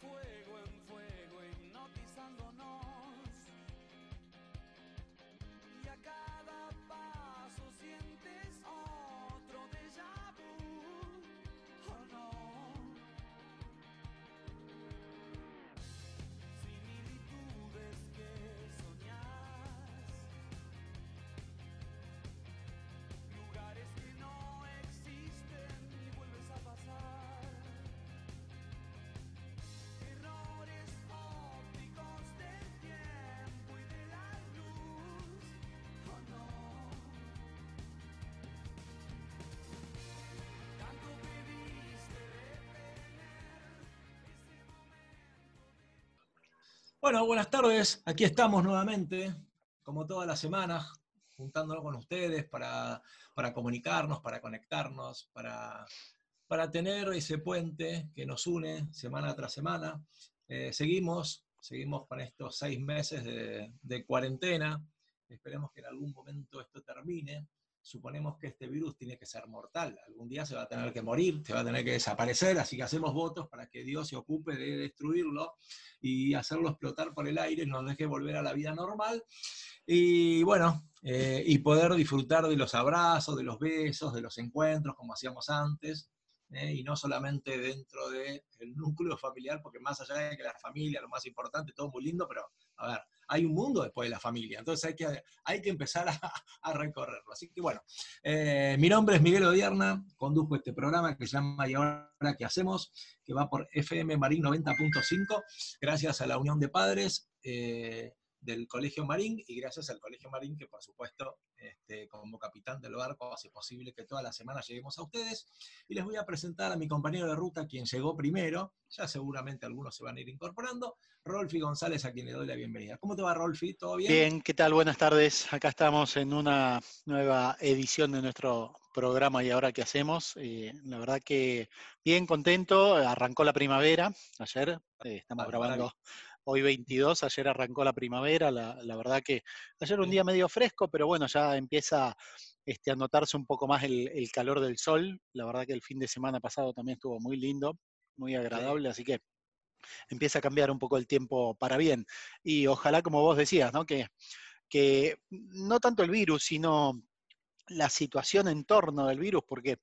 fuego Bueno, buenas tardes. Aquí estamos nuevamente, como todas las semanas, juntándonos con ustedes para, para comunicarnos, para conectarnos, para, para tener ese puente que nos une semana tras semana. Eh, seguimos, seguimos con estos seis meses de, de cuarentena. Esperemos que en algún momento esto termine. Suponemos que este virus tiene que ser mortal. Algún día se va a tener que morir, se va a tener que desaparecer, así que hacemos votos para que Dios se ocupe de destruirlo y hacerlo explotar por el aire, nos deje volver a la vida normal. Y bueno, eh, y poder disfrutar de los abrazos, de los besos, de los encuentros, como hacíamos antes, ¿eh? y no solamente dentro del núcleo familiar, porque más allá de que la familia, lo más importante, todo muy lindo, pero a ver, hay un mundo después de la familia, entonces hay que, hay que empezar a, a recorrerlo. Así que bueno, eh, mi nombre es Miguel Odierna, conduzco este programa que se llama Y ahora qué hacemos, que va por FM Marín 90.5, gracias a la Unión de Padres. eh, del Colegio Marín y gracias al Colegio Marín que por supuesto este, como capitán del barco hace posible que toda la semana lleguemos a ustedes y les voy a presentar a mi compañero de ruta quien llegó primero, ya seguramente algunos se van a ir incorporando, Rolfi González a quien le doy la bienvenida. ¿Cómo te va Rolfi? ¿Todo bien? Bien, ¿qué tal? Buenas tardes. Acá estamos en una nueva edición de nuestro programa y ahora qué hacemos. Eh, la verdad que bien contento. Arrancó la primavera ayer. eh, estamos Vale, grabando maravilla. Hoy 22. Ayer arrancó la primavera. La, la verdad que ayer un día medio fresco, pero bueno, ya empieza este, a notarse un poco más el, el calor del sol. La verdad que el fin de semana pasado también estuvo muy lindo, muy agradable, así que empieza a cambiar un poco el tiempo para bien. Y ojalá, como vos decías, ¿no? que, que no tanto el virus, sino la situación en torno del virus, porque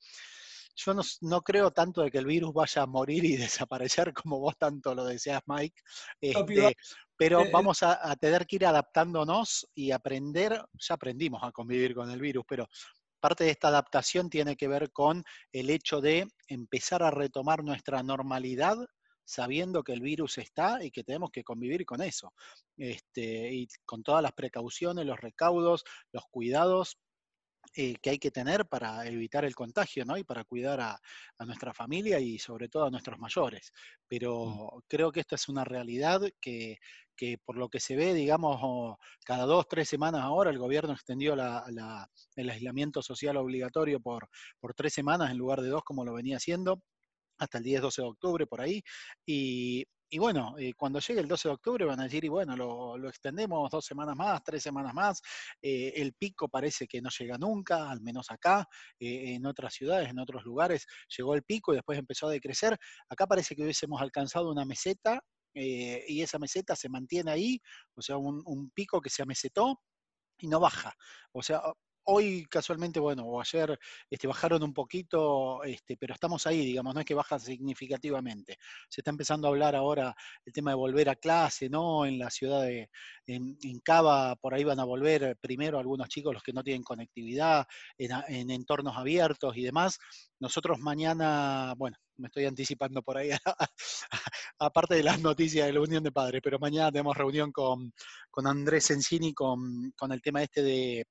yo no, no creo tanto de que el virus vaya a morir y desaparecer como vos tanto lo deseas, Mike. Este, pero eh, eh. vamos a, a tener que ir adaptándonos y aprender, ya aprendimos a convivir con el virus, pero parte de esta adaptación tiene que ver con el hecho de empezar a retomar nuestra normalidad sabiendo que el virus está y que tenemos que convivir con eso. Este, y con todas las precauciones, los recaudos, los cuidados eh, que hay que tener para evitar el contagio, ¿no? Y para cuidar a, a nuestra familia y sobre todo a nuestros mayores. Pero creo que esta es una realidad que, que por lo que se ve, digamos, cada dos, tres semanas ahora el gobierno extendió la- la- el aislamiento social obligatorio por, por tres semanas en lugar de dos como lo venía haciendo hasta el 10-12 de octubre por ahí. Y, y bueno, eh, cuando llegue el 12 de octubre van a decir, y bueno, lo, extendemos dos semanas más, tres semanas más. Eh, el pico parece que no llega nunca, al menos acá, eh, en otras ciudades, en otros lugares, llegó el pico y después empezó a decrecer. Acá parece que hubiésemos alcanzado una meseta y esa meseta se mantiene ahí, o sea, un, un pico que se amesetó y no baja. O sea, hoy casualmente, bueno, o ayer este, bajaron un poquito, este, pero estamos ahí, digamos, no es que baja significativamente. Se está empezando a hablar ahora el tema de volver a clase, ¿no? En la ciudad de, en, en Cava, por ahí van a volver primero algunos chicos, los que no tienen conectividad, en, en entornos abiertos y demás. Nosotros mañana, bueno, me estoy anticipando por ahí, aparte de las noticias de la Unión de Padres, pero mañana tenemos reunión con, con Andrés Encini con, con el tema este de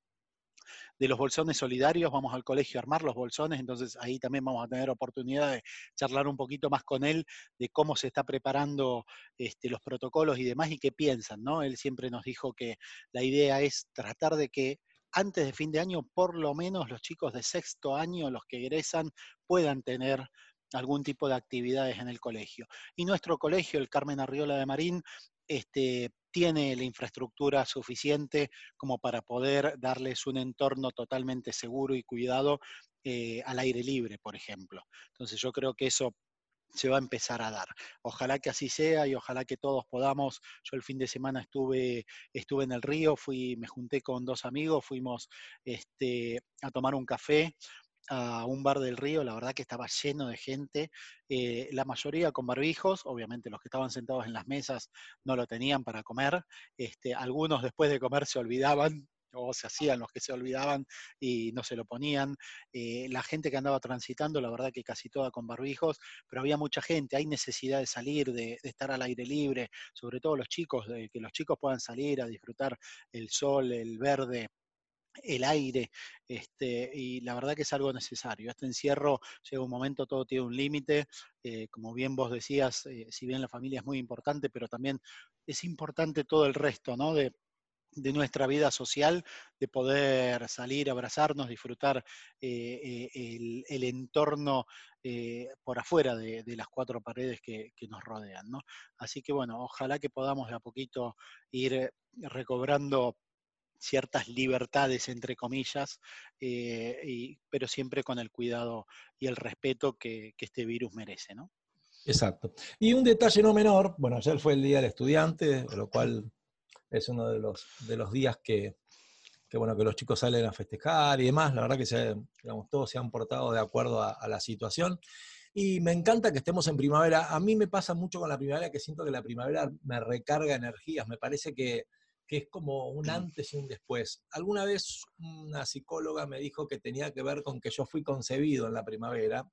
de los bolsones solidarios, vamos al colegio a armar los bolsones, entonces ahí también vamos a tener oportunidad de charlar un poquito más con él de cómo se está preparando este, los protocolos y demás y qué piensan, ¿no? Él siempre nos dijo que la idea es tratar de que antes de fin de año, por lo menos los chicos de sexto año, los que egresan, puedan tener algún tipo de actividades en el colegio. Y nuestro colegio, el Carmen Arriola de Marín, este, tiene la infraestructura suficiente como para poder darles un entorno totalmente seguro y cuidado eh, al aire libre, por ejemplo. Entonces yo creo que eso se va a empezar a dar. Ojalá que así sea y ojalá que todos podamos. Yo el fin de semana estuve, estuve en el río, fui, me junté con dos amigos, fuimos este, a tomar un café a un bar del río, la verdad que estaba lleno de gente, eh, la mayoría con barbijos, obviamente los que estaban sentados en las mesas no lo tenían para comer, este, algunos después de comer se olvidaban o se hacían los que se olvidaban y no se lo ponían. Eh, la gente que andaba transitando, la verdad que casi toda con barbijos, pero había mucha gente, hay necesidad de salir, de, de estar al aire libre, sobre todo los chicos, de que los chicos puedan salir a disfrutar el sol, el verde, el aire, este, y la verdad que es algo necesario. Este encierro llega un momento, todo tiene un límite, eh, como bien vos decías, eh, si bien la familia es muy importante, pero también es importante todo el resto, ¿no? De, nuestra vida social, de poder salir, abrazarnos, disfrutar eh, el, entorno por afuera de, las cuatro paredes que, nos rodean. Así que bueno, ojalá que podamos de a poquito ir recobrando ciertas libertades, entre comillas, eh, pero siempre con el cuidado y el respeto que, este virus merece. ¿no? Exacto. Y un detalle no menor, bueno, ayer fue el Día del Estudiante, lo cual es uno de los, de los días que, que, bueno, que los chicos salen a festejar y demás. La verdad que todos se han portado de acuerdo a, a, la situación. Y me encanta que estemos en primavera. A mí me pasa mucho con la primavera que siento que la primavera me recarga energías. Me parece que, que es como un antes y un después. Alguna vez una psicóloga me dijo que tenía que ver con que yo fui concebido en la primavera.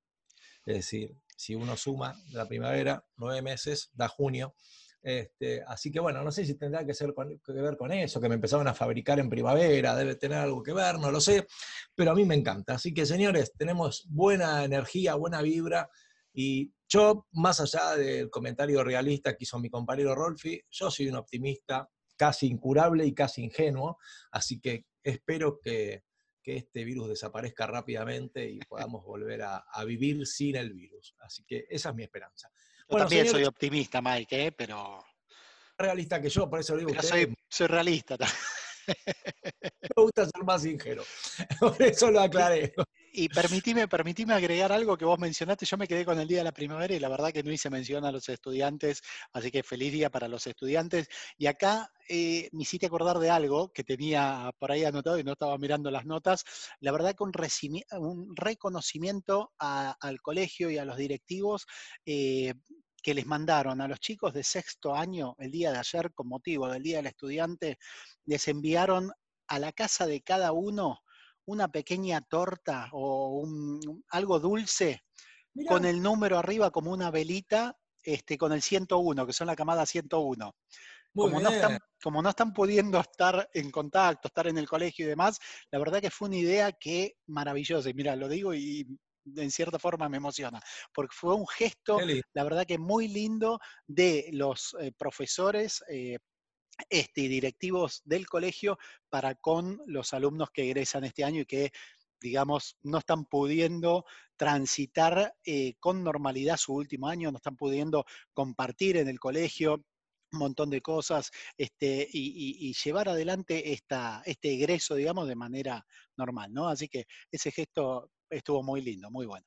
Es decir, si uno suma la primavera, nueve meses, da junio. Este, así que bueno, no sé si tendrá que, ser con, que, ver con eso, que me empezaron a fabricar en primavera, debe tener algo que ver, no lo sé, pero a mí me encanta. Así que señores, tenemos buena energía, buena vibra y yo, más allá del comentario realista que hizo mi compañero Rolfi, yo soy un optimista casi incurable y casi ingenuo, así que espero que, que este virus desaparezca rápidamente y podamos volver a, a, vivir sin el virus. Así que esa es mi esperanza. Yo bueno, también señor, soy optimista, Mike, ¿eh? pero... Realista que yo, por eso lo digo. Pero usted, soy, soy realista. Me gusta ser más ingenuo. Por eso lo aclaré. Y, permitime, permitime agregar algo que vos mencionaste. Yo me quedé con el Día de la Primavera y la verdad que no hice mención a los estudiantes, así que feliz día para los estudiantes. Y acá eh, me hiciste acordar de algo que tenía por ahí anotado y no estaba mirando las notas. La verdad que un, reconocimiento al colegio y a los directivos. Eh, que les mandaron a los chicos de sexto año el día de ayer con motivo del Día del Estudiante, les enviaron a la casa de cada uno una pequeña torta o un, algo dulce Mirá. con el número arriba como una velita este, con el 101, que son la camada 101. Como no, están, como no, están, pudiendo estar en contacto, estar en el colegio y demás, la verdad que fue una idea que maravillosa. Y mira, lo digo y en cierta forma me emociona, porque fue un gesto, la verdad que muy lindo de los eh, profesores eh, este, y directivos del colegio para con los alumnos que egresan este año y que digamos, no están pudiendo transitar eh, con normalidad su último año, no están pudiendo compartir en el colegio, un montón de cosas este, y, y, llevar adelante esta, este egreso, digamos, de manera normal, ¿no? Así que ese gesto estuvo muy lindo, muy bueno.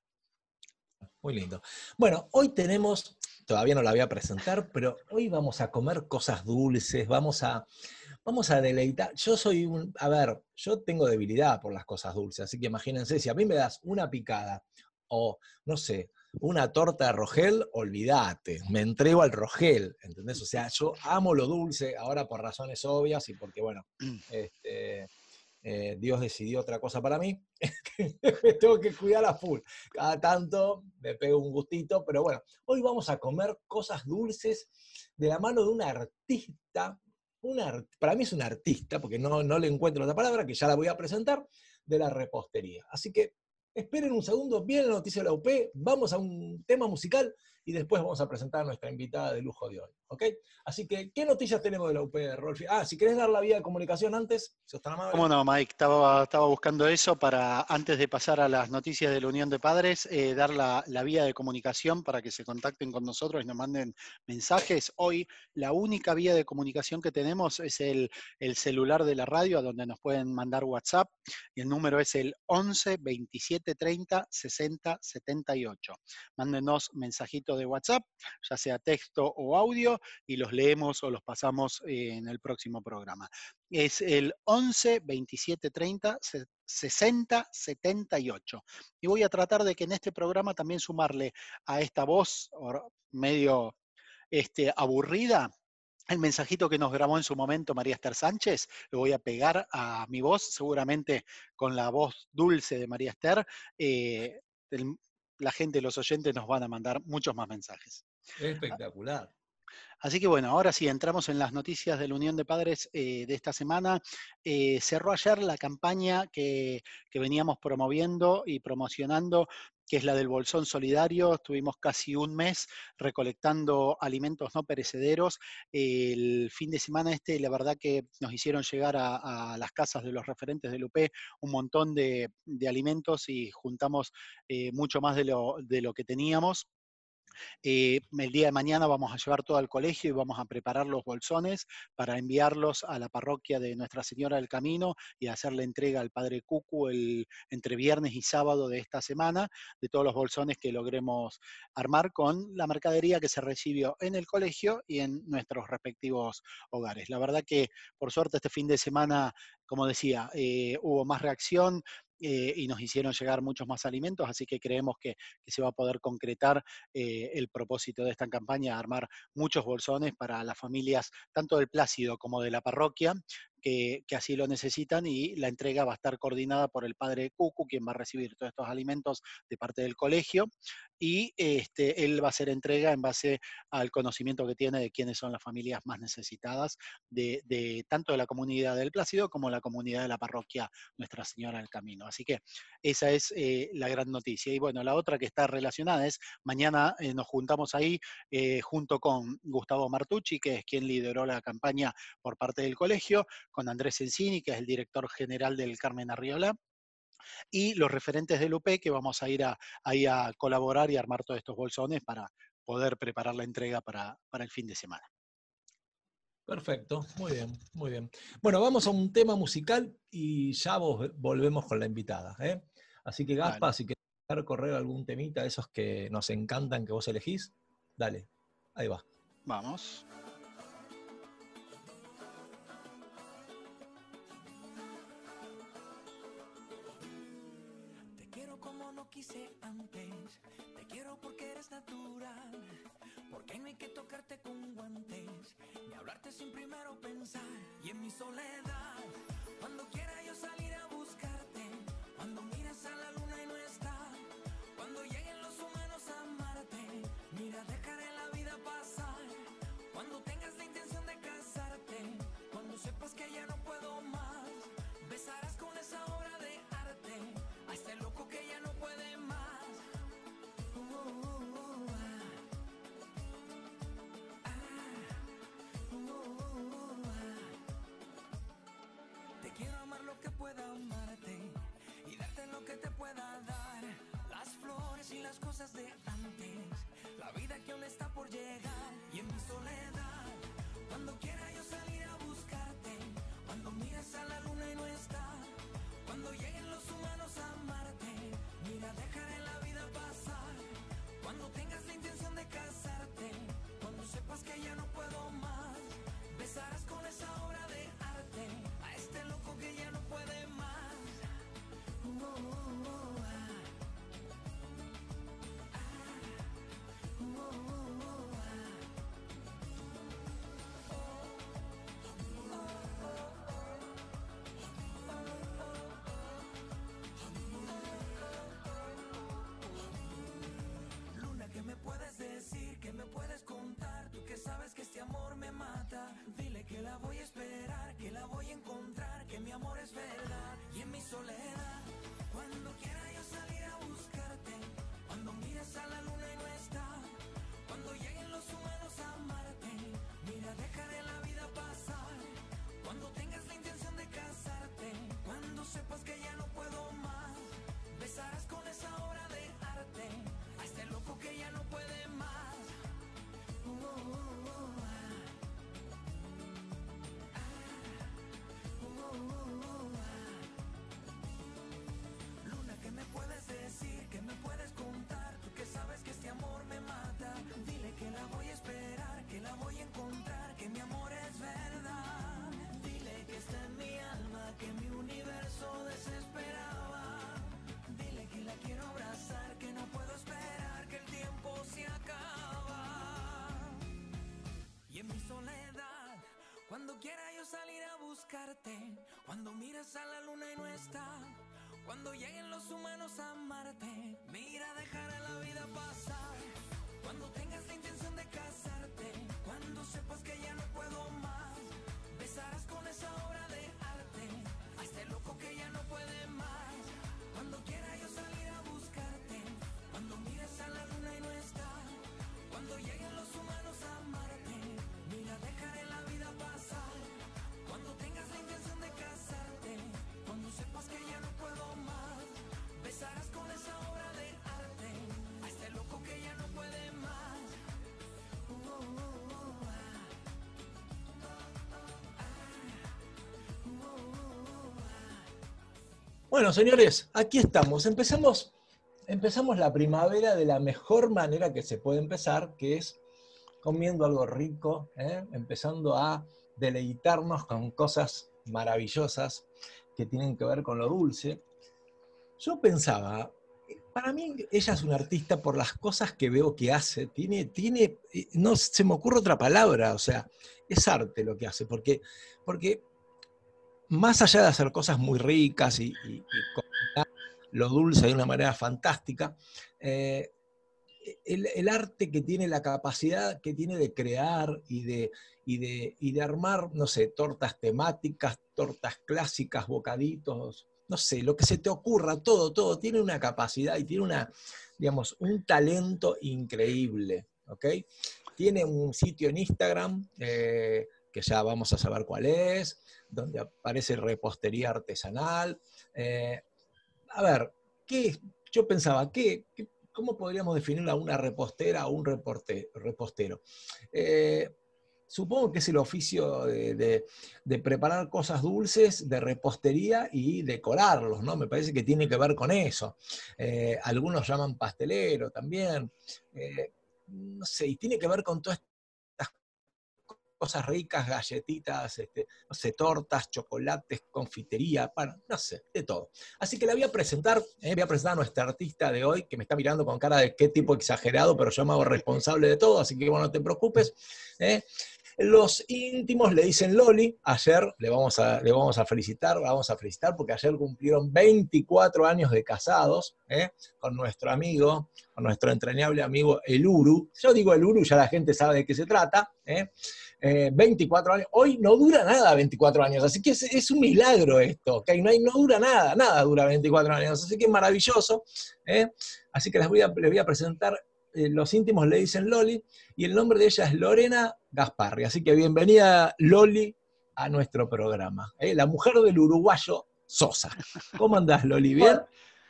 Muy lindo. Bueno, hoy tenemos, todavía no la voy a presentar, pero hoy vamos a comer cosas dulces, vamos a, vamos a deleitar. Yo soy un, a ver, yo tengo debilidad por las cosas dulces, así que imagínense, si a mí me das una picada o, no sé, una torta de rogel, olvídate, me entrego al rogel, ¿entendés? O sea, yo amo lo dulce, ahora por razones obvias y porque, bueno, este, eh, Dios decidió otra cosa para mí, me tengo que cuidar a full. Cada tanto me pego un gustito, pero bueno, hoy vamos a comer cosas dulces de la mano de un artista, una, para mí es un artista, porque no, no le encuentro otra palabra, que ya la voy a presentar, de la repostería. Así que esperen un segundo, viene la noticia de la UP, vamos a un tema musical y después vamos a presentar a nuestra invitada de lujo de hoy. ¿Ok? Así que, ¿qué noticias tenemos de la UP, Rolfi? Ah, si querés dar la vía de comunicación antes, si tan amable. ¿Cómo no, Mike? Estaba, buscando eso para, antes de pasar a las noticias de la Unión de Padres, eh, dar la, vía de comunicación para que se contacten con nosotros y nos manden mensajes. Hoy, la única vía de comunicación que tenemos es el, el celular de la radio, a donde nos pueden mandar WhatsApp, y el número es el 11 27 30 60 78. Mándenos mensajito de WhatsApp, ya sea texto o audio, y los leemos o los pasamos eh, en el próximo programa. Es el 11 27 30 60 78. Y voy a tratar de que en este programa también sumarle a esta voz medio este, aburrida el mensajito que nos grabó en su momento María Esther Sánchez, lo voy a pegar a mi voz, seguramente con la voz dulce de María Esther. eh, la gente, los oyentes nos van a mandar muchos más mensajes. Espectacular. Así que bueno, ahora sí, entramos en las noticias de la Unión de Padres eh, de esta semana. Eh, cerró ayer la campaña que, que veníamos promoviendo y promocionando, que es la del Bolsón Solidario. Estuvimos casi un mes recolectando alimentos no perecederos. El fin de semana este, la verdad que nos hicieron llegar a, las casas de los referentes del UP un montón de, de alimentos y juntamos eh, mucho más de lo, de lo que teníamos. Eh, el día de mañana vamos a llevar todo al colegio y vamos a preparar los bolsones para enviarlos a la parroquia de Nuestra Señora del Camino y hacer la entrega al Padre Cucu el, entre viernes y sábado de esta semana de todos los bolsones que logremos armar con la mercadería que se recibió en el colegio y en nuestros respectivos hogares. La verdad que por suerte este fin de semana, como decía, eh, hubo más reacción, eh, y nos hicieron llegar muchos más alimentos, así que creemos que, se va a poder concretar eh, el propósito de esta campaña, armar muchos bolsones para las familias, tanto del Plácido como de la parroquia, que, que, así lo necesitan y la entrega va a estar coordinada por el padre Cucu, quien va a recibir todos estos alimentos de parte del colegio y este, él va a hacer entrega en base al conocimiento que tiene de quiénes son las familias más necesitadas de, tanto de la comunidad del Plácido como la comunidad de la parroquia Nuestra Señora del Camino. Así que esa es eh, la gran noticia. Y bueno, la otra que está relacionada es mañana eh, nos juntamos ahí eh, junto con Gustavo Martucci, que es quien lideró la campaña por parte del colegio, con Andrés Encini, que es el director general del Carmen Arriola, y los referentes del UP, que vamos a ir a, ahí a colaborar y armar todos estos bolsones para poder preparar la entrega para, para el fin de semana. Perfecto, muy bien, muy bien. Bueno, vamos a un tema musical y ya vos, volvemos con la invitada. ¿eh? Así que Gaspa, si querés dejar correr algún temita, esos que nos encantan que vos elegís, dale, ahí va. Vamos. Te quiero porque eres natural, porque no hay que tocarte con guantes, ni hablarte sin primero pensar. Y en mi soledad, cuando quiera yo salir a buscarte, cuando miras a la luna y no está, cuando lleguen los humanos a amarte, mira, dejaré la vida pasar. Cuando tengas la intención de casarte, cuando sepas que ya no puedo más, besarás con esa pueda amarte y darte lo que te pueda dar. Las flores y las cosas de antes, la vida que aún está por llegar y en mi soledad. Cuando quiera yo salir a buscarte, cuando miras a la luna y no está, cuando lleguen los humanos a amarte, mira, dejaré la vida pasar. Cuando tengas la intención de casarte, cuando sepas que ya no puedo más, besarás con esa obra que ya no puede más. Uh, uh, uh, ah. Ah. cuando miras a la luna y no está, cuando lleguen los humanos a Marte. Bueno, señores, aquí estamos. Empezamos, empezamos la primavera de la mejor manera que se puede empezar, que es comiendo algo rico, ¿eh? empezando a deleitarnos con cosas maravillosas que tienen que ver con lo dulce. Yo pensaba, para mí ella es una artista por las cosas que veo que hace, tiene, tiene, eh, no se me ocurre otra palabra, o sea, es arte lo que hace, porque, porque más allá de hacer cosas muy ricas y, y- lo dulce de una manera fantástica, eh, el, el arte que tiene, la capacidad que tiene de crear y de, y de, y de armar, no sé, tortas temáticas, tortas clásicas, bocaditos, no sé, lo que se te ocurra, todo, todo, tiene una capacidad y tiene una, digamos, un talento increíble, ¿ok? Tiene un sitio en Instagram, eh, que ya vamos a saber cuál es, donde aparece repostería artesanal. Eh, a ver, ¿qué, yo pensaba, ¿qué, ¿cómo podríamos definir a una repostera o un reporte- repostero? Eh, supongo que es el oficio de, preparar cosas dulces, de repostería y decorarlos, ¿no? Me parece que tiene que ver con eso. Eh, algunos llaman pastelero también. No sé, y tiene que ver con estas cosas ricas, galletitas, este, no sé, tortas, chocolates, confitería, bueno, no sé, de todo. Así que la voy a presentar, eh, voy a presentar a nuestra artista de hoy, que me está mirando con cara de qué tipo exagerado, pero yo me hago responsable de todo, así que bueno, no te preocupes. eh. Los íntimos le dicen Loli, ayer le vamos, a, le vamos a felicitar, vamos a felicitar porque ayer cumplieron 24 años de casados eh, con nuestro amigo, con nuestro entrañable amigo El Uru. Yo digo El Uru, ya la gente sabe de qué se trata. eh. Eh, 24 años. Hoy no dura nada 24 años, así que es, un milagro esto. No, hay, no dura nada, nada dura 24 años, así que es maravilloso. ¿eh? Así que les voy a, les voy a presentar, eh, los íntimos le dicen Loli, y el nombre de ella es Lorena Gasparri. Así que bienvenida, Loli, a nuestro programa. ¿eh? La mujer del uruguayo Sosa. ¿Cómo andás, Loli? ¿Bien?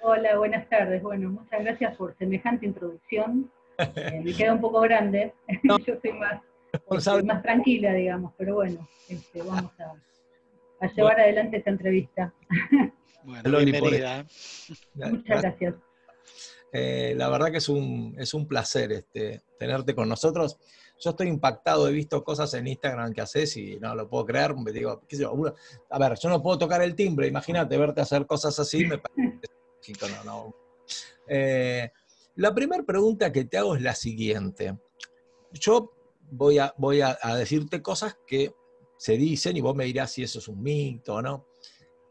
Hola, buenas tardes. Bueno, muchas gracias por semejante introducción. Eh, me queda un poco grande. No. Yo soy más, Responsable. más tranquila, digamos, pero bueno, este, vamos a, a llevar adelante esta entrevista. Bueno, Loli, por bienvenida. Muchas gracias. Eh, la verdad que es un, es un placer este, tenerte con nosotros. Yo estoy impactado, he visto cosas en Instagram que haces y no lo puedo creer. Me digo, qué sé yo, a ver, yo no puedo tocar el timbre, imagínate verte hacer cosas así, me parece lógico, no, no. Eh, la primera pregunta que te hago es la siguiente. Yo voy, a, voy a, a decirte cosas que se dicen y vos me dirás si eso es un mito o no.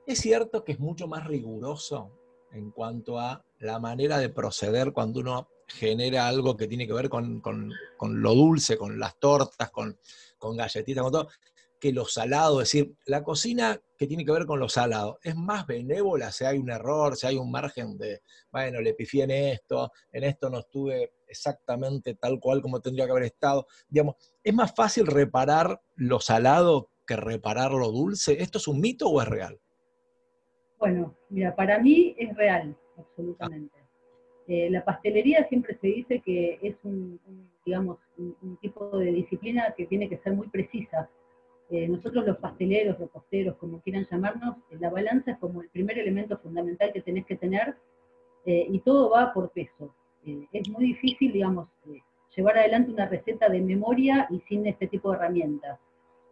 Es cierto que es mucho más riguroso en cuanto a la manera de proceder cuando uno genera algo que tiene que ver con, con- lo dulce, con las tortas, con, con galletitas, con todo, que lo salado. Es decir, la cocina que tiene que ver con lo salado es más benévola si hay un error, si hay un margen de, bueno, le pifié en esto, en esto no estuve exactamente tal cual como tendría que haber estado. Digamos, es más fácil reparar lo salado que reparar lo dulce. ¿Esto es un mito o es real? Bueno, mira, para mí es real, absolutamente. Eh, la pastelería siempre se dice que es un, un, digamos, un, un tipo de disciplina que tiene que ser muy precisa. Eh, nosotros los pasteleros, reposteros, como quieran llamarnos, eh, la balanza es como el primer elemento fundamental que tenés que tener eh, y todo va por peso. Eh, es muy difícil, digamos, eh, llevar adelante una receta de memoria y sin este tipo de herramientas.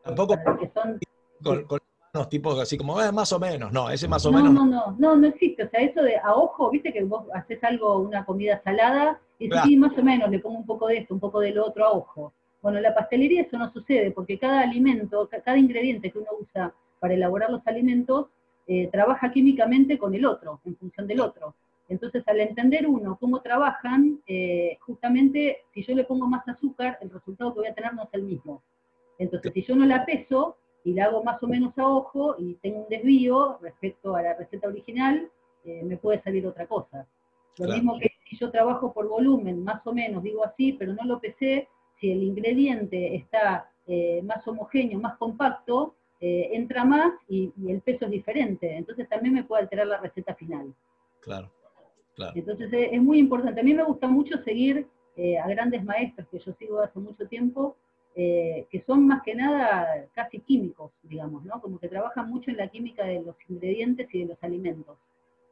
Tampoco los que son con, con unos tipos así como, "Eh, más o menos, no, ese más o no, menos. no, no, no, no existe. O sea, eso de a ojo, viste que vos haces algo, una comida salada, y sí, más o menos, le pongo un poco de esto, un poco de lo otro a ojo. Bueno, en la pastelería eso no sucede, porque cada alimento, ca- cada ingrediente que uno usa para elaborar los alimentos, eh, trabaja químicamente con el otro, en función del otro. Entonces, al entender uno cómo trabajan, eh, justamente si yo le pongo más azúcar, el resultado que voy a tener no es el mismo. Entonces, si yo no la peso y la hago más o menos a ojo y tengo un desvío respecto a la receta original, eh, me puede salir otra cosa. Lo mismo que si yo trabajo por volumen, más o menos, digo así, pero no lo pesé, si el ingrediente está eh, más homogéneo, más compacto, entra más y, y el peso es diferente. Entonces también me puede alterar la receta final. Claro. Entonces eh, es muy importante. A mí me gusta mucho seguir eh, a grandes maestros que yo sigo hace mucho tiempo, eh, que son más que nada casi químicos, digamos, ¿no? Como que trabajan mucho en la química de los ingredientes y de los alimentos.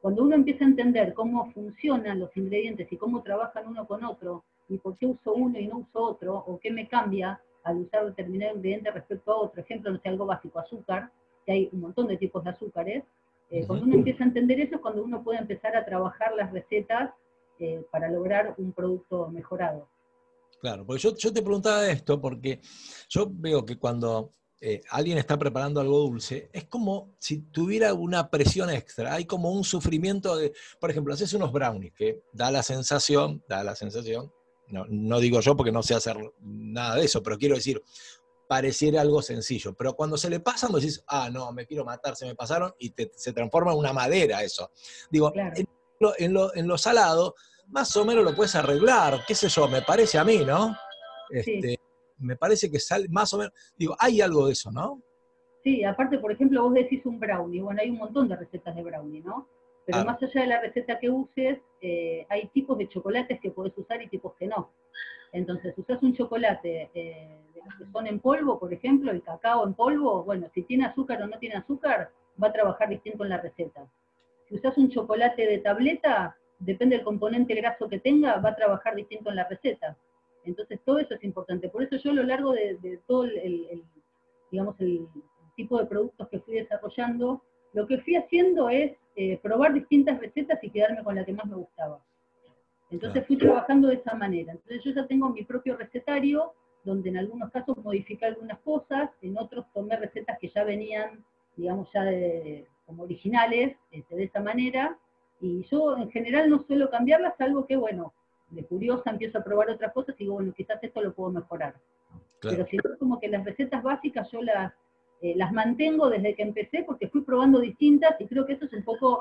Cuando uno empieza a entender cómo funcionan los ingredientes y cómo trabajan uno con otro, y por qué uso uno y no uso otro, o qué me cambia al usar determinado ingrediente respecto a otro, ejemplo, no sé, algo básico, azúcar, que hay un montón de tipos de azúcares, eh, cuando uno empieza a entender eso es cuando uno puede empezar a trabajar las recetas eh, para lograr un producto mejorado. Claro, porque yo, te preguntaba esto porque yo veo que cuando eh, alguien está preparando algo dulce, es como si tuviera una presión extra, hay como un sufrimiento de, por ejemplo, haces unos brownies, que da la sensación, da la sensación, no, no digo yo porque no sé hacer nada de eso, pero quiero decir, pareciera algo sencillo, pero cuando se le pasan, vos decís, ah, no, me quiero matar, se me pasaron, y se transforma en una madera eso. Digo, en, lo, en, lo, salado, más o menos lo puedes arreglar, qué sé yo, me parece a mí, ¿no? Este, me parece que sale más o menos, digo, hay algo de eso, ¿no? Sí, aparte, por ejemplo, vos decís un brownie, bueno, hay un montón de recetas de brownie, ¿no? Pero más allá de la receta que uses, eh, hay tipos de chocolates que podés usar y tipos que no. Entonces, usas un chocolate eh, que son en polvo, por ejemplo, el cacao en polvo, bueno, si tiene azúcar o no tiene azúcar, va a trabajar distinto en la receta. Si usas un chocolate de tableta, depende del componente graso que tenga, va a trabajar distinto en la receta. Entonces, todo eso es importante. Por eso yo a lo largo de, todo el, digamos, el tipo de productos que fui desarrollando, lo que fui haciendo es eh, probar distintas recetas y quedarme con la que más me gustaba. Entonces fui trabajando de esa manera. Entonces yo ya tengo mi propio recetario, donde en algunos casos modifiqué algunas cosas, en otros tomé recetas que ya venían, digamos, ya como originales, este, de esa manera, y yo en general no suelo cambiarlas, salvo que, bueno, de curiosa empiezo a probar otras cosas y digo, bueno, quizás esto lo puedo mejorar. Pero si no, como que las recetas básicas yo las, eh, las mantengo desde que empecé porque fui probando distintas y creo que eso es un poco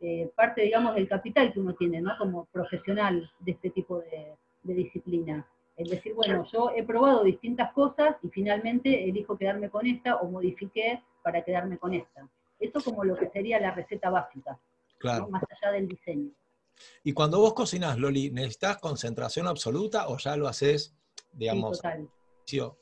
eh, parte, digamos, del capital que uno tiene, ¿no? Como profesional de este tipo de, disciplina. Es decir, bueno, yo he probado distintas cosas y finalmente elijo quedarme con esta o modifiqué para quedarme con esta. Eso como lo que sería la receta básica, claro. más allá del diseño. Y cuando vos cocinás, Loli, ¿necesitas concentración absoluta o ya lo haces, digamos? Sí, total.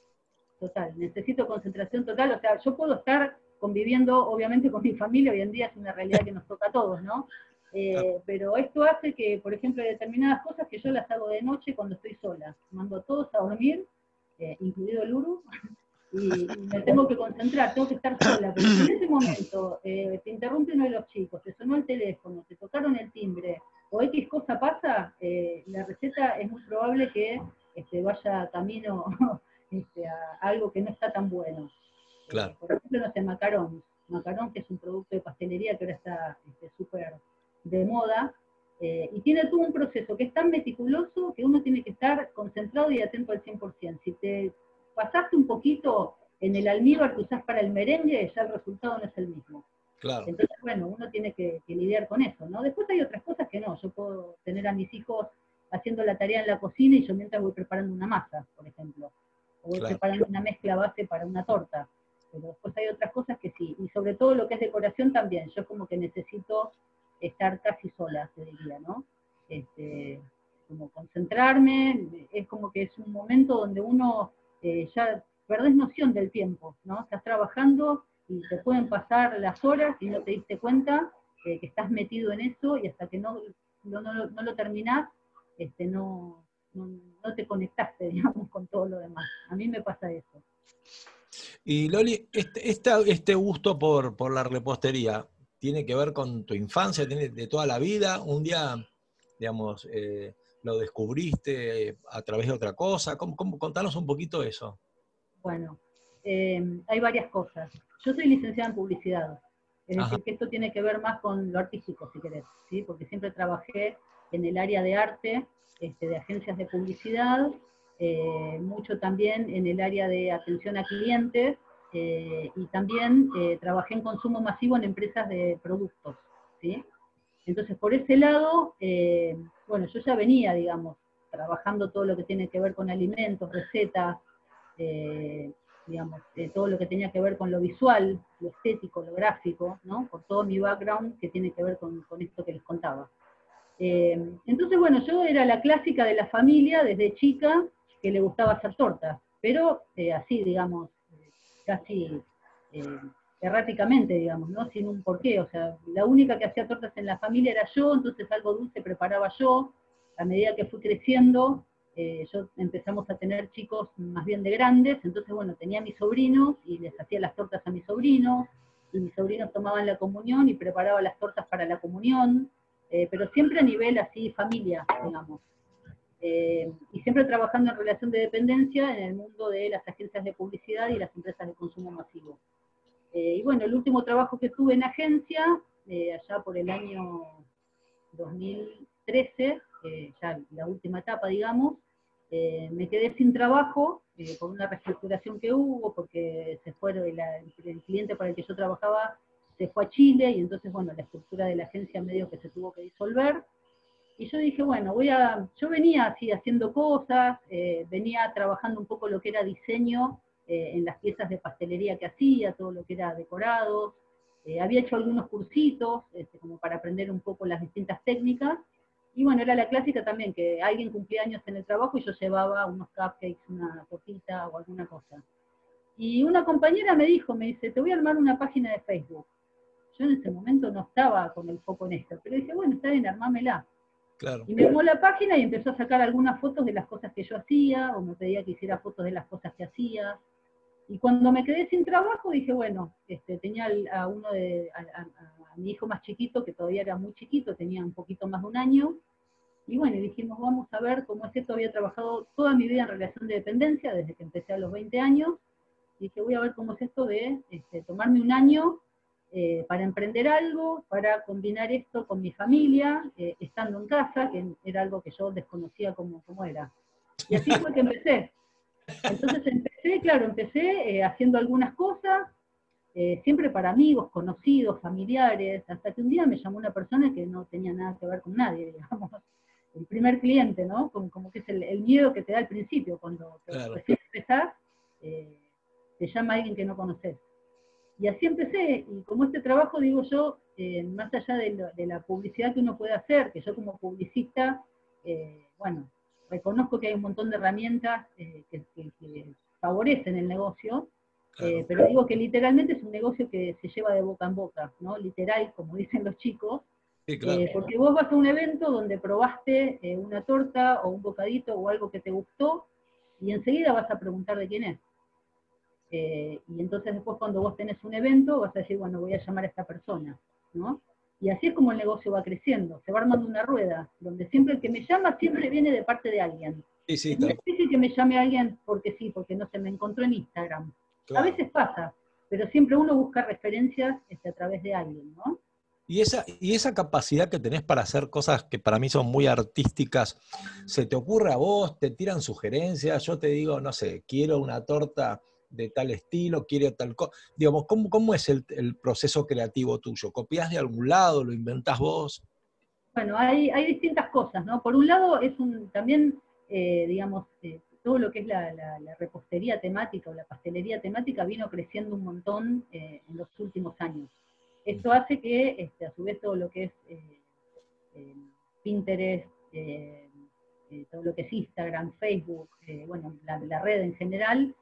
Total, necesito concentración total. O sea, yo puedo estar conviviendo obviamente con mi familia, hoy en día es una realidad que nos toca a todos, ¿no? Eh, pero esto hace que, por ejemplo, determinadas cosas que yo las hago de noche cuando estoy sola. Mando a todos a dormir, eh, incluido el Uru, y, me tengo que concentrar, tengo que estar sola. Pero si en ese momento eh, te interrumpe uno de los chicos, te sonó el teléfono, te tocaron el timbre, o X cosa pasa, la receta es muy probable que este, vaya camino este, a algo que no está tan bueno. Por ejemplo, no sé, macarón. Macarón, que es un producto de pastelería que ahora está este, súper de moda, eh, y tiene todo un proceso que es tan meticuloso que uno tiene que estar concentrado y atento al 100%. Si te pasaste un poquito en el almíbar que usás para el merengue, ya el resultado no es el mismo. Claro. Entonces, bueno, uno tiene que, lidiar con eso, ¿no? Después hay otras cosas que no. Yo puedo tener a mis hijos haciendo la tarea en la cocina y yo mientras voy preparando una masa, por ejemplo. O voy preparando una mezcla base para una torta pero después hay otras cosas que sí, y sobre todo lo que es decoración también, yo como que necesito estar casi sola, te diría, ¿no? Este, como concentrarme, es como que es un momento donde uno eh, ya perdés noción del tiempo, ¿no? Estás trabajando y te pueden pasar las horas y no te diste cuenta que estás metido en eso y hasta que no, no, no, lo terminás, este, no, no te conectaste, digamos, con todo lo demás. A mí me pasa eso. Y Loli, este, este gusto por, la repostería, ¿tiene que ver con tu infancia, tiene de toda la vida? ¿Un día, digamos, eh, lo descubriste a través de otra cosa? ¿Cómo, contanos un poquito eso. Bueno, em, hay varias cosas. Yo soy licenciada en publicidad. Es decir, que esto tiene que ver más con lo artístico, si querés, ¿sí? porque siempre trabajé en el área de arte, este, de agencias de publicidad, eh, mucho también en el área de atención a clientes, eh, y también eh, trabajé en consumo masivo en empresas de productos, ¿sí? Entonces, por ese lado, bueno, yo ya venía, digamos, trabajando todo lo que tiene que ver con alimentos, recetas, digamos, todo lo que tenía que ver con lo visual, lo estético, lo gráfico, ¿no? Por todo mi background que tiene que ver con, esto que les contaba. Eh, entonces, bueno, yo era la clásica de la familia desde chica que le gustaba hacer tortas, pero eh, así, digamos, casi eh, erráticamente, digamos, ¿no? Sin un porqué, o sea, la única que hacía tortas en la familia era yo, entonces algo dulce preparaba yo, a medida que fui creciendo, eh, yo empezamos a tener chicos más bien de grandes, entonces bueno, tenía a mis sobrinos y les hacía las tortas a mis sobrinos, y mis sobrinos tomaban la comunión y preparaba las tortas para la comunión, eh, pero siempre a nivel así familia, digamos. Eh, y siempre trabajando en relación de dependencia en el mundo de las agencias de publicidad y las empresas de consumo masivo. Y bueno, el último trabajo que tuve en agencia, allá por el año 2013, ya la última etapa, digamos, eh, me quedé sin trabajo eh, por una reestructuración que hubo, porque se fue el, cliente para el que yo trabajaba se fue a Chile y entonces, bueno, la estructura de la agencia medio que se tuvo que disolver. Y yo dije, bueno, voy a, yo venía así haciendo cosas, eh, venía trabajando un poco lo que era diseño en las piezas de pastelería que hacía, todo lo que era decorado. había hecho algunos cursitos este, como para aprender un poco las distintas técnicas y bueno, era la clásica también, que alguien cumplía años en el trabajo y yo llevaba unos cupcakes, una tortita o alguna cosa. Y una compañera me dijo, me dice, te voy a armar una página de Facebook. Yo en ese momento no estaba con el foco en esto, pero dije, bueno, está bien, armámela. Claro. Y me armó la página y empezó a sacar algunas fotos de las cosas que yo hacía, o me pedía que hiciera fotos de las cosas que hacía. Y cuando me quedé sin trabajo, dije, bueno, este, tenía a uno de, a mi hijo más chiquito, que todavía era muy chiquito, tenía un poquito más de un año, y bueno, dijimos, vamos a ver cómo es esto, había trabajado toda mi vida en relación de dependencia, desde que empecé a los 20 años, y dije, voy a ver cómo es esto de este, tomarme un año eh, para emprender algo, para combinar esto con mi familia, eh, estando en casa, que era algo que yo desconocía cómo, cómo era. Y así fue que empecé. Entonces empecé, claro, empecé eh, haciendo algunas cosas, eh, siempre para amigos, conocidos, familiares, hasta que un día me llamó una persona que no tenía nada que ver con nadie, digamos, el primer cliente, ¿no? Como, que es el, miedo que te da al principio, cuando recién empezás, eh, te llama alguien que no conoces. Y así empecé, y como este trabajo, digo yo, más allá de, la publicidad que uno puede hacer, que yo como publicista, bueno, reconozco que hay un montón de herramientas que, que favorecen el negocio, eh, pero digo que literalmente es un negocio que se lleva de boca en boca, ¿no? Literal, como dicen los chicos. Eh, porque vos vas a un evento donde probaste eh, una torta o un bocadito o algo que te gustó y enseguida vas a preguntar de quién es. y entonces después cuando vos tenés un evento vas a decir, bueno, voy a llamar a esta persona, ¿no? Y así es como el negocio va creciendo, se va armando una rueda, donde siempre el que me llama siempre viene de parte de alguien. Sí, sí, es difícil que me llame alguien porque sí, porque no se me encontró en Instagram. A veces pasa, pero siempre uno busca referencias este, a través de alguien, ¿no? Y esa, y esa capacidad que tenés para hacer cosas que para mí son muy artísticas, ¿se te ocurre a vos? ¿Te tiran sugerencias? Yo te digo, no sé, quiero una torta de tal estilo, quiero tal cosa. Digamos, ¿cómo, ¿cómo, es el, proceso creativo tuyo? ¿Copias de algún lado? ¿Lo inventás vos? Bueno, hay, hay distintas cosas, ¿no? Por un lado, es un, también, eh, digamos, eh, todo lo que es la, repostería temática o la pastelería temática vino creciendo un montón eh, en los últimos años. Esto hace que, este, a su vez, todo lo que es Pinterest, todo lo que es Instagram, Facebook, bueno, la, red en general,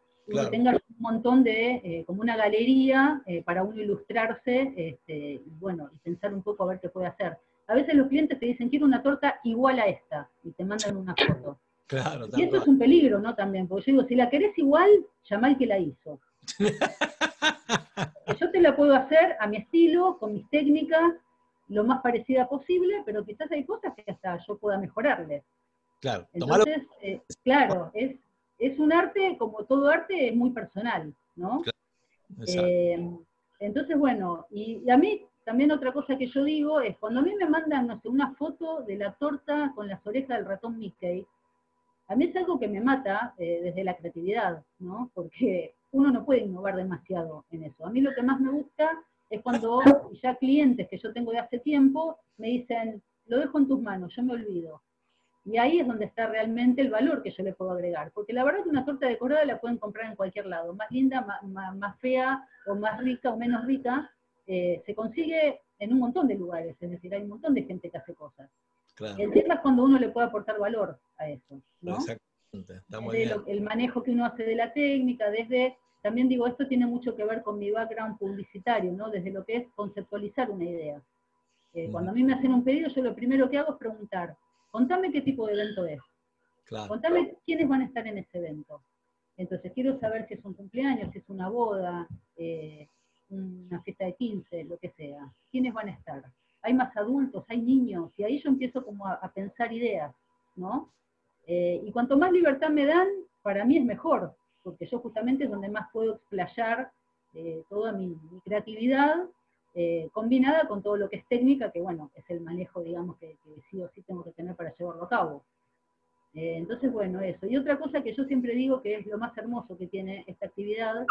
tenga un montón de, como una galería para uno ilustrarse, este, y bueno, y pensar un poco a ver qué puede hacer. A veces los clientes te dicen, quiero una torta igual a esta, y te mandan una foto y esto es un peligro, ¿no? También, porque yo digo, si la querés igual, llama al que la hizo. yo te la puedo hacer a mi estilo, con mis técnicas, lo más parecida posible, pero quizás hay cosas que hasta yo pueda mejorarle. Claro, Entonces, eh, claro, es, es un arte, como todo arte, es muy personal, ¿no? Eh, Entonces, bueno, y, a mí también otra cosa que yo digo es, cuando a mí me mandan, no sé, una foto de la torta con las orejas del ratón Mickey, a mí es algo que me mata eh, desde la creatividad, ¿no? Porque uno no puede innovar demasiado en eso. A mí lo que más me gusta es cuando ya clientes que yo tengo de hace tiempo me dicen, lo dejo en tus manos, yo me olvido. Y ahí es donde está realmente el valor que yo le puedo agregar. Porque la verdad que una torta decorada la pueden comprar en cualquier lado. Más linda, más, fea, o más rica o menos rica, eh, se consigue en un montón de lugares. Es decir, hay un montón de gente que hace cosas. El tema es cuando uno le puede aportar valor a eso. ¿no? Exactamente. el manejo que uno hace de la técnica, desde también digo, esto tiene mucho que ver con mi background publicitario, ¿no? Desde lo que es conceptualizar una idea. Eh, cuando a mí me hacen un pedido, yo lo primero que hago es preguntar, contame qué tipo de evento es. Contame quiénes van a estar en ese evento. Entonces quiero saber si es un cumpleaños, si es una boda, eh, una fiesta de 15, lo que sea. ¿Quiénes van a estar? Hay más adultos, hay niños, y ahí yo empiezo como a, pensar ideas, ¿no? Eh, y cuanto más libertad me dan, para mí es mejor, porque yo justamente es donde más puedo explayar eh, toda mi, creatividad, eh, combinada con todo lo que es técnica, que bueno, es el manejo, digamos, que, sí o sí tengo que tener para llevarlo a cabo. Eh, entonces, bueno, eso. Y otra cosa que yo siempre digo que es lo más hermoso que tiene esta actividad,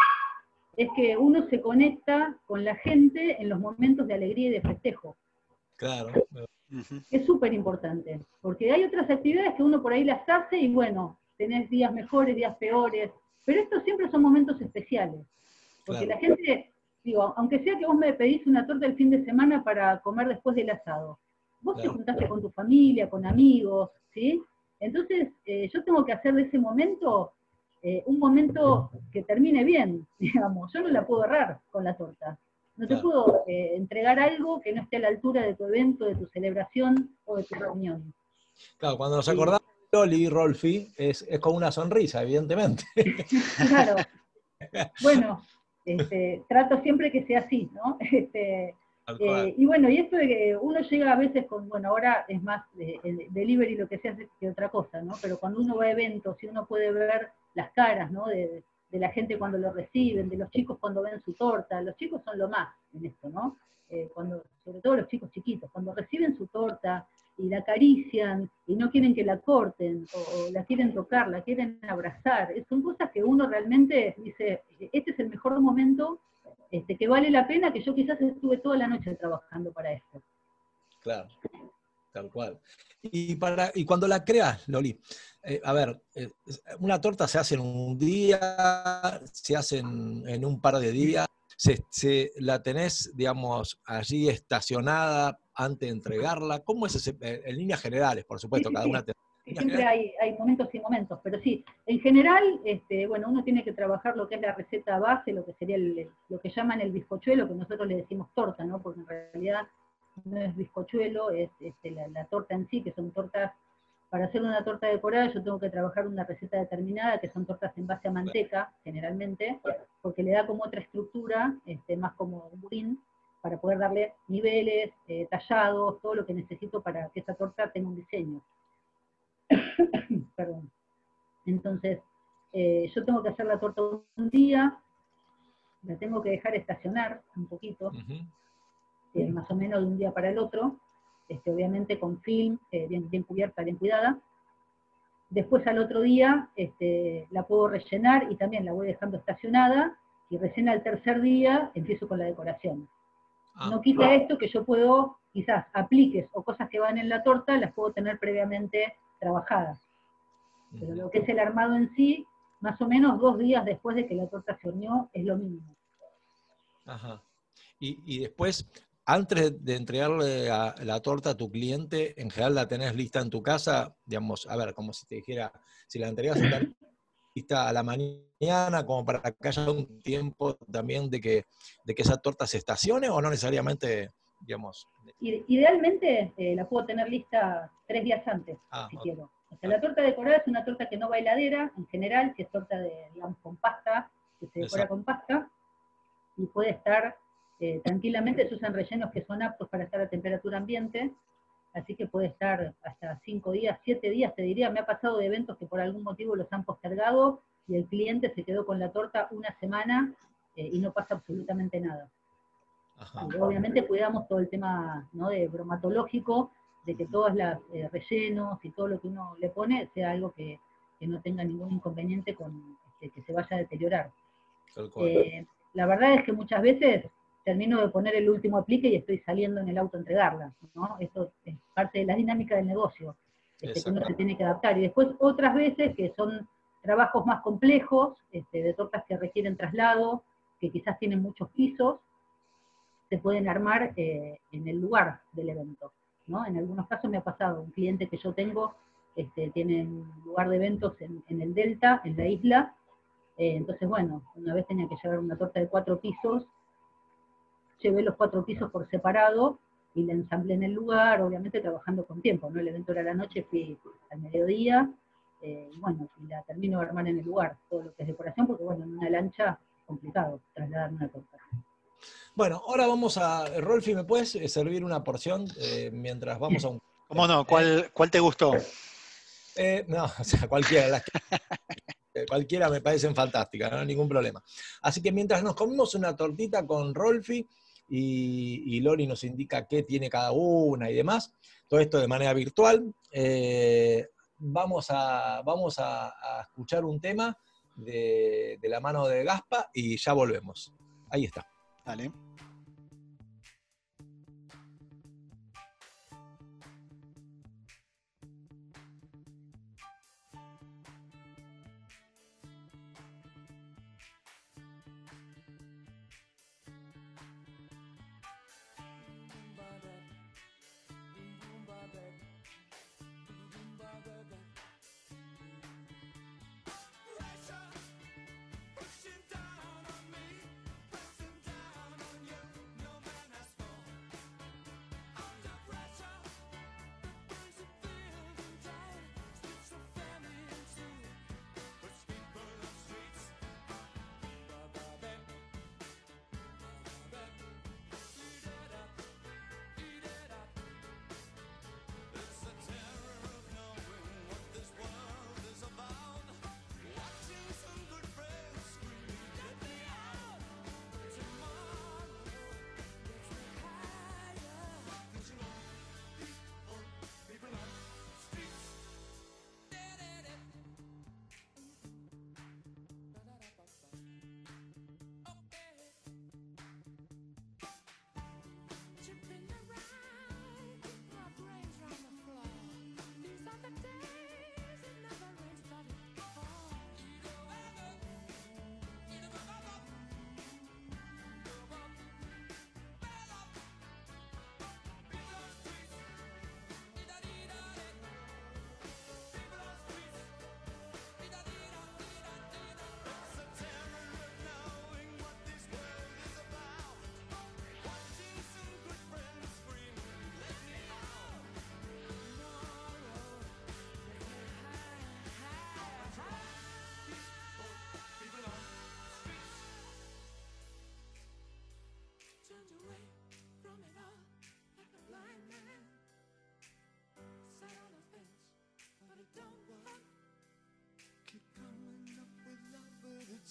es que uno se conecta con la gente en los momentos de alegría y de festejo. Claro. Es súper importante, porque hay otras actividades que uno por ahí las hace y bueno, tenés días mejores, días peores, pero estos siempre son momentos especiales, porque la gente, digo, aunque sea que vos me pedís una torta el fin de semana para comer después del asado, vos te juntaste con tu familia, con amigos, ¿sí? Entonces, eh, yo tengo que hacer de ese momento eh, un momento que termine bien, digamos. Yo no la puedo errar con la torta. No te puedo eh, entregar algo que no esté a la altura de tu evento, de tu celebración o de tu reunión. Claro, cuando nos acordamos Loli, Rolfi, es, es con una sonrisa, evidentemente. claro. Bueno, este, trato siempre que sea así, ¿no? Este, eh, y bueno, y esto de que uno llega a veces con, bueno, ahora es más el delivery lo que se hace que otra cosa, ¿no? Pero cuando uno va a eventos y uno puede ver las caras, ¿no? De, la gente cuando lo reciben, de los chicos cuando ven su torta, los chicos son lo más en esto, ¿no? Eh, cuando, sobre todo los chicos chiquitos, cuando reciben su torta, y la acarician y no quieren que la corten o, la quieren tocar, la quieren abrazar. Son cosas que uno realmente dice, este es el mejor momento este, que vale la pena, que yo quizás estuve toda la noche trabajando para esto. Claro, tal cual. Y, para, y cuando la creas, Loli, eh, a ver, eh, una torta se hace en un día, se hace en, un par de días, se, la tenés, digamos, allí estacionada antes de entregarla? ¿Cómo es ese, eh, en líneas generales, por supuesto, cada una Siempre hay, momentos y momentos, pero sí, en general, este, bueno, uno tiene que trabajar lo que es la receta base, lo que sería lo que llaman el bizcochuelo, que nosotros le decimos torta, ¿no? Porque en realidad no es bizcochuelo, es este, la, torta en sí, que son tortas, para hacer una torta decorada yo tengo que trabajar una receta determinada, que son tortas en base a manteca, generalmente, porque le da como otra estructura, este, más como un budín, para poder darle niveles, eh, tallados, todo lo que necesito para que esa torta tenga un diseño. Perdón. Entonces, eh, yo tengo que hacer la torta un día, la tengo que dejar estacionar un poquito, eh, más o menos de un día para el otro, este, obviamente con film, bien, bien cubierta, bien cuidada. Después al otro día este, la puedo rellenar y también la voy dejando estacionada, y recién al tercer día empiezo con la decoración. Ah. No quita esto que yo puedo, quizás apliques o cosas que van en la torta, las puedo tener previamente trabajadas. Pero lo que es el armado en sí, más o menos dos días después de que la torta se horneó, es lo mínimo. Ajá. Y, después, antes de entregarle la torta a tu cliente, en general la tenés lista en tu casa, digamos, a ver, como si te dijera, si la entregas a la mañana, como para que haya un tiempo también de que, de que esa torta se estacione o no necesariamente, digamos? Idealmente eh, la puedo tener lista tres días antes, ah, si quiero. O sea, la torta decorada es una torta que no va a heladera, en general, si es torta de, digamos, con pasta, que se decora con pasta, y puede estar eh, tranquilamente, se usan rellenos que son aptos para estar a temperatura ambiente, así que puede estar hasta cinco días, siete días, te diría, me ha pasado de eventos que por algún motivo los han postergado y el cliente se quedó con la torta una semana eh, y no pasa absolutamente nada. Y obviamente cuidamos todo el tema ¿no? de bromatológico, de que todos los eh, rellenos y todo lo que uno le pone sea algo que, que no tenga ningún inconveniente con este, que se vaya a deteriorar. Eh, la verdad es que muchas veces termino de poner el último aplique y estoy saliendo en el auto a entregarla, ¿no? Esto es parte de la dinámica del negocio, este, que uno se tiene que adaptar. Y después otras veces que son trabajos más complejos, este, de tortas que requieren traslado, que quizás tienen muchos pisos, se pueden armar eh, en el lugar del evento. ¿no? En algunos casos me ha pasado, un cliente que yo tengo este, tiene un lugar de eventos en, el Delta, en la isla, eh, entonces bueno, una vez tenía que llevar una torta de cuatro pisos, llevé los cuatro pisos por separado y la ensamblé en el lugar, obviamente trabajando con tiempo, ¿no? El evento era la noche, fui al mediodía, eh, bueno, y la termino de armar en el lugar, todo lo que es decoración, porque bueno, en una lancha es complicado trasladar una torta. Bueno, ahora vamos a. Rolfi, ¿me puedes eh, servir una porción eh, mientras vamos a un. ¿Cómo no? ¿Cuál, cuál te gustó? Eh, no, o sea, cualquiera. cualquiera me parecen fantásticas, no hay ningún problema. Así que mientras nos comemos una tortita con Rolfi y, Lori nos indica qué tiene cada una y demás, todo esto de manera virtual, vamos, a, vamos a, escuchar un tema de, de la mano de Gaspa y ya volvemos. Ahí está. Dale.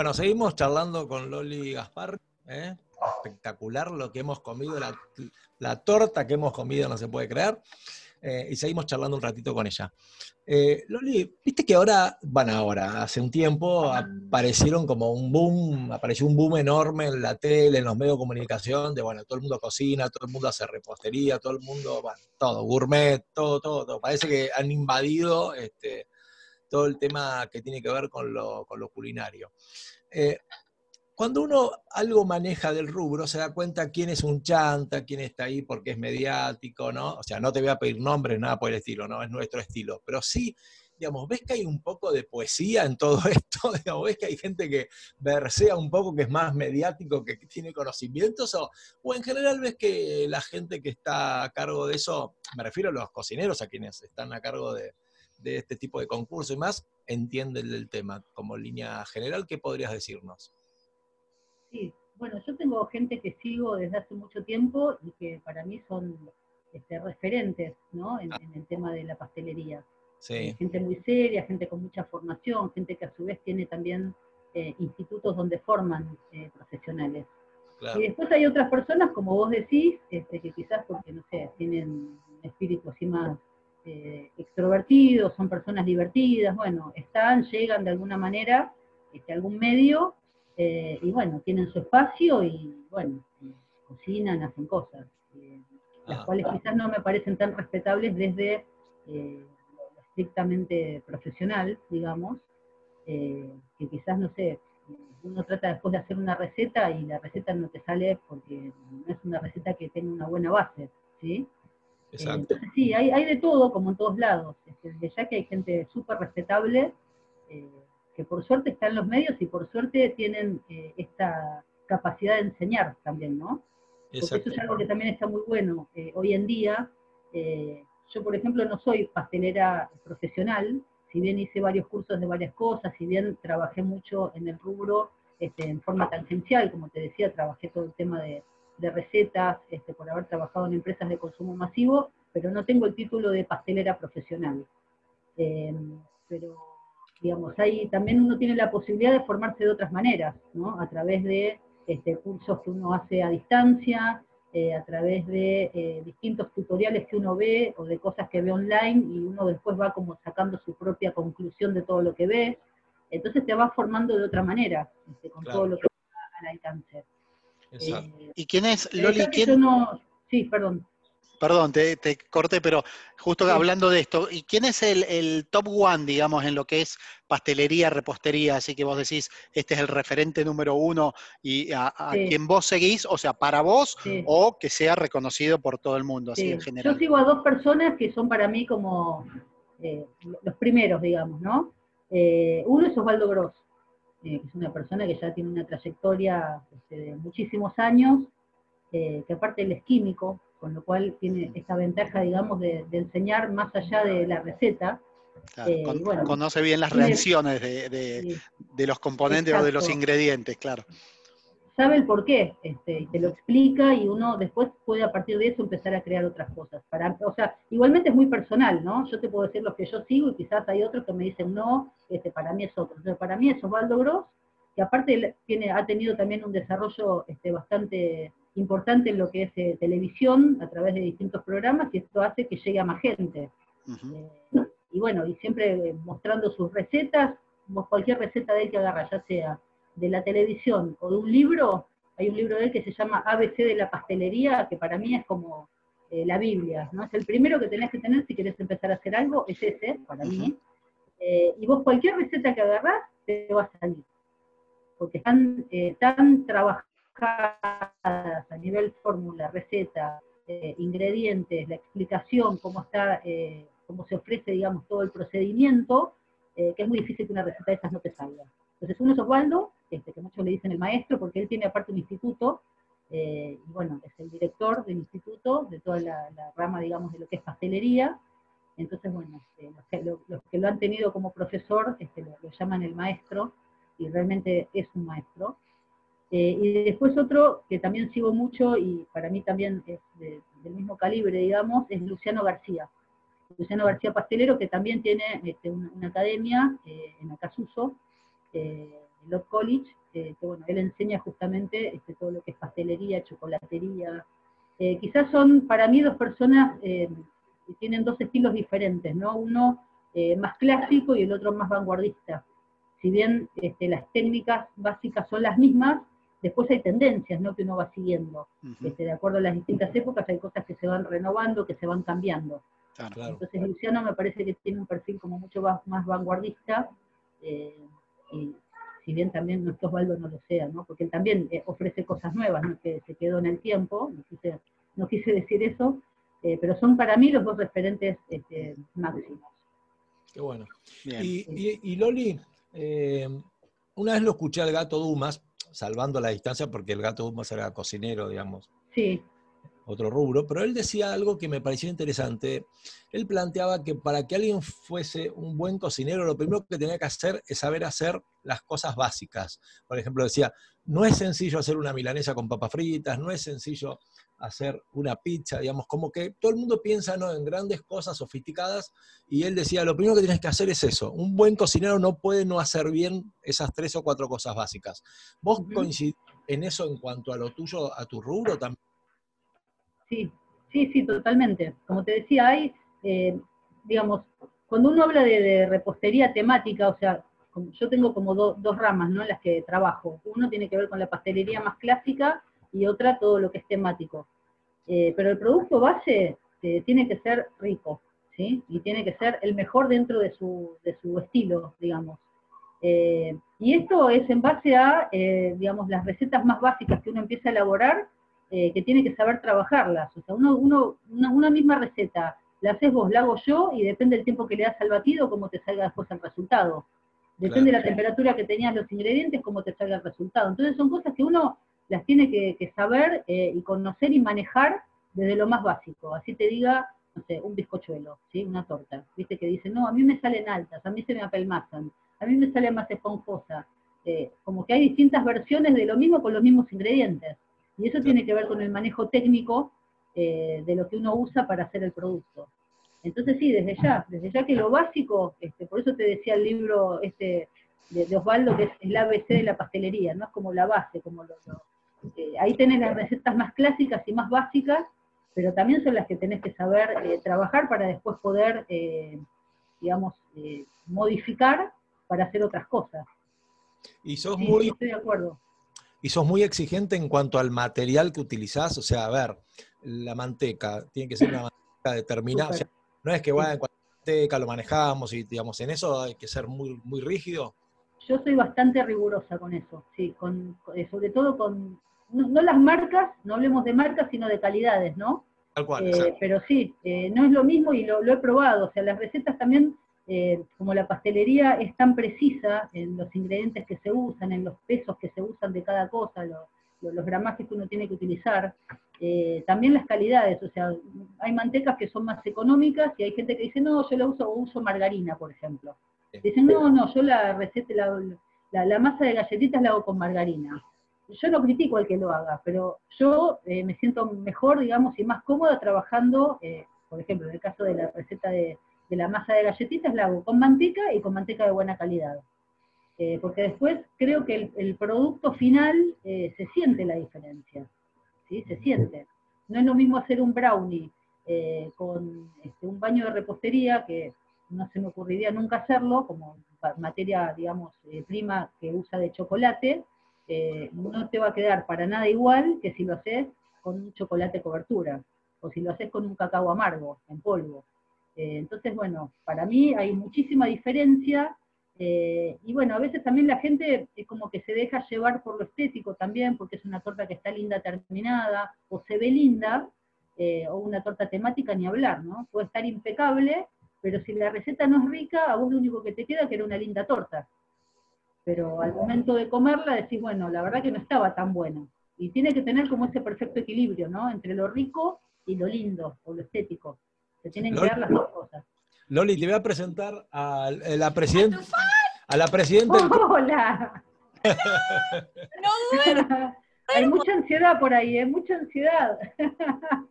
Bueno, seguimos charlando con Loli Gaspar. ¿eh? Espectacular lo que hemos comido, la, torta que hemos comido, no se puede creer. Eh, y seguimos charlando un ratito con ella. Eh, Loli, viste que ahora, bueno, ahora, hace un tiempo aparecieron como un boom, apareció un boom enorme en la tele, en los medios de comunicación, de bueno, todo el mundo cocina, todo el mundo hace repostería, todo el mundo, todo, gourmet, todo, todo, todo. Parece que han invadido este, todo el tema que tiene que ver con lo, culinario. Eh, cuando uno algo maneja del rubro, se da cuenta quién es un chanta, quién está ahí porque es mediático, ¿no? O sea, no te voy a pedir nombres, nada por el estilo, no es nuestro estilo, pero sí, digamos, ves que hay un poco de poesía en todo esto, ves que hay gente que versea un poco, que es más mediático, que tiene conocimientos, o, o en general ves que la gente que está a cargo de eso, me refiero a los cocineros, a quienes están a cargo de, de este tipo de concursos y más, entienden el tema como línea general. ¿Qué podrías decirnos? Sí, bueno, yo tengo gente que sigo desde hace mucho tiempo y que para mí son este, referentes ¿no? en, el tema de la pastelería. Sí. Eh, gente muy seria, gente con mucha formación, gente que a su vez tiene también eh, institutos donde forman eh, profesionales. Y después hay otras personas, como vos decís, este, que quizás porque, no sé, tienen un espíritu así más eh, extrovertidos, son personas divertidas, bueno, están, llegan de alguna manera este, a algún medio eh, y bueno, tienen su espacio y bueno, cocinan, hacen cosas, eh, las ah. cuales quizás no me parecen tan respetables desde lo estrictamente profesional, digamos, que quizás, no sé, uno trata después de hacer una receta y la receta no te sale porque no es una receta que tenga una buena base, ¿sí? Exacto. sí, hay, hay, de todo, como en todos lados. Este, ya que hay gente súper respetable, eh, que por suerte está en los medios y por suerte tienen eh, esta capacidad de enseñar también, ¿no? Porque eso es algo que también está muy bueno. Eh, hoy en día, yo por ejemplo no soy pastelera profesional, si bien hice varios cursos de varias cosas, si bien trabajé mucho en el rubro este, en forma tangencial, como te decía, trabajé todo el tema de, de recetas este, por haber trabajado en empresas de consumo masivo, pero no tengo el título de pastelera profesional. Eh, pero, digamos, ahí también uno tiene la posibilidad de formarse de otras maneras, ¿no? A través de este, cursos que uno hace a distancia, eh, a través de eh, distintos tutoriales que uno ve o de cosas que ve online y uno después va como sacando su propia conclusión de todo lo que ve. Entonces te va formando de otra manera, este, con todo lo que va al alcance. Eh, ¿Y quién es, Loli? ¿quién... Sí, perdón. Perdón, te, corté, pero justo hablando de esto, ¿y quién es el, top one, digamos, en lo que es pastelería, repostería? Así que vos decís, este es el referente número uno y a, quien vos seguís, o sea, para vos o que sea reconocido por todo el mundo, así en general. Yo sigo a dos personas que son para mí como eh, los primeros, digamos, ¿no? Eh, uno es Osvaldo Gross, eh, que es una persona que ya tiene una trayectoria este, de muchísimos años, eh, que aparte él es químico, con lo cual tiene esta ventaja, digamos, de, enseñar más allá de la receta. Eh, conoce bien las reacciones de, los componentes o de los ingredientes, claro sabe el por qué, este, y te lo explica y uno después puede a partir de eso empezar a crear otras cosas. Para, o sea, igualmente es muy personal, ¿no? Yo te puedo decir los que yo sigo y quizás hay otros que me dicen, no, este, para mí es otro. Entonces, para mí es Osvaldo Gross, que aparte tiene, ha tenido también un desarrollo este, bastante importante en lo que es eh, televisión a través de distintos programas y esto hace que llegue a más gente. Eh, y bueno, y siempre mostrando sus recetas, cualquier receta de él que agarra, ya sea de la televisión o de un libro, hay un libro de él que se llama ABC de la pastelería, que para mí es como eh, la Biblia, ¿no? Es el primero que tenés que tener si querés empezar a hacer algo, es ese, para mí. Eh, y vos cualquier receta que agarrás, te va a salir. Porque están eh, tan trabajadas a nivel fórmula, receta, ingredientes, la explicación, cómo está, cómo se ofrece, digamos, todo el procedimiento, que es muy difícil que una receta de esas no te salga. Entonces uno es Osvaldo, este, que muchos le dicen el maestro, porque él tiene aparte un instituto, eh, y bueno, es el director del instituto, de toda la, rama, digamos, de lo que es pastelería. Entonces, bueno, este, los, que lo, han tenido como profesor este, lo, llaman el maestro, y realmente es un maestro. Eh, y después otro que también sigo mucho, y para mí también es del mismo calibre, digamos, es Luciano García. Luciano García Pastelero, que también tiene una, academia eh, en Acasuso, Love College, que bueno, él enseña justamente este, todo lo que es pastelería, chocolatería. quizás son para mí dos personas que tienen dos estilos diferentes, ¿no? Uno más clásico y el otro más vanguardista. Si bien este, las técnicas básicas son las mismas, después hay tendencias ¿no? que uno va siguiendo. Este, de acuerdo a las distintas épocas hay cosas que se van renovando, que se van cambiando. Entonces Luciano me parece que tiene un perfil como mucho más, vanguardista, eh, y si bien también nuestro Osvaldo no lo sea, ¿no? porque él también eh, ofrece cosas nuevas, ¿no? que se quedó en el tiempo, no quise, decir eso, eh, pero son para mí los dos referentes este, máximos. Qué bueno. Y, Loli, una vez lo escuché al gato Dumas, salvando la distancia porque el gato Dumas era cocinero, digamos. Sí otro rubro, pero él decía algo que me pareció interesante. Él planteaba que para que alguien fuese un buen cocinero, lo primero que tenía que hacer es saber hacer las cosas básicas. Por ejemplo, decía, no es sencillo hacer una milanesa con papas fritas, no es sencillo hacer una pizza, digamos, como que todo el mundo piensa ¿no? en grandes cosas sofisticadas, y él decía, lo primero que tienes que hacer es eso. Un buen cocinero no puede no hacer bien esas tres o cuatro cosas básicas. ¿Vos coincidís en eso en cuanto a lo tuyo, a tu rubro también? Sí, sí, sí, totalmente. Como te decía, hay, eh, digamos, cuando uno habla de, repostería temática, o sea, yo tengo como dos ramas, ¿no? En las que trabajo. Uno tiene que ver con la pastelería más clásica y otra todo lo que es temático. Eh, pero el producto base eh, tiene que ser rico, ¿sí? Y tiene que ser el mejor dentro de su, de su estilo, digamos. y esto es en base a, digamos, las recetas más básicas que uno empieza a elaborar eh, que tiene que saber trabajarlas. O sea, uno, uno, una, misma receta, la haces vos, la hago yo, y depende del tiempo que le das al batido, cómo te salga después el resultado. Depende de la temperatura que tenías los ingredientes, cómo te salga el resultado. Entonces son cosas que uno las tiene que, saber eh, y conocer y manejar desde lo más básico. Así te diga, no sé, un bizcochuelo, ¿sí? una torta. Viste que dice, no, a mí me salen altas, a mí se me apelmazan, a mí me sale más esponjosa. Eh, como que hay distintas versiones de lo mismo con los mismos ingredientes. Y eso tiene que ver con el manejo técnico eh, de lo que uno usa para hacer el producto. Entonces sí, desde ya, desde ya que lo básico, este, por eso te decía el libro este de, Osvaldo, que es el ABC de la pastelería, no es como la base, como lo, eh, ahí tenés las recetas más clásicas y más básicas, pero también son las que tenés que saber eh, trabajar para después poder, digamos, modificar para hacer otras cosas. Y sos muy... Estoy de acuerdo y sos muy exigente en cuanto al material que utilizás, o sea, a ver, la manteca, tiene que ser una manteca determinada, no es que, bueno, en manteca lo manejamos y, digamos, en eso hay que ser muy, muy rígido. Yo soy bastante rigurosa con eso, sí, con, eh, sobre todo con, no, las marcas, no hablemos de marcas, sino de calidades, ¿no? Tal cual, eh, pero sí, eh, no es lo mismo y lo, lo, he probado, o sea, las recetas también eh, como la pastelería es tan precisa en los ingredientes que se usan, en los pesos que se usan de cada cosa, los gramajes que uno tiene que utilizar, eh, también las calidades, o sea, hay mantecas que son más económicas y hay gente que dice, no, yo la uso, uso margarina, por ejemplo. Dicen, no, no, yo la receta, la, masa de galletitas la hago con margarina. Yo no critico al que lo haga, pero yo eh, me siento mejor, digamos, y más cómoda trabajando, por ejemplo, en el caso de la receta de, de la masa de galletitas la hago con manteca y con manteca de buena calidad. Eh, porque después creo que el, producto final eh, se siente la diferencia, ¿sí? Se siente. No es lo mismo hacer un brownie eh, con este, un baño de repostería, que no se me ocurriría nunca hacerlo, como materia, digamos, prima que usa de chocolate, no te va a quedar para nada igual que si lo haces con un chocolate cobertura, o si lo haces con un cacao amargo, en polvo. Eh, entonces, bueno, para mí hay muchísima diferencia. Eh, y bueno, a veces también la gente es como que se deja llevar por lo estético también, porque es una torta que está linda terminada, o se ve linda, eh, o una torta temática, ni hablar, ¿no? Puede estar impecable, pero si la receta no es rica, a vos lo único que te queda que era una linda torta. Pero al momento de comerla decís, bueno, la verdad que no estaba tan buena. Y tiene que tener como ese perfecto equilibrio, ¿no? Entre lo rico y lo lindo, o lo estético. Se tienen que dar las dos cosas. Loli, te voy a presentar a la presidenta. A la presidenta. Hola. no Hay mucha ansiedad por ahí, hay ¿eh? mucha ansiedad.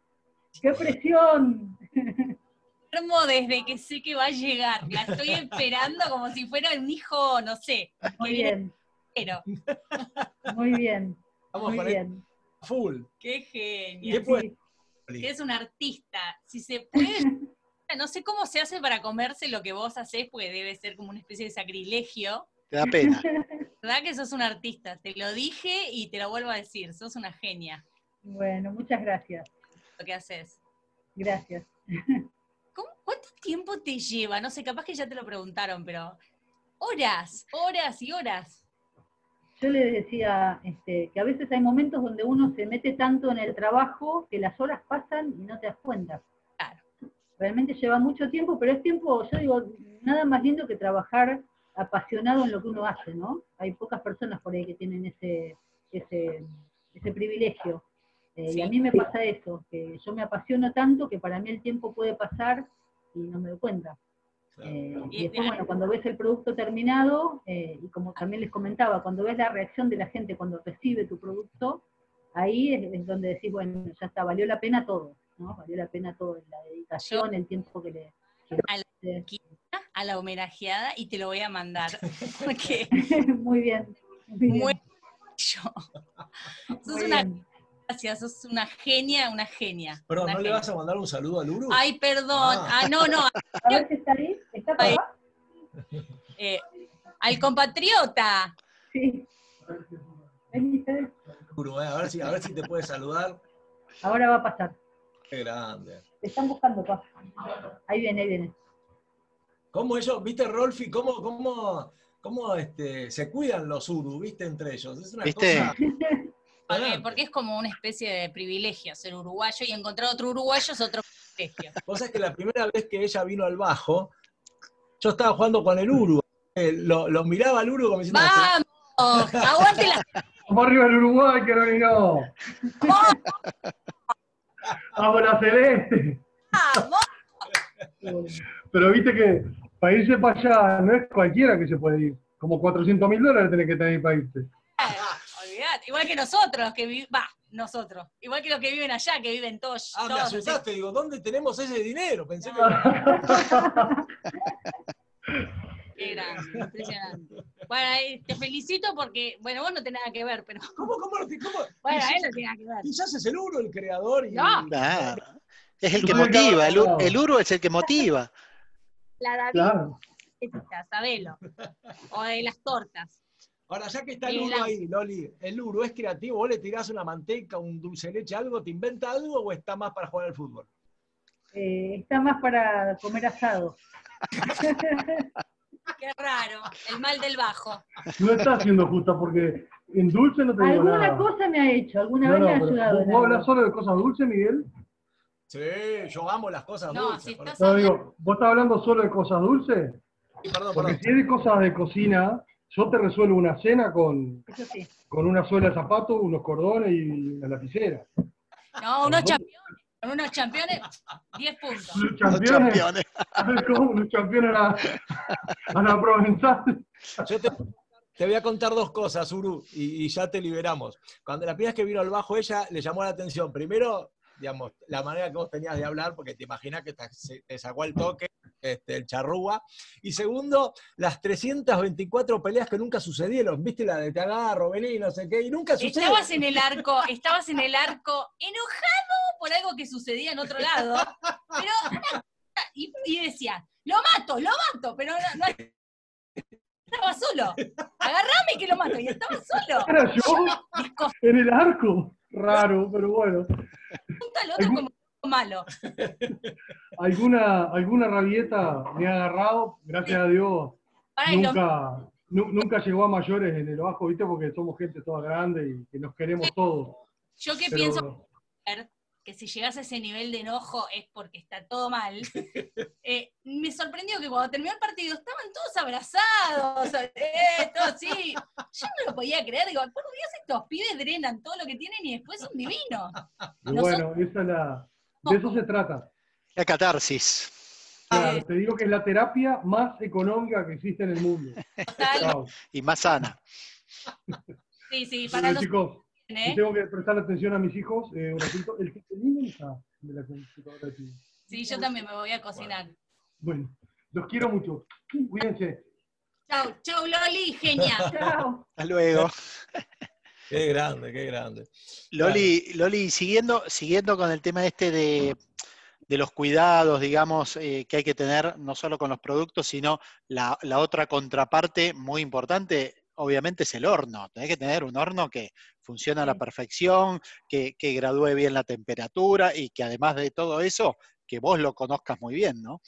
¡Qué presión! Duermo desde que sé que va a llegar. La estoy esperando como si fuera un hijo, no sé. Muy bien. Pero, Muy bien, Vamos muy bien. full. qué genio. ¿Qué Sí. Que es un artista. Si se puede, no sé cómo se hace para comerse lo que vos hacés, porque debe ser como una especie de sacrilegio. Te da pena. ¿Verdad que sos un artista? Te lo dije y te lo vuelvo a decir. Sos una genia Bueno, muchas gracias. lo que haces. Gracias. ¿Cómo- ¿Cuánto tiempo te lleva? No sé, capaz que ya te lo preguntaron, pero horas, horas y horas. Yo le decía este, que a veces hay momentos donde uno se mete tanto en el trabajo que las horas pasan y no te das cuenta. Claro. Realmente lleva mucho tiempo, pero es tiempo, yo digo, nada más lindo que trabajar apasionado en lo que uno hace, ¿no? Hay pocas personas por ahí que tienen ese, ese, ese privilegio. Eh, Sí. Y a mí me pasa eso, que yo me apasiono tanto que para mí el tiempo puede pasar y no me doy cuenta. Eh, Y- después, bueno, cuando ves el producto terminado, eh, y como también les comentaba, cuando ves la reacción de la gente cuando recibe tu producto, ahí es, es donde decís, bueno, ya está, valió la pena todo, ¿no? Valió la pena todo, la dedicación, el tiempo que le... que A la- A la homenajeada y te lo voy a mandar. Porque muy bien. Muy bien, muy yo. Sos muy una bien. gracias, sos una genia, una genia. Perdón, una ¿no le vas a mandar un saludo al Uru? Ay, perdón. Ah. Ah, no, no. A ver si está ahí. ¿Está Ahí. papá? eh, al compatriota. Sí. Uru, eh, a, ver si, a ver si te puede saludar. Ahora va a pasar. Qué grande. Te están buscando, papá. Ahí viene, ahí viene. ¿Cómo ellos, viste, Rolfi, cómo, cómo, cómo este, se cuidan los Uru, viste, entre ellos? Es una ¿Viste? cosa. Porque, porque es como una especie de privilegio ser uruguayo y encontrar otro uruguayo es otro privilegio. Vos sabés que la primera vez que ella vino al bajo, yo estaba jugando con el Uru. eh, Lo, lo miraba al Uru como diciendo, ¡Vamos! ¡Aguante la Vamos arriba el Uruguay, Carolino. Vamos la celeste. vamos! Pero viste que para irse para allá no es cualquiera que se puede ir. Como 400 mil dólares tenés que tener para irte. Olvidate, igual que nosotros, los que viven, va, nosotros, igual que los que viven allá, que viven todos, ah, me todos así. asustaste, digo, ¿dónde tenemos ese dinero? Pensé que... Qué grande, impresionante. Bueno, ahí te felicito porque, bueno, vos no tenés nada que ver, pero ¿Cómo, cómo, cómo? bueno, quizás, él no tiene nada que ver. quizás es el Uru el creador y... No. Es el que No, motiva, el, no. ur- el Uru es el que motiva. La David, Claro. sabelo. O de las tortas. Ahora, ya que está el la- ahí, Loli, ¿el Uru es creativo? ¿Vos le tirás una manteca, un dulce de leche, algo? ¿Te inventa algo o está más para jugar al fútbol? Eh, está más para comer asado. Qué raro, el mal del bajo. No está siendo justa porque en dulce no te digo Alguna nada. cosa me ha hecho, alguna No, vez no, me ha ayudado. ¿Vos, hablas solo de cosas dulces, Miguel? Sí, yo amo las cosas No, dulces. si por- estás No, hablando, digo, ¿vos estás hablando solo de cosas dulces? Perdón, Porque perdón. si es de cosas de cocina, yo te resuelvo una cena con, sí. con una suela de zapato, unos cordones y una lapicera. no, unos campeones, con unos campeones, 10 puntos. Los Los campeones, campeones. ¿cómo? Los campeones a la, a la provenzal. Yo te, te voy a contar dos cosas, Uru, y, y ya te liberamos. Cuando la primera vez que vino al bajo, ella le llamó la atención. Primero, digamos, la manera que vos tenías de hablar, porque te imaginas que te, sacó el toque, este, el charrúa. Y segundo, las 324 peleas que nunca sucedieron. ¿Viste la de te agarro, vení, no sé qué? Y nunca sucede. Estabas en el arco, estabas en el arco enojado por algo que sucedía en otro lado, pero y, y decía, lo mato, lo mato, pero no, no- estaba solo. Agarrame que lo mato, y estaba solo. Era yo en el arco. Raro, pero bueno. al otro como malo. Alguna, alguna rabieta me ha agarrado, gracias a Dios. Nunca, nu- nunca llegó a mayores en el bajo, ¿viste? Porque somos gente toda grande y que nos queremos todos. yo que Pero- pienso que si llegas a ese nivel de enojo es porque está todo mal. Eh, me sorprendió que cuando terminó el partido estaban todos abrazados, eh, así. Yo no lo podía creer, digo, por Dios, estos pibes drenan todo lo que tienen y después son divinos. Y bueno, esa es la, de eso se trata. La catarsis. Claro, te digo que es la terapia más económica que existe en el mundo. Tal- Chao. Y más sana. sí, sí, para Bueno, los chicos, ¿eh? y tengo que prestar atención a mis hijos. eh, un ratito. El que está de la computadora aquí. Sí, yo también me voy a cocinar. Bueno, los quiero mucho. Cuídense. Chau, chau Loli, genia. Chao. Hasta luego. Qué grande, qué grande. Loli, Loli, siguiendo, siguiendo con el tema este de, de los cuidados, digamos, eh, que hay que tener no solo con los productos, sino la, la otra contraparte muy importante, obviamente, es el horno. Tenés que tener un horno que funcione a la perfección, que, que gradúe bien la temperatura y que además de todo eso, que vos lo conozcas muy bien, ¿no?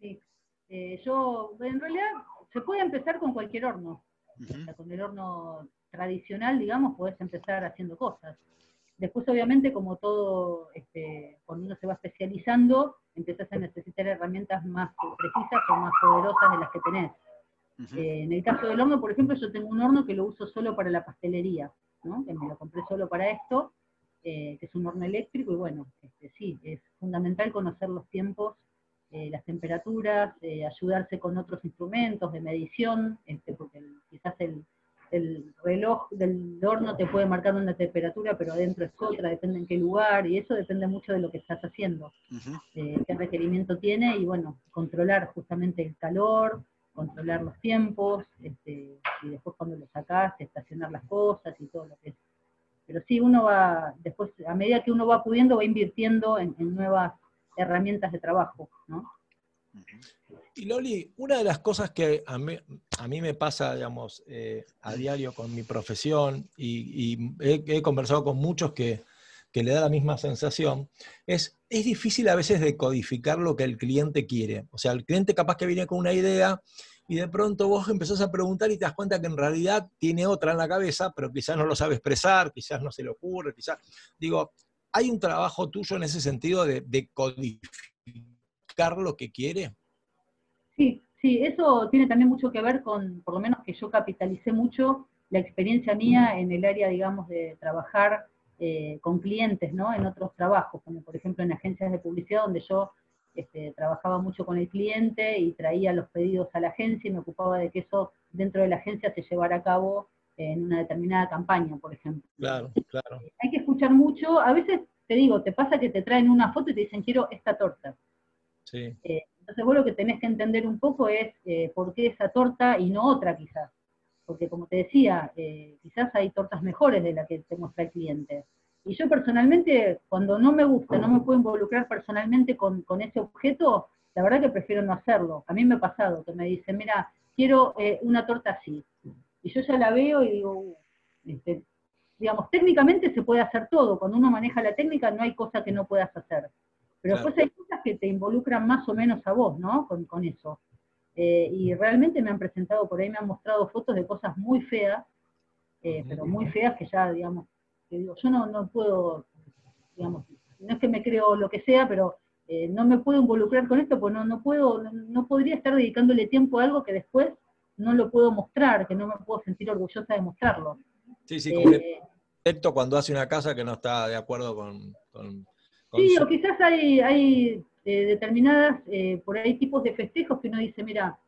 Sí. Eh, yo, en realidad, se puede empezar con cualquier horno. O sea, con el horno tradicional, digamos, podés empezar haciendo cosas. Después, obviamente, como todo, este, cuando uno se va especializando, empiezas a necesitar herramientas más precisas o más poderosas de las que tenés. Eh, en el caso del horno, por ejemplo, yo tengo un horno que lo uso solo para la pastelería, ¿no? que me lo compré solo para esto, eh, que es un horno eléctrico, y bueno, este, sí, es fundamental conocer los tiempos, eh, las temperaturas, ayudarse con otros instrumentos de medición, este, porque el- quizás el, el reloj del horno te puede marcar una temperatura, pero adentro es otra, depende en qué lugar, y eso depende mucho de lo que estás haciendo eh, qué requerimiento tiene y bueno, controlar justamente el calor, controlar los tiempos, este, y después cuando lo sacás, estacionar las cosas y todo lo que es. Pero sí, uno va, después, a medida que uno va pudiendo, va invirtiendo en, nuevas herramientas de trabajo, ¿no? Y Loli, una de las cosas que a mí, a mí me pasa, digamos, eh, a diario con mi profesión, y, y he conversado con muchos que, que le da la misma sensación, es, es difícil a veces decodificar lo que el cliente quiere. O sea, el cliente capaz que viene con una idea y de pronto vos empezás a preguntar y te das cuenta que en realidad tiene otra en la cabeza, pero quizás no lo sabe expresar, quizás no se le ocurre, quizás... Digo, ¿hay un trabajo tuyo en ese sentido de, de codificar lo que quiere? Sí, sí, eso tiene también mucho que ver con, por lo menos que yo capitalicé mucho la experiencia mía en el área, digamos, de trabajar eh, con clientes, ¿no? En otros trabajos, como por ejemplo en agencias de publicidad, donde yo este, trabajaba mucho con el cliente y traía los pedidos a la agencia y me ocupaba de que eso dentro de la agencia se llevara a cabo en una determinada campaña, por ejemplo. Claro, claro. Hay que escuchar mucho, a veces te digo, te pasa que te traen una foto y te dicen quiero esta torta. Sí, Entonces vos lo que tenés que entender un poco es eh, por qué esa torta y no otra quizás. Porque como te decía, eh, quizás hay tortas mejores de la que te muestra el cliente. Y yo personalmente, cuando no me gusta, no me puedo involucrar personalmente con, con ese objeto, la verdad que prefiero no hacerlo. A mí me ha pasado que me dicen, mira, quiero eh, una torta así. Y yo ya la veo y digo, "Uh", este, digamos, técnicamente se puede hacer todo. Cuando uno maneja la técnica no hay cosa que no puedas hacer. Pero Claro. después hay cosas que te involucran más o menos a vos, ¿no? Con, con eso. Eh, y realmente me han presentado, por ahí me han mostrado fotos de cosas muy feas, eh, pero muy feas que ya, digamos, que digo, yo no, no puedo, digamos, no es que me creo lo que sea, pero eh, no me puedo involucrar con esto, porque no, no puedo, no, no podría estar dedicándole tiempo a algo que después no lo puedo mostrar, que no me puedo sentir orgullosa de mostrarlo. sí, sí, arquitecto cuando hace una casa que no está de acuerdo con... con- con Sí, su- o quizás hay, hay eh, determinadas, eh, por ahí tipos de festejos que uno dice, mira,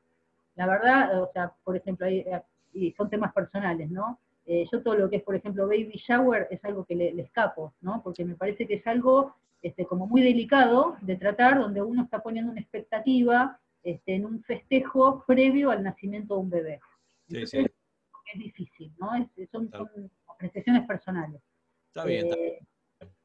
la verdad, o sea, por ejemplo, hay, eh, y son temas personales, ¿no? Eh, yo todo lo que es, por ejemplo, baby shower es algo que le, le escapo, ¿no? Porque me parece que es algo este, como muy delicado de tratar, donde uno está poniendo una expectativa este, en un festejo previo al nacimiento de un bebé. Sí, Entonces, sí. es difícil, ¿no? Es- son, son apreciaciones personales. Está bien, está Eh, bien.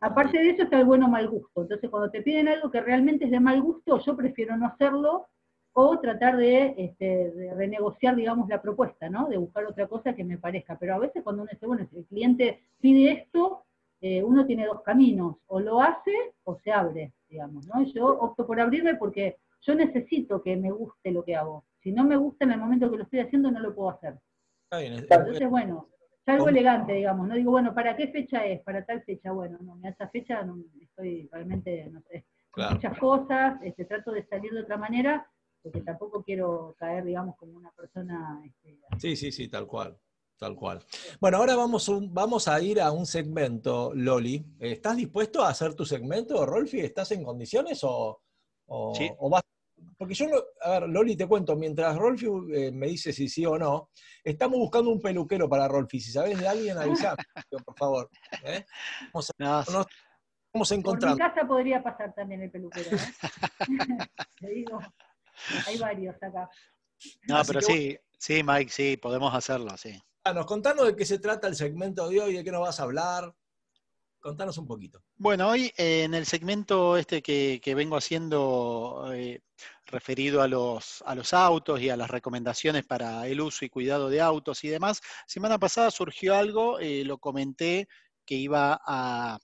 Aparte de eso está el bueno mal gusto. Entonces, cuando te piden algo que realmente es de mal gusto, yo prefiero no hacerlo o tratar de, este, de renegociar, digamos, la propuesta, ¿no? De buscar otra cosa que me parezca. Pero a veces cuando uno dice, bueno, si el cliente pide esto, eh, uno tiene dos caminos, o lo hace o se abre, digamos, ¿no? Yo opto por abrirme porque yo necesito que me guste lo que hago. Si no me gusta en el momento que lo estoy haciendo, no lo puedo hacer. Está bien, es- Entonces, bueno, es algo ¿Cómo? elegante, digamos, no digo, bueno, ¿para qué fecha es? Para tal fecha, bueno, no, a esa fecha no, estoy realmente, no sé, Claro. muchas cosas, este, trato de salir de otra manera, porque tampoco quiero caer, digamos, como una persona... Este, Sí, sí, sí, tal cual. Tal cual. Bueno, ahora vamos, un- vamos a ir a un segmento, Loli. ¿Estás dispuesto a hacer tu segmento, Rolfi? ¿Estás en condiciones o, o, Sí. o vas? Porque yo, no, a ver, Loli, te cuento, mientras Rolfi eh, me dice si sí o no, estamos buscando un peluquero para Rolfi. Si sabes de alguien, avísame, por favor. ¿eh? Vamos, a, No, vamos por mi casa podría pasar también el peluquero, ¿no? Te digo, Hay varios acá. No, Así pero que sí, sí, Mike, sí, podemos hacerlo, sí. Contanos, contanos de qué se trata el segmento de hoy, de qué nos vas a hablar. Contanos un poquito. Bueno, hoy eh, en el segmento este que, que vengo haciendo eh, referido a los, a los autos y a las recomendaciones para el uso y cuidado de autos y demás, semana pasada surgió algo, eh, lo comenté que iba a,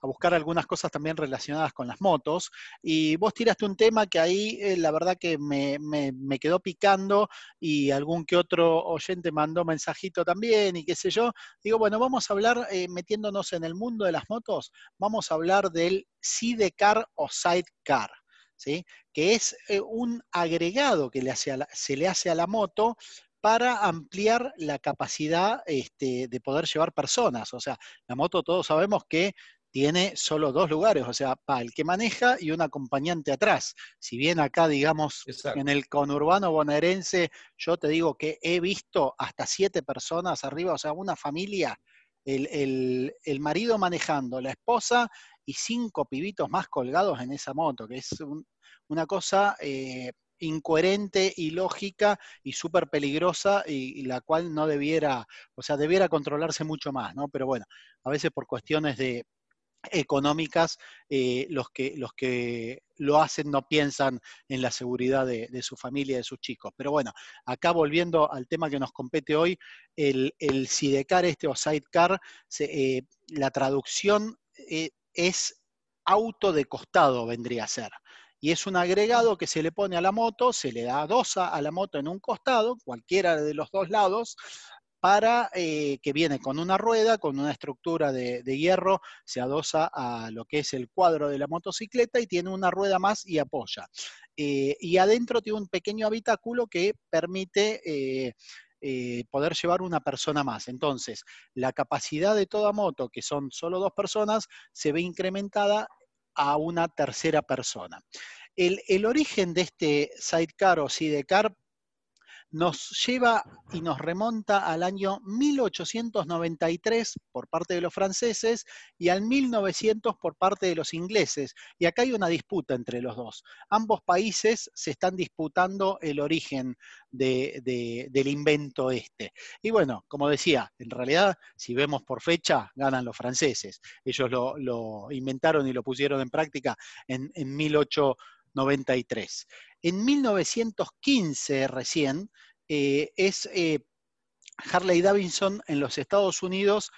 a buscar algunas cosas también relacionadas con las motos. Y vos tiraste un tema que ahí eh, la verdad que me, me- me quedó picando y algún que otro oyente mandó mensajito también y qué sé yo. Digo, bueno, vamos a hablar, eh, metiéndonos en el mundo de las motos, vamos a hablar del sidecar o sidecar. ¿Sí? que es eh, un agregado que le hace a la- se le hace a la moto para ampliar la capacidad este, de poder llevar personas. O sea, la moto todos sabemos que tiene solo dos lugares, o sea, para el que maneja y un acompañante atrás. Si bien acá, digamos, Exacto. en el conurbano bonaerense, yo te digo que he visto hasta siete personas arriba, o sea, una familia, el, el- el marido manejando, la esposa y cinco pibitos más colgados en esa moto, que es un- una cosa eh, incoherente, ilógica y súper peligrosa y, la cual no debiera, o sea, debiera controlarse mucho más, ¿no? Pero bueno, a veces por cuestiones de económicas, eh, los, que, los que lo hacen no piensan en la seguridad de, su familia, de sus chicos. Pero bueno, acá volviendo al tema que nos compete hoy, el, sidecar este o sidecar, eh, la traducción eh, es auto de costado vendría a ser. Y es un agregado que se le pone a la moto, se le da dosa a la moto en un costado, cualquiera de los dos lados, para eh, que viene con una rueda, con una estructura de, de hierro, se adosa a lo que es el cuadro de la motocicleta y tiene una rueda más y apoya. Eh, y adentro tiene un pequeño habitáculo que permite eh, eh, poder llevar una persona más. Entonces, la capacidad de toda moto, que son solo dos personas, se ve incrementada a una tercera persona. El, el origen de este sidecar o sidecar nos lleva y nos remonta al año 1893 por parte de los franceses y al 1900 por parte de los ingleses. Y acá hay una disputa entre los dos. Ambos países se están disputando el origen de- de- del invento este. Y bueno, como decía, en realidad, si vemos por fecha, ganan los franceses. Ellos lo, inventaron y lo pusieron en práctica en, en 1893. En 1915 recién es eh, Harley Davidson en los Estados Unidos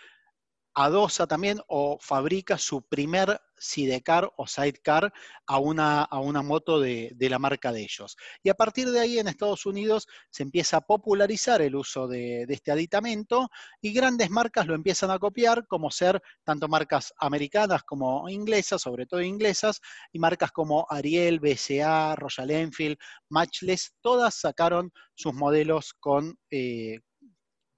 adosa también o fabrica su primer sidecar o sidecar a una, a una moto de, de la marca de ellos. Y a partir de ahí en Estados Unidos se empieza a popularizar el uso de, de este aditamento y grandes marcas lo empiezan a copiar, como ser tanto marcas americanas como inglesas, sobre todo inglesas, y marcas como Ariel, BCA, Royal Enfield, Matchless, todas sacaron sus modelos con, eh,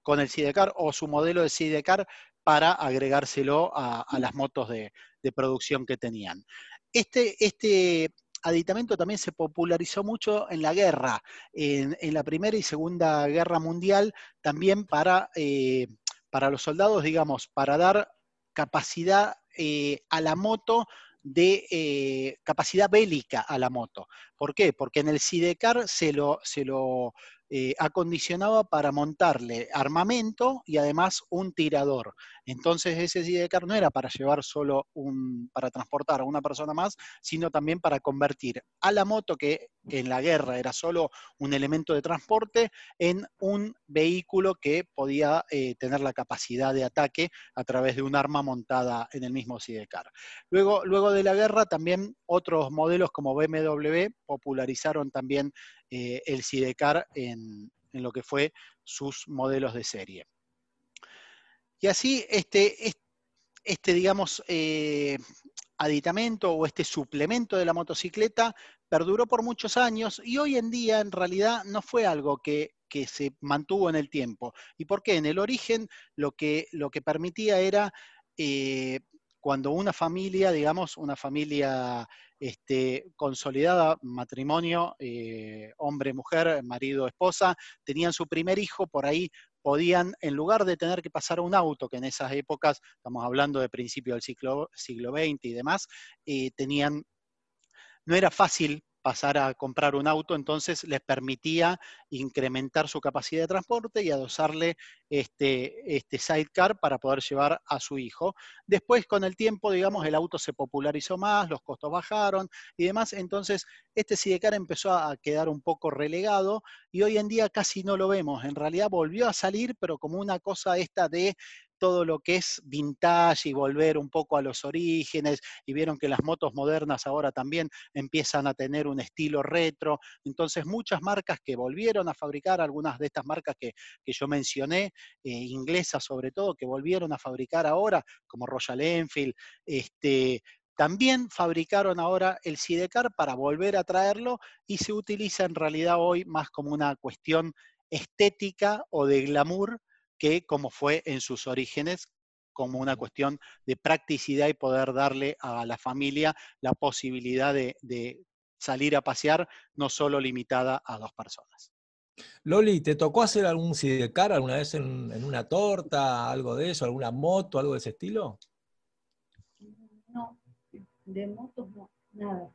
con el sidecar o su modelo de sidecar para agregárselo a, las motos de, producción que tenían. Este, este aditamento también se popularizó mucho en la guerra, en, la Primera y Segunda Guerra Mundial, también para, eh, los soldados, digamos, para dar capacidad eh, a la moto de eh, capacidad bélica a la moto. ¿Por qué? Porque en el Sidecar se lo, se lo eh, acondicionaba para montarle armamento y además un tirador. Entonces ese sidecar no era para llevar solo un, para transportar a una persona más, sino también para convertir a la moto, que en la guerra era solo un elemento de transporte, en un vehículo que podía eh, tener la capacidad de ataque a través de un arma montada en el mismo sidecar. Luego, luego de la guerra también otros modelos como BMW popularizaron también eh, el sidecar en, en lo que fue sus modelos de serie. Y así, este, es- este digamos, eh, aditamento o este suplemento de la motocicleta perduró por muchos años y hoy en día en realidad no fue algo que, que se mantuvo en el tiempo. ¿Y por qué? En el origen lo que, lo que permitía era eh, cuando una familia, digamos, una familia este, consolidada, matrimonio, eh, hombre, mujer, marido, esposa, tenían su primer hijo, por ahí podían, en lugar de tener que pasar un auto, que en esas épocas, estamos hablando de principio del siglo, siglo XX y demás, eh, tenían, no era fácil pasar a comprar un auto, entonces les permitía incrementar su capacidad de transporte y adosarle este, este sidecar para poder llevar a su hijo. Después, con el tiempo, digamos, el auto se popularizó más, los costos bajaron y demás, entonces este sidecar empezó a quedar un poco relegado y hoy en día casi no lo vemos. En realidad volvió a salir, pero como una cosa esta de todo lo que es vintage y volver un poco a los orígenes, y vieron que las motos modernas ahora también empiezan a tener un estilo retro. Entonces, muchas marcas que volvieron a fabricar, algunas de estas marcas que, yo mencioné, eh, inglesas sobre todo, que volvieron a fabricar ahora, como Royal Enfield, este, también fabricaron ahora el Sidecar para volver a traerlo y se utiliza en realidad hoy más como una cuestión estética o de glamour que como fue en sus orígenes, como una cuestión de practicidad y poder darle a la familia la posibilidad de, salir a pasear, no solo limitada a dos personas. Loli, ¿te tocó hacer algún sidecar alguna vez en, una torta, algo de eso, alguna moto, algo de ese estilo? No, de motos no, nada.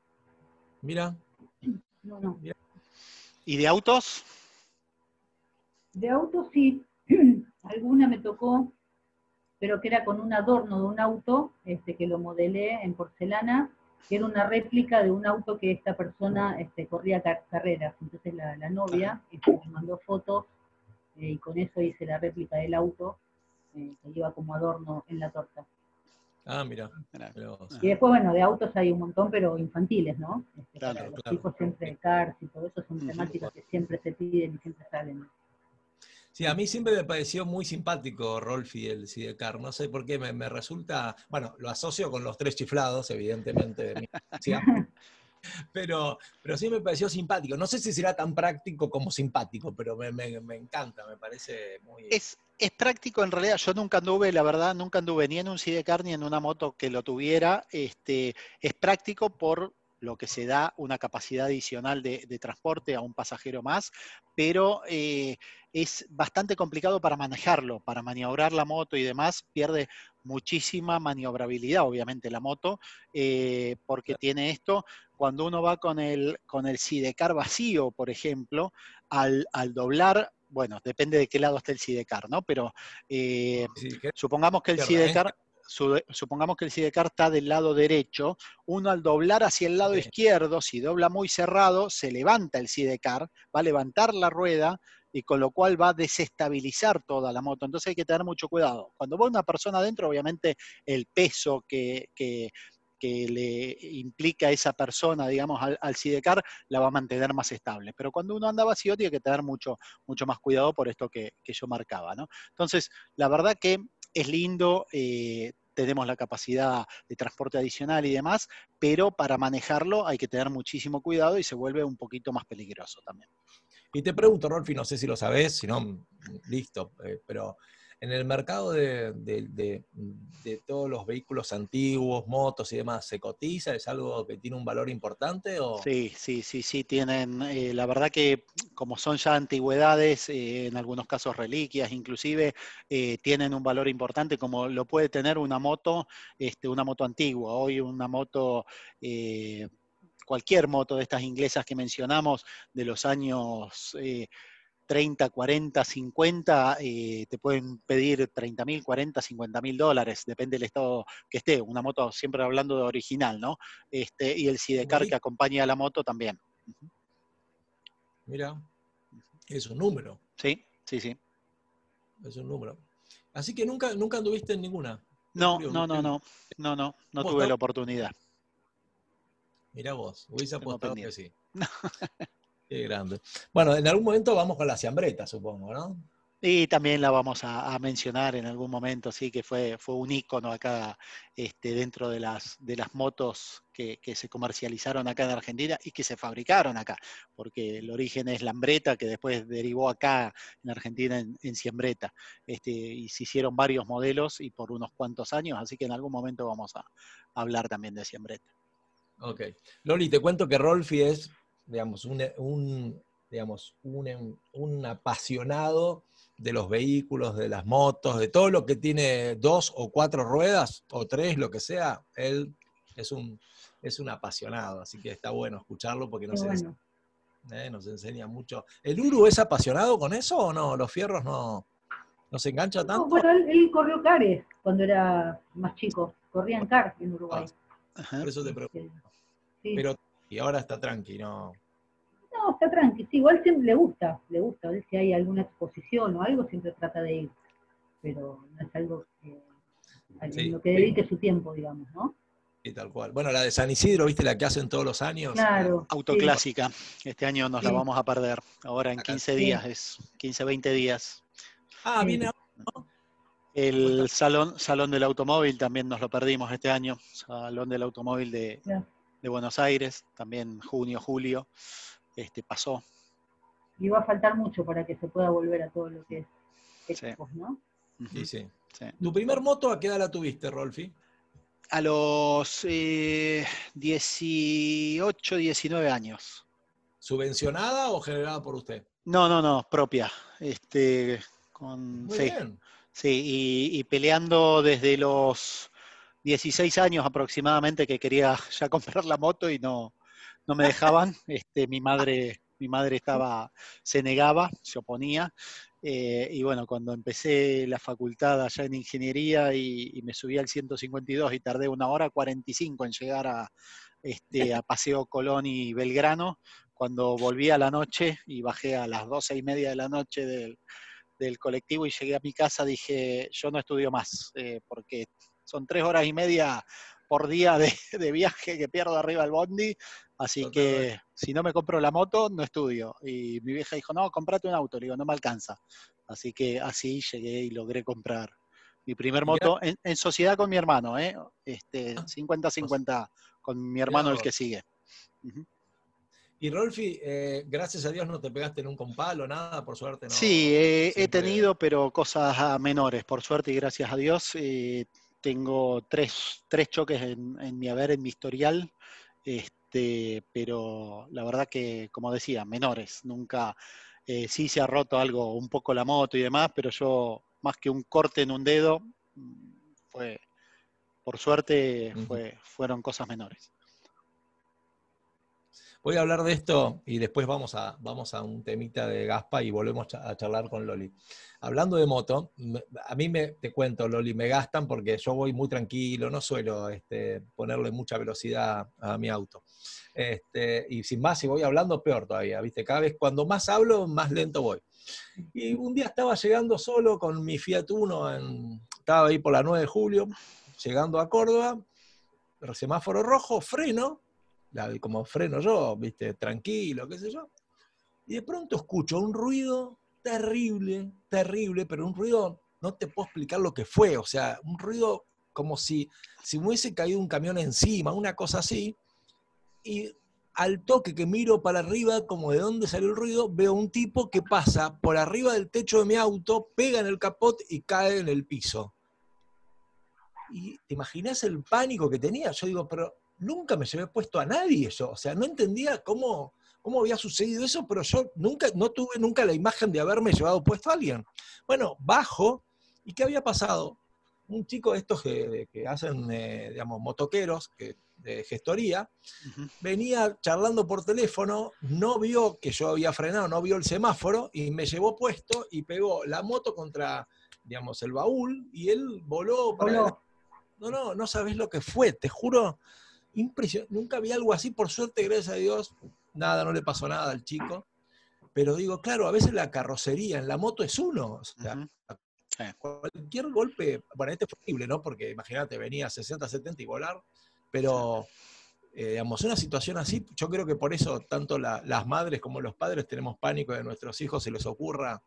Mira. No, no. ¿Y de autos? De autos sí, alguna me tocó, pero que era con un adorno de un auto, este, que lo modelé en porcelana, que era una réplica de un auto que esta persona este, corría carreras. Entonces la, novia este, me mandó fotos eh, y con eso hice la réplica del auto eh, que iba como adorno en la torta. Ah, mira. Y después, bueno, de autos hay un montón, pero infantiles, ¿no? Este, claro, los chicos siempre cars y todo eso son temáticas que siempre se piden y siempre salen. Sí, a mí siempre me pareció muy simpático Rolfi el Sidecar. No sé por qué me, resulta. Bueno, lo asocio con los tres chiflados, evidentemente, de pero, pero sí me pareció simpático. No sé si será tan práctico como simpático, pero me, encanta, me parece muy. Es, es práctico en realidad. Yo nunca anduve, la verdad, nunca anduve ni en un Sidecar ni en una moto que lo tuviera. Este, es práctico por lo que se da una capacidad adicional de, transporte a un pasajero más, pero eh, es bastante complicado para manejarlo, para maniobrar la moto y demás, pierde muchísima maniobrabilidad, obviamente, la moto, eh, porque tiene esto, cuando uno va con el, con el sidecar vacío, por ejemplo, al, doblar bueno, depende de qué lado esté el sidecar, ¿no? Pero eh, supongamos que el sidecar, supongamos que el sidecar está del lado derecho, uno al doblar hacia el lado izquierdo, si dobla muy cerrado, se levanta el sidecar, va a levantar la rueda y con lo cual va a desestabilizar toda la moto. Entonces hay que tener mucho cuidado. Cuando va una persona adentro, obviamente el peso que, le implica esa persona, digamos, al, sidecar, la va a mantener más estable. Pero cuando uno anda vacío, tiene que tener mucho, mucho más cuidado por esto que, yo marcaba. Entonces, la verdad que es lindo. Eh, tenemos la capacidad de transporte adicional y demás, pero para manejarlo hay que tener muchísimo cuidado y se vuelve un poquito más peligroso también. Y te pregunto, Rolfi, no sé si lo sabes, si no, listo, eh, pero en el mercado de, todos los vehículos antiguos, motos y demás, ¿se cotiza? ¿Es algo que tiene un valor importante? O? Sí, sí, sí, sí, tienen, eh, la verdad que como son ya antigüedades, eh, en algunos casos reliquias inclusive, tienen un valor importante como lo puede tener una moto, este, una moto antigua. Hoy una moto cualquier moto de estas inglesas que mencionamos de los años 30, 40, 50, te pueden pedir 30 mil, 40, 50 mil dólares, depende del estado que esté. Una moto, siempre hablando de original, ¿no? Este, y el sidecar que acompaña a la moto también. Mira, es un número. Sí, sí, sí. Es un número. Así que nunca, nunca anduviste en ninguna. No, no, no, no, no, no, no tuve la oportunidad. Mira vos, hubiese apostado que sí. Qué grande. Bueno, en algún momento vamos con la siambreta, supongo, ¿no? Y también la vamos a, mencionar en algún momento, sí, que fue, fue un ícono acá este, dentro de las, de las motos que, se comercializaron acá en Argentina y que se fabricaron acá, porque el origen es Lambreta, que después derivó acá en Argentina en, en Siembreta. Este, y se hicieron varios modelos y por unos cuantos años, así que en algún momento vamos a hablar también de Siembreta. Ok. Loli, te cuento que Rolfi es, digamos, un, digamos, un, apasionado de los vehículos, de las motos, de todo lo que tiene dos o cuatro ruedas, o tres, lo que sea, él es un, es un apasionado, así que está bueno escucharlo porque nos, ens- bueno. eh, nos enseña mucho. ¿El Uru es apasionado con eso o no? ¿Los fierros no, no se engancha No, tanto? bueno, él, él corrió cares cuando era más chico. Corría en car en Uruguay. Ajá. Por eso te pregunto. Sí. Pero, y ahora está tranqui, ¿no? No, está tranqui. Sí, igual siempre le gusta, le gusta. Él si hay alguna exposición o algo, siempre trata de ir. Pero no es algo que, a Sí. lo que dedique su tiempo, digamos, ¿no? Y tal cual. Bueno, la de San Isidro, ¿viste la que hacen todos los años? Claro. sí. Autoclásica. Este año nos la Sí. vamos a perder. Ahora en Acá. 15 Sí. días, es 15, 20 días. Ah, Sí. viene El salón, salón del automóvil también nos lo perdimos este año. Salón del automóvil de, Claro. De Buenos Aires, también junio, julio. Este, pasó. Y va a faltar mucho para que se pueda volver a todo lo que es Sí. expos, ¿no? Sí, sí. sí. ¿Tu primer moto a qué edad la tuviste, Rolfi? A los eh, 18, 19 años. ¿Subvencionada o generada por usted? No, no, no, propia. Este, con, Muy sí, bien. sí, y, y peleando desde los 16 años aproximadamente que quería ya comprar la moto y no, no me dejaban. Este, mi madre, mi madre estaba, se negaba, se oponía. eh, y bueno, cuando empecé la facultad allá en ingeniería y, y me subí al 152 y tardé una hora 45 en llegar a, este, a Paseo Colón y Belgrano, cuando volví a la noche y bajé a las 12 y media de la noche del, del colectivo y llegué a mi casa, dije, yo no estudio más, eh, porque son tres horas y media por día de, de viaje que pierdo arriba del bondi, así que si no me compro la moto, no estudio. Y mi vieja dijo, no, comprate un auto, le digo, no me alcanza. Así que así llegué y logré comprar mi primer moto en, en sociedad con mi hermano, ¿eh? Este, Ah, 50-50 con mi hermano el que sigue. Y Rolfi, eh, gracias a Dios no te pegaste nunca un palo, nada, por suerte no. Sí, eh, he tenido, pero cosas menores, por suerte y gracias a Dios. eh, tengo tres, tres choques en, en mi haber, en mi historial, este, pero la verdad que, como decía, menores. Nunca, eh, sí se ha roto algo, un poco la moto y demás, pero yo, más que un corte en un dedo, mm, fue, por suerte, fue, fueron cosas menores. Voy a hablar de esto y después vamos a, vamos a un temita de Gaspa y volvemos a charlar con Loli. Hablando de moto, a mí me, te cuento, Loli, me gastan porque yo voy muy tranquilo, no suelo este, ponerle mucha velocidad a mi auto. Este, y sin más, si voy hablando, peor todavía, ¿viste? Cada vez cuando más hablo, más lento voy. Y un día estaba llegando solo con mi Fiat Uno, estaba ahí por la 9 de julio, llegando a Córdoba, semáforo rojo, freno, como freno yo, viste, tranquilo, qué sé yo. Y de pronto escucho un ruido terrible, terrible, pero un ruido, no te puedo explicar lo que fue, o sea, un ruido como si, si me hubiese caído un camión encima, una cosa así. Y al toque que miro para arriba, como de dónde salió el ruido, veo un tipo que pasa por arriba del techo de mi auto, pega en el capot y cae en el piso. Y te imaginas el pánico que tenía. Yo digo, pero nunca me llevé puesto a nadie yo. O sea, no entendía cómo, cómo había sucedido eso, pero yo nunca, no tuve nunca la imagen de haberme llevado puesto a alguien. Bueno, bajo, ¿y qué había pasado? Un chico de estos que, que hacen, eh, digamos, motoqueros, que, de gestoría, venía charlando por teléfono, no vio que yo había frenado, no vio el semáforo y me llevó puesto y pegó la moto contra, digamos, el baúl y él voló para Voló. no, no, no sabes lo que fue, te juro. Impresionante. Nunca vi algo así, por suerte, gracias a Dios. Nada, no le pasó nada al chico. Pero digo, claro, a veces la carrocería en la moto es uno. O sea, cualquier golpe, bueno, este fue horrible, ¿no? Porque imagínate, venía a 60, 70 y volar. Pero, eh, digamos, una situación así, yo creo que por eso tanto la- las madres como los padres tenemos pánico de nuestros hijos se les ocurra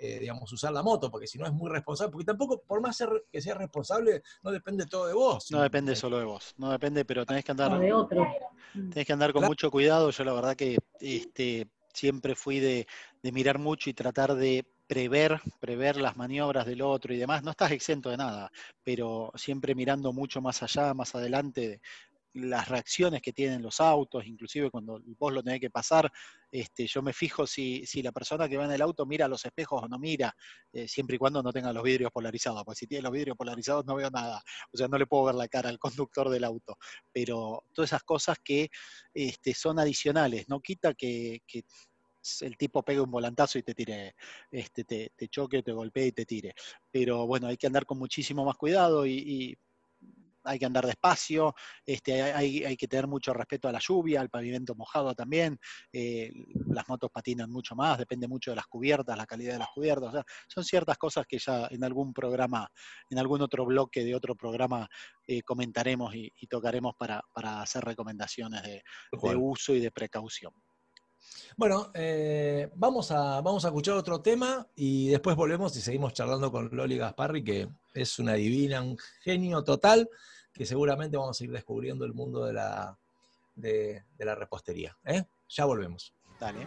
eh, digamos, usar la moto, porque si no es muy responsable, porque tampoco, por más ser, que seas responsable, no depende todo de vos. No depende solo de vos, no depende, pero tenés que andar No, de otros. Tenés que andar con Claro. mucho cuidado. Yo la verdad que este, siempre fui de, de mirar mucho y tratar de prever, prever las maniobras del otro y demás. No estás exento de nada, pero siempre mirando mucho más allá, más adelante, las reacciones que tienen los autos, inclusive cuando vos lo tenés que pasar, este, yo me fijo si, si la persona que va en el auto mira los espejos o no mira, eh, siempre y cuando no tenga los vidrios polarizados, porque si tiene los vidrios polarizados no veo nada, o sea, no le puedo ver la cara al conductor del auto, pero todas esas cosas que este, son adicionales, no quita que, que el tipo pegue un volantazo y te tire, este, te, choque, te golpee y te tire. Pero bueno, hay que andar con muchísimo más cuidado y hay que andar despacio, este, hay, hay, que tener mucho respeto a la lluvia, al pavimento mojado también, eh, las motos patinan mucho más, depende mucho de las cubiertas, la calidad de las cubiertas, o sea, son ciertas cosas que ya en algún programa, en algún otro bloque de otro programa eh, comentaremos y, y, tocaremos para, para hacer recomendaciones de, de uso y de precaución. Bueno, eh, vamos, a, vamos a escuchar otro tema y después volvemos y seguimos charlando con Loli Gasparri, que es una divina, un genio total, que seguramente vamos a ir descubriendo el mundo de la, de, la repostería. ¿eh? Ya volvemos. Dale.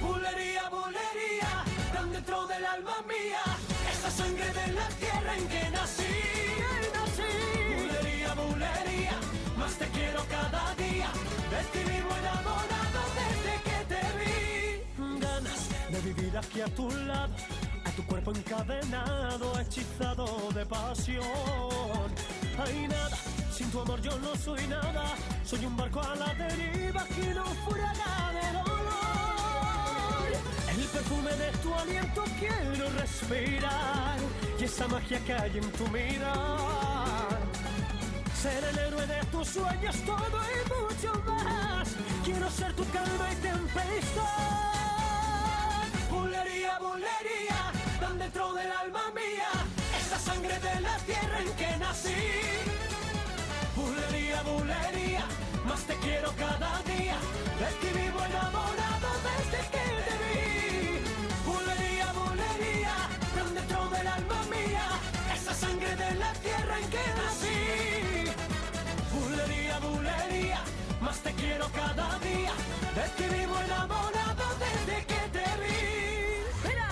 Bulería, bulería, tan dentro del alma mía, esa sangre de la tierra en que nací. Bulería, bulería, más te quiero cada día, de ti enamorado desde que te vi. Ganas de vivir aquí a tu lado, a tu cuerpo encadenado, hechizado de pasión. Hay nada, sin tu amor yo no soy nada, soy un barco a la deriva que no furana de. Perfume de tu aliento quiero respirar y esa magia que hay en tu mirar. Ser el héroe de tus sueños, todo y mucho más. Quiero ser tu calma y tempestad. Bulería, bulería, tan dentro del alma mía, esa sangre de la tierra en que nací. Bulería, bulería, más te quiero cada día, de ti vivo enamorado desde que te vi. En que nací. Bulería, bulería, más te quiero cada día, de ti vivo enamorado desde que te vi. ¡Mira!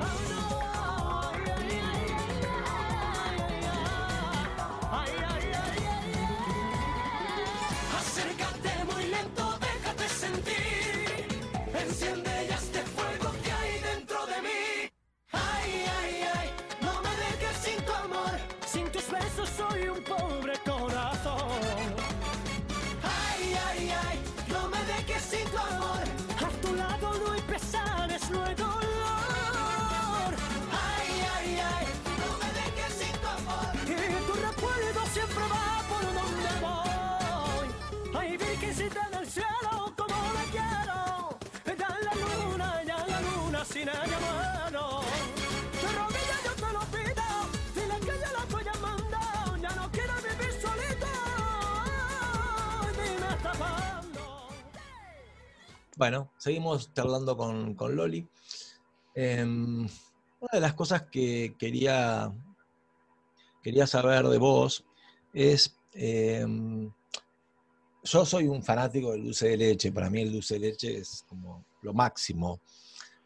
Acércate Bueno, seguimos charlando con, con Loli. Eh, una de las cosas que quería, quería saber de vos es, eh, yo soy un fanático del dulce de leche, para mí el dulce de leche es como lo máximo.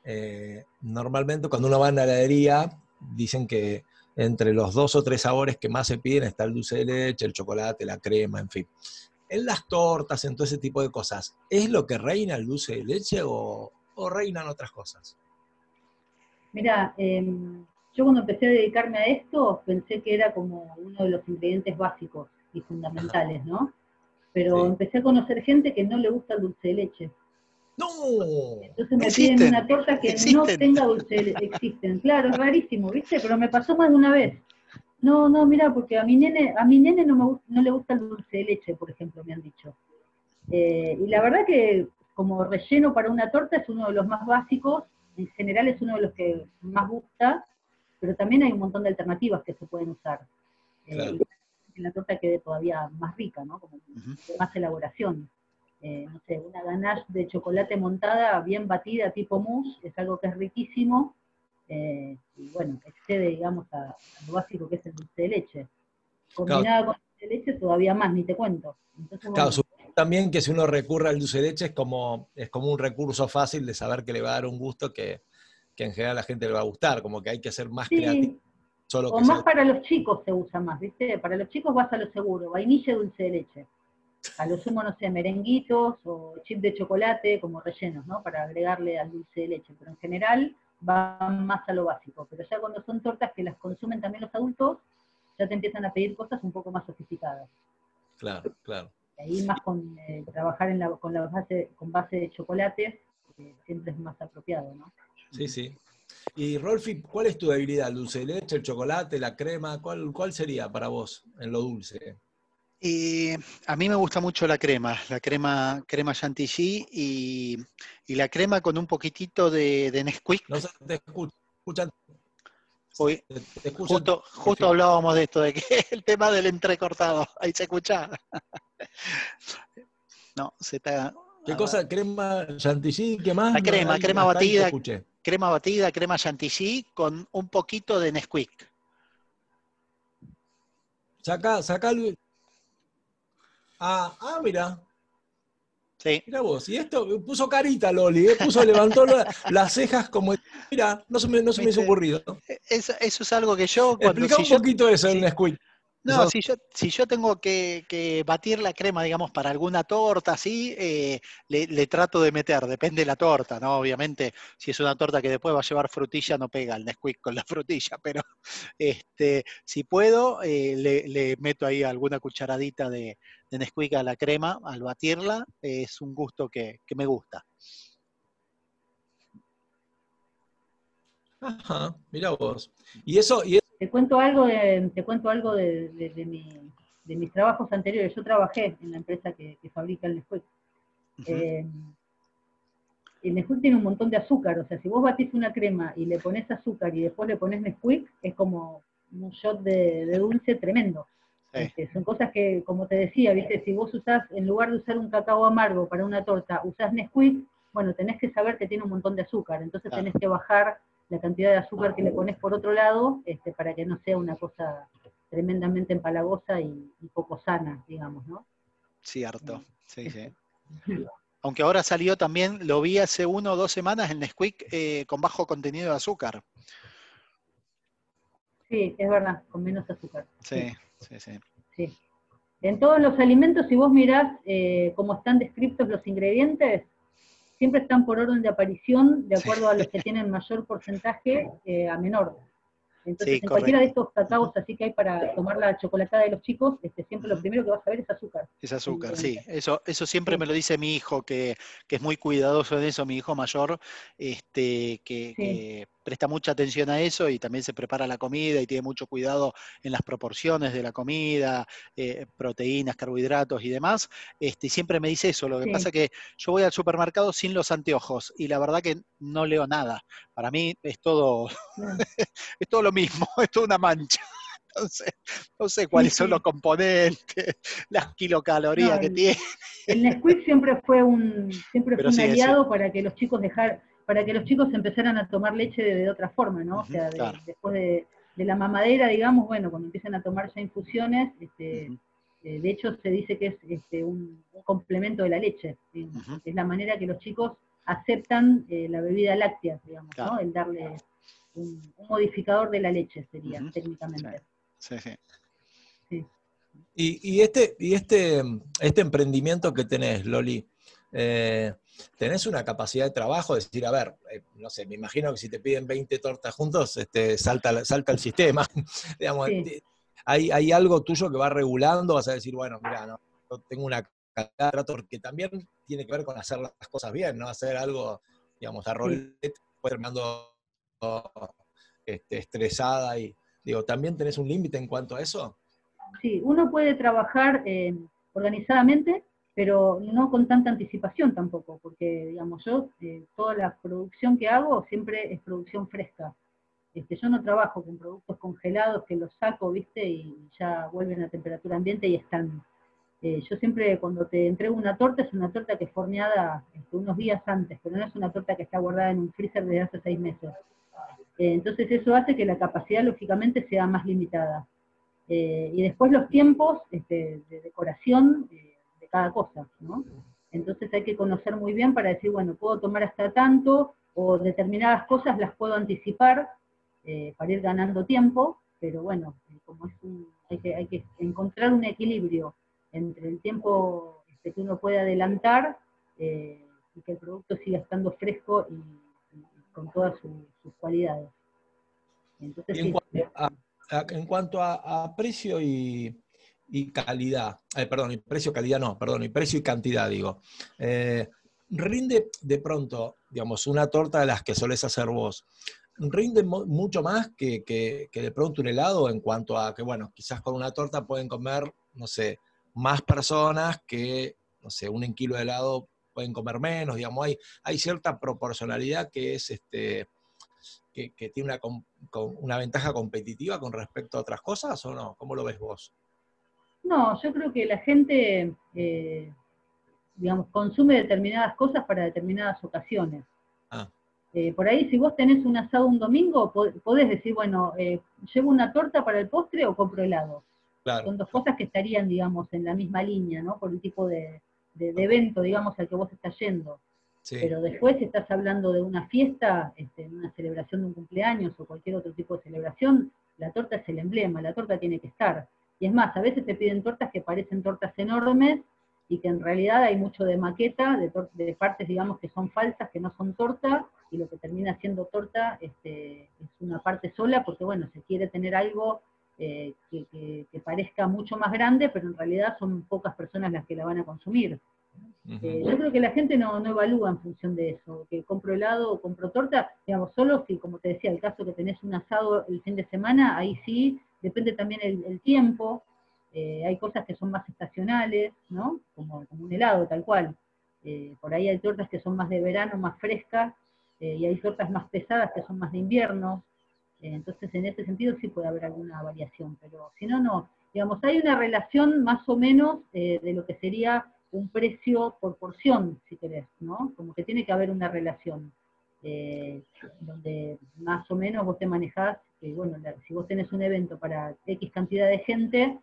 Eh, normalmente cuando uno va a una heladería, dicen que entre los dos o tres sabores que más se piden está el dulce de leche, el chocolate, la crema, en fin. En las tortas, en todo ese tipo de cosas, ¿es lo que reina el dulce de leche o, o reinan otras cosas? Mira, eh, yo cuando empecé a dedicarme a esto, pensé que era como uno de los ingredientes básicos y fundamentales, ¿no? pero Sí. empecé a conocer gente que no le gusta el dulce de leche. ¡No! Entonces me Existen, piden una torta que no tenga dulce de leche. Existen, claro, es rarísimo, ¿viste? Pero me pasó más de una vez. No, no, mira, porque a mi nene, a mi nene no, me, no le gusta el dulce de leche, por ejemplo, me han dicho. Eh, y la verdad que como relleno para una torta es uno de los más básicos, en general es uno de los que más gusta, pero también hay un montón de alternativas que se pueden usar. Eh, Claro. y que la torta quede todavía más rica, ¿no? Como más elaboración. Eh, no sé, una ganache de chocolate montada bien batida tipo mousse, es algo que es riquísimo, eh, y bueno, excede, digamos, a, a lo básico que es el dulce de leche. Combinada con dulce de leche todavía más, ni te cuento. Entonces, Claro, bueno, también que si uno recurre al dulce de leche es como, es como un recurso fácil de saber que le va a dar un gusto que, que en general a la gente le va a gustar, como que hay que ser más creativo. Solo o que más sea- para los chicos se usa más, ¿viste? Para los chicos vas a lo seguro, vainilla y dulce de leche. A lo sumo, no sé, merenguitos o chip de chocolate como rellenos, ¿no? Para agregarle al dulce de leche. Pero en general van más a lo básico. Pero ya cuando son tortas que las consumen también los adultos, ya te empiezan a pedir cosas un poco más sofisticadas. Claro, claro. Y ahí más con eh, trabajar en la, con la base, con base de chocolates, eh, siempre es más apropiado, ¿no? Sí, sí. Y Rolfi, ¿cuál es tu debilidad? ¿El dulce de leche, el chocolate, la crema? ¿Cuál, cuál sería para vos en lo dulce? Y a mí me gusta mucho la crema, la crema, crema chantilly y, y la crema con un poquitito de, de Nesquik. No sé, te escuchan. escuchan- Hoy, te- te escuchan- justo, justo hablábamos de esto, de que el tema del entrecortado, ahí se escucha. No, se está. ¿Qué cosa? ¿Crema chantilly? ¿Qué más? La crema, crema batida. Crema batida, crema chantilly con un poquito de Nesquik. Sacá el- Ah, ah, mira, Sí, mira vos. Y esto puso carita Loli, ¿eh? puso, levantó la- las cejas como. Mira, no se me, no se me hizo ocurrido. eso, eso es algo que yo cuando Explica si un yo- poquito eso sí. en Nesquik. No, Eso- si yo, si yo tengo que, que batir la crema, digamos, para alguna torta, así, eh, le, le trato de meter, depende de la torta, ¿no? Obviamente, si es una torta que después va a llevar frutilla, no pega el Nesquik con la frutilla, pero este, si puedo, eh, le, le meto ahí alguna cucharadita de, de Nesquik a la crema al batirla, eh, es un gusto que, que me gusta. Ajá, mira vos. Y eso, y Te cuento algo de, te cuento algo de, de- de mi- de mis trabajos anteriores. Yo trabajé en la empresa que, que fabrica el Nesquik. Eh, el Nesquik tiene un montón de azúcar, o sea, si vos batís una crema y le pones azúcar y después le pones Nesquik, es como un shot de, de dulce tremendo. Sí. Este, son cosas que, como te decía, viste, si vos usás, en lugar de usar un cacao amargo para una torta, usás Nesquik, bueno, tenés que saber que tiene un montón de azúcar, entonces Claro. tenés que bajar la cantidad de azúcar que le pones por otro lado, este, para que no sea una cosa tremendamente empalagosa y, y poco sana, digamos, ¿no? Cierto, sí, sí. Aunque ahora salió también, lo vi hace uno o dos semanas, el Nesquik eh, con bajo contenido de azúcar. Sí, es verdad, con menos azúcar. Sí, sí, sí. Sí. En todos los alimentos, si vos mirás eh, cómo están descritos los ingredientes, siempre están por orden de aparición, de acuerdo a los que tienen mayor porcentaje eh, a menor. Entonces, Sí, en cualquiera de estos cacaos así que hay para tomar la chocolatada de los chicos, este, siempre lo primero que vas a ver es azúcar. Es azúcar, sí. Eso, eso siempre Sí. me lo dice mi hijo, que, que es muy cuidadoso en eso, mi hijo mayor, este, que, que presta mucha atención a eso y también se prepara la comida y tiene mucho cuidado en las proporciones de la comida, eh, proteínas, carbohidratos y demás. Este, siempre me dice eso. Lo que Sí. pasa es que yo voy al supermercado sin los anteojos y la verdad que no leo nada. Para mí es todo, No. es todo lo mismo, es toda una mancha. Entonces, no sé cuáles son los componentes, las kilocalorías No, que el- tiene. El Nesquik siempre fue un, siempre fue un aliado para que los chicos dejar, para que los chicos empezaran a tomar leche de, de otra forma, ¿no? O sea, de- claro. después de, de la mamadera, digamos, bueno, cuando empiezan a tomar ya infusiones, este, eh, de hecho se dice que es este, un, un complemento de la leche, es la manera que los chicos aceptan eh, la bebida láctea, digamos, Claro. ¿no? El darle un, un modificador de la leche sería, técnicamente. Sí, sí. Y, y este, y este, este emprendimiento que tenés, Loli, eh, ¿tenés una capacidad de trabajo? De decir, a ver, eh, no sé, me imagino que si te piden 20 tortas juntos, este, salta, salta el sistema. Digamos, Sí. te- ¿hay, ¿Hay algo tuyo que va regulando? Vas a decir, bueno, mira, no, yo tengo una calidad porque también tiene que ver con hacer las cosas bien, ¿no? Hacer algo, digamos, a rolet, pues terminando este, estresada y, digo, ¿también tenés un límite en cuanto a eso? Sí, uno puede trabajar eh, organizadamente, pero no con tanta anticipación tampoco, porque, digamos, yo, eh, toda la producción que hago siempre es producción fresca. Este, yo no trabajo con productos congelados que los saco, viste, y ya vuelven a temperatura ambiente y están. Eh, yo siempre cuando te entrego una torta es una torta que es forneada este, unos días antes, pero no es una torta que está guardada en un freezer desde hace seis meses. Eh, entonces eso hace que la capacidad lógicamente sea más limitada. Y después los tiempos este, de decoración de cada cosa, ¿no? Entonces hay que conocer muy bien para decir, bueno, puedo tomar hasta tanto, o determinadas cosas las puedo anticipar, eh, para ir ganando tiempo, pero bueno, eh, como es hay, que, hay que encontrar un equilibrio entre el tiempo este, que uno puede adelantar eh, y que el producto siga estando fresco y, con todas sus cualidades. Entonces, en, cuanto a, precio y, calidad, perdón, y precio, calidad no, perdón, y precio y cantidad, digo. rinde de pronto, digamos, una torta de las que solés hacer vos, rinde mucho más que, que, de pronto un helado en cuanto a que, bueno, quizás con una torta pueden comer, no sé, más personas que, no sé, un kilo de helado pueden comer menos, digamos, hay, hay cierta proporcionalidad que es este que, tiene una, una ventaja competitiva con respecto a otras cosas o no? ¿Cómo lo ves vos? No, yo creo que la gente, eh, digamos, consume determinadas cosas para determinadas ocasiones. Ah. Eh, por ahí, si vos tenés un asado un domingo, podés decir, bueno, eh, ¿llevo una torta para el postre o compro helado? Son dos cosas que estarían, digamos, en la misma línea, ¿no? Por el tipo de, evento, digamos, al que vos estás yendo. Pero después, si estás hablando de una fiesta, este, una celebración de un cumpleaños o cualquier otro tipo de celebración, la torta es el emblema, la torta tiene que estar. Y es más, a veces te piden tortas que parecen tortas enormes y que en realidad hay mucho de maqueta, de, de partes, digamos, que son falsas, que no son torta, y lo que termina siendo torta este, es una parte sola, porque bueno, se quiere tener algo eh, que, parezca mucho más grande, pero en realidad son pocas personas las que la van a consumir. Eh, yo creo que la gente no, no, evalúa en función de eso, que compro helado o compro torta, digamos, solo si, como te decía, el caso que tenés un asado el fin de semana, ahí sí, depende también el, tiempo, eh, hay cosas que son más estacionales, ¿no? Como, un helado, tal cual. por ahí hay tortas que son más de verano, más frescas, eh, y hay tortas más pesadas que son más de invierno, eh, entonces en ese sentido sí puede haber alguna variación, pero si no, no. Digamos, hay una relación más o menos eh, de lo que sería un precio por porción, si querés, ¿no? Como que tiene que haber una relación, donde más o menos vos te manejás, bueno, si vos tenés un evento para X cantidad de gente,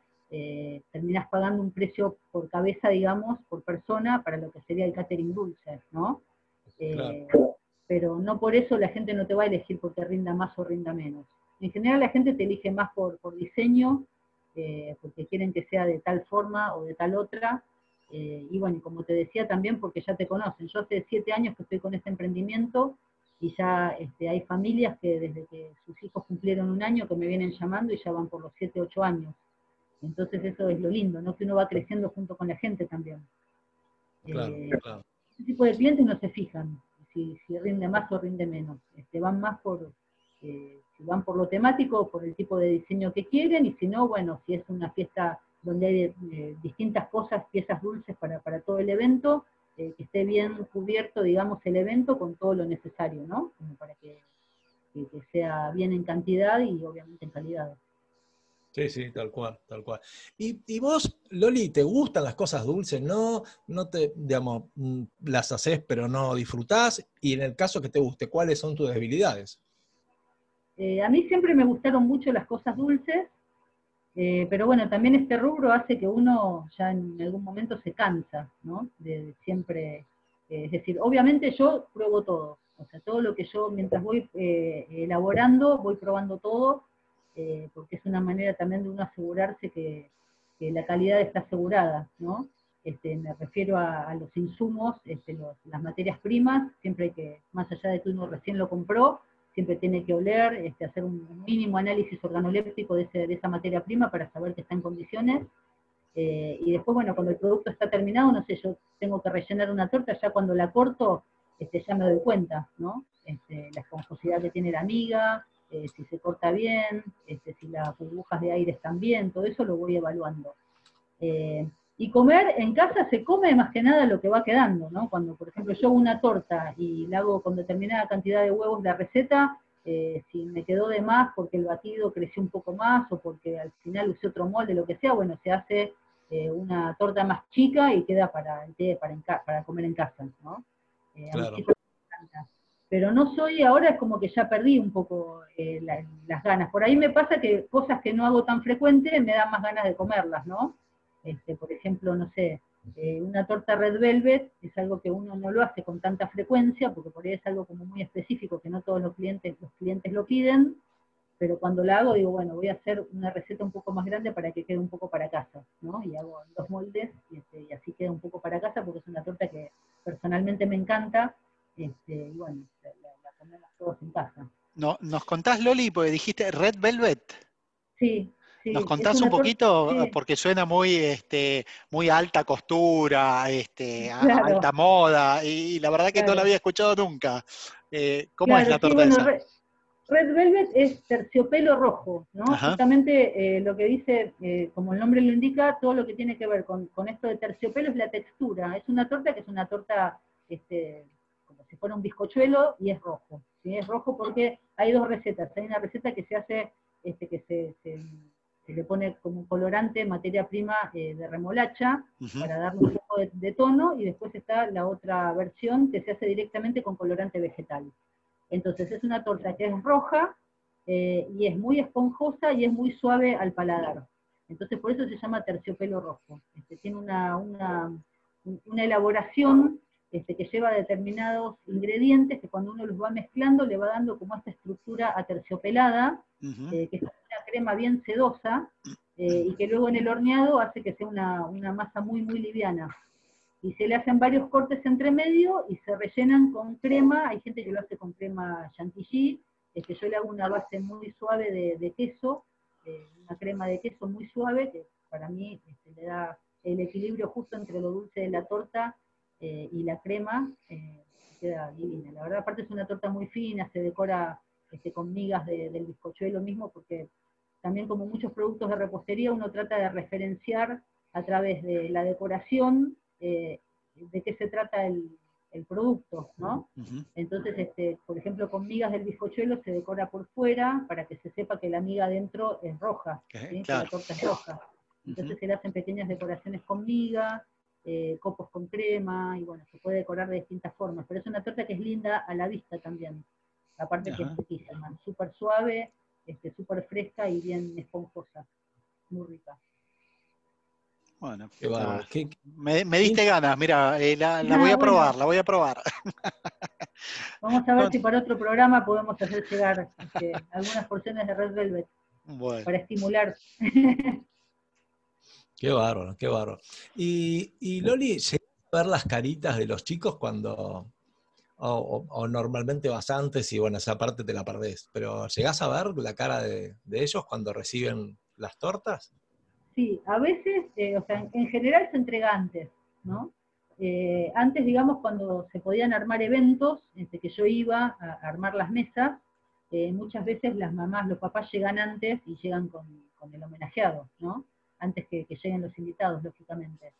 terminás pagando un precio por cabeza, digamos, por persona, para lo que sería el catering dulce, ¿no? pero no por eso la gente no te va a elegir porque rinda más o rinda menos. En general la gente te elige más por, por diseño, eh, porque quieren que sea de tal forma o de tal otra, eh, y bueno, como te decía también porque ya te conocen. Yo hace siete años que estoy con este emprendimiento y ya este, hay familias que desde que sus hijos cumplieron un año que me vienen llamando y ya van por los siete, ocho años. Entonces eso es lo lindo, ¿no? Que uno va creciendo junto con la gente también. Claro, eh, claro. Ese tipo de clientes no se fijan si, rinde más o rinde menos. Este, van más por, eh, si van por lo temático, por el tipo de diseño que quieren, y si no, bueno, si es una fiesta donde hay eh, distintas cosas, piezas dulces para, para todo el evento, eh, que esté bien cubierto, digamos, el evento con todo lo necesario, ¿no? Como para que, que sea bien en cantidad y obviamente en calidad. Sí, sí, tal cual, tal cual. Y, vos, Loli, ¿te gustan las cosas dulces? ¿No? No te, digamos, mm, las haces pero no disfrutás. Y en el caso que te guste, ¿cuáles son tus debilidades? Eh, a mí siempre me gustaron mucho las cosas dulces, eh, pero bueno, también este rubro hace que uno ya en algún momento se cansa, ¿no? De, siempre, eh, es decir, obviamente yo pruebo todo, o sea, todo lo que yo mientras voy elaborando, voy probando todo, eh, porque es una manera también de uno asegurarse que, la calidad está asegurada, ¿no? Este, me refiero a, los insumos, este, las materias primas, siempre hay que, más allá de que uno recién lo compró, siempre tiene que oler, este, hacer un mínimo análisis organoléptico de, esa materia prima para saber que está en condiciones. Eh, y después, bueno, cuando el producto está terminado, no sé, yo tengo que rellenar una torta, ya cuando la corto, este, ya me doy cuenta, ¿no? Este, la esponjosidad que tiene la miga, eh, si se corta bien, este, si las burbujas de aire están bien, todo eso lo voy evaluando. Eh, y comer en casa se come más que nada lo que va quedando, ¿no? Cuando, por ejemplo, yo hago una torta y la hago con determinada cantidad de huevos la receta, eh, si me quedó de más porque el batido creció un poco más o porque al final usé otro molde, lo que sea, bueno, se hace una torta más chica y queda para, para, para comer en casa, ¿no? Claro pero no soy, ahora es como que ya perdí un poco eh, las ganas. Por ahí me pasa que cosas que no hago tan frecuente me dan más ganas de comerlas, ¿no? Este, por ejemplo, no sé, eh, una torta red velvet es algo que uno no lo hace con tanta frecuencia, porque por ahí es algo como muy específico, que no todos los clientes, los clientes lo piden, pero cuando la hago digo, bueno, voy a hacer una receta un poco más grande para que quede un poco para casa, ¿no? Y hago dos moldes y, este, y así queda un poco para casa, porque es una torta que personalmente me encanta, este, y bueno, la, comemos todos en casa. No, ¿Nos contás, Loli, porque dijiste Red Velvet? Sí. ¿Nos contás un poquito? Porque suena muy, este, muy alta costura, este, alta moda, y, la verdad que no la había escuchado nunca. Eh, ¿Cómo es la torta esa? Red Velvet es terciopelo rojo, ¿no? Justamente eh, lo que dice, eh, como el nombre lo indica, todo lo que tiene que ver con, con, esto de terciopelo es la textura. Es una torta que es una torta este, si fuera un bizcochuelo y es rojo. ¿sí? Es rojo porque hay dos recetas. Hay una receta que se hace, este, que se, le pone como colorante materia prima eh, de remolacha para darle un poco de, tono, y después está la otra versión que se hace directamente con colorante vegetal. Entonces es una torta que es roja eh, y es muy esponjosa y es muy suave al paladar. Entonces por eso se llama terciopelo rojo. Este, tiene una, una, una elaboración este, que lleva determinados ingredientes que cuando uno los va mezclando le va dando como esta estructura aterciopelada, eh, que es una crema bien sedosa, eh, y que luego en el horneado hace que sea una, masa muy, muy liviana. Y se le hacen varios cortes entre medio y se rellenan con crema, hay gente que lo hace con crema chantilly, este, yo le hago una base muy suave de, queso, eh, una crema de queso muy suave, que para mí este, le da el equilibrio justo entre lo dulce de la torta eh, y la crema eh, queda divina. La verdad, aparte es una torta muy fina, se decora este, con migas del bizcochuelo mismo, porque también como muchos productos de repostería, uno trata de referenciar a través de la decoración eh, de qué se trata el, producto, ¿no? Entonces, este, por ejemplo, con migas del bizcochuelo se decora por fuera para que se sepa que la miga dentro es roja, que la torta es roja. Entonces se le hacen pequeñas decoraciones con miga, eh, copos con crema, y bueno, se puede decorar de distintas formas, pero es una torta que es linda a la vista también, aparte que es riquísima, súper suave, este, súper fresca y bien esponjosa, muy rica. Bueno, me, diste ganas, mira, eh, la, voy a probar, la voy a probar. Vamos a ver si para otro programa podemos hacer llegar este, algunas porciones de Red Velvet para estimular. Qué bárbaro, qué bárbaro. Y, y Loli, ¿llegas a ver las caritas de los chicos cuando, o, normalmente vas antes y bueno, esa parte te la perdés, pero ¿llegás a ver la cara de, ellos cuando reciben las tortas? Sí, a veces, eh, o sea, en, general se entrega antes, ¿no? Eh, antes, digamos, cuando se podían armar eventos, desde que yo iba a armar las mesas, eh, muchas veces las mamás, los papás llegan antes y llegan con, con el homenajeado, ¿no? Antes que, lleguen los invitados, lógicamente.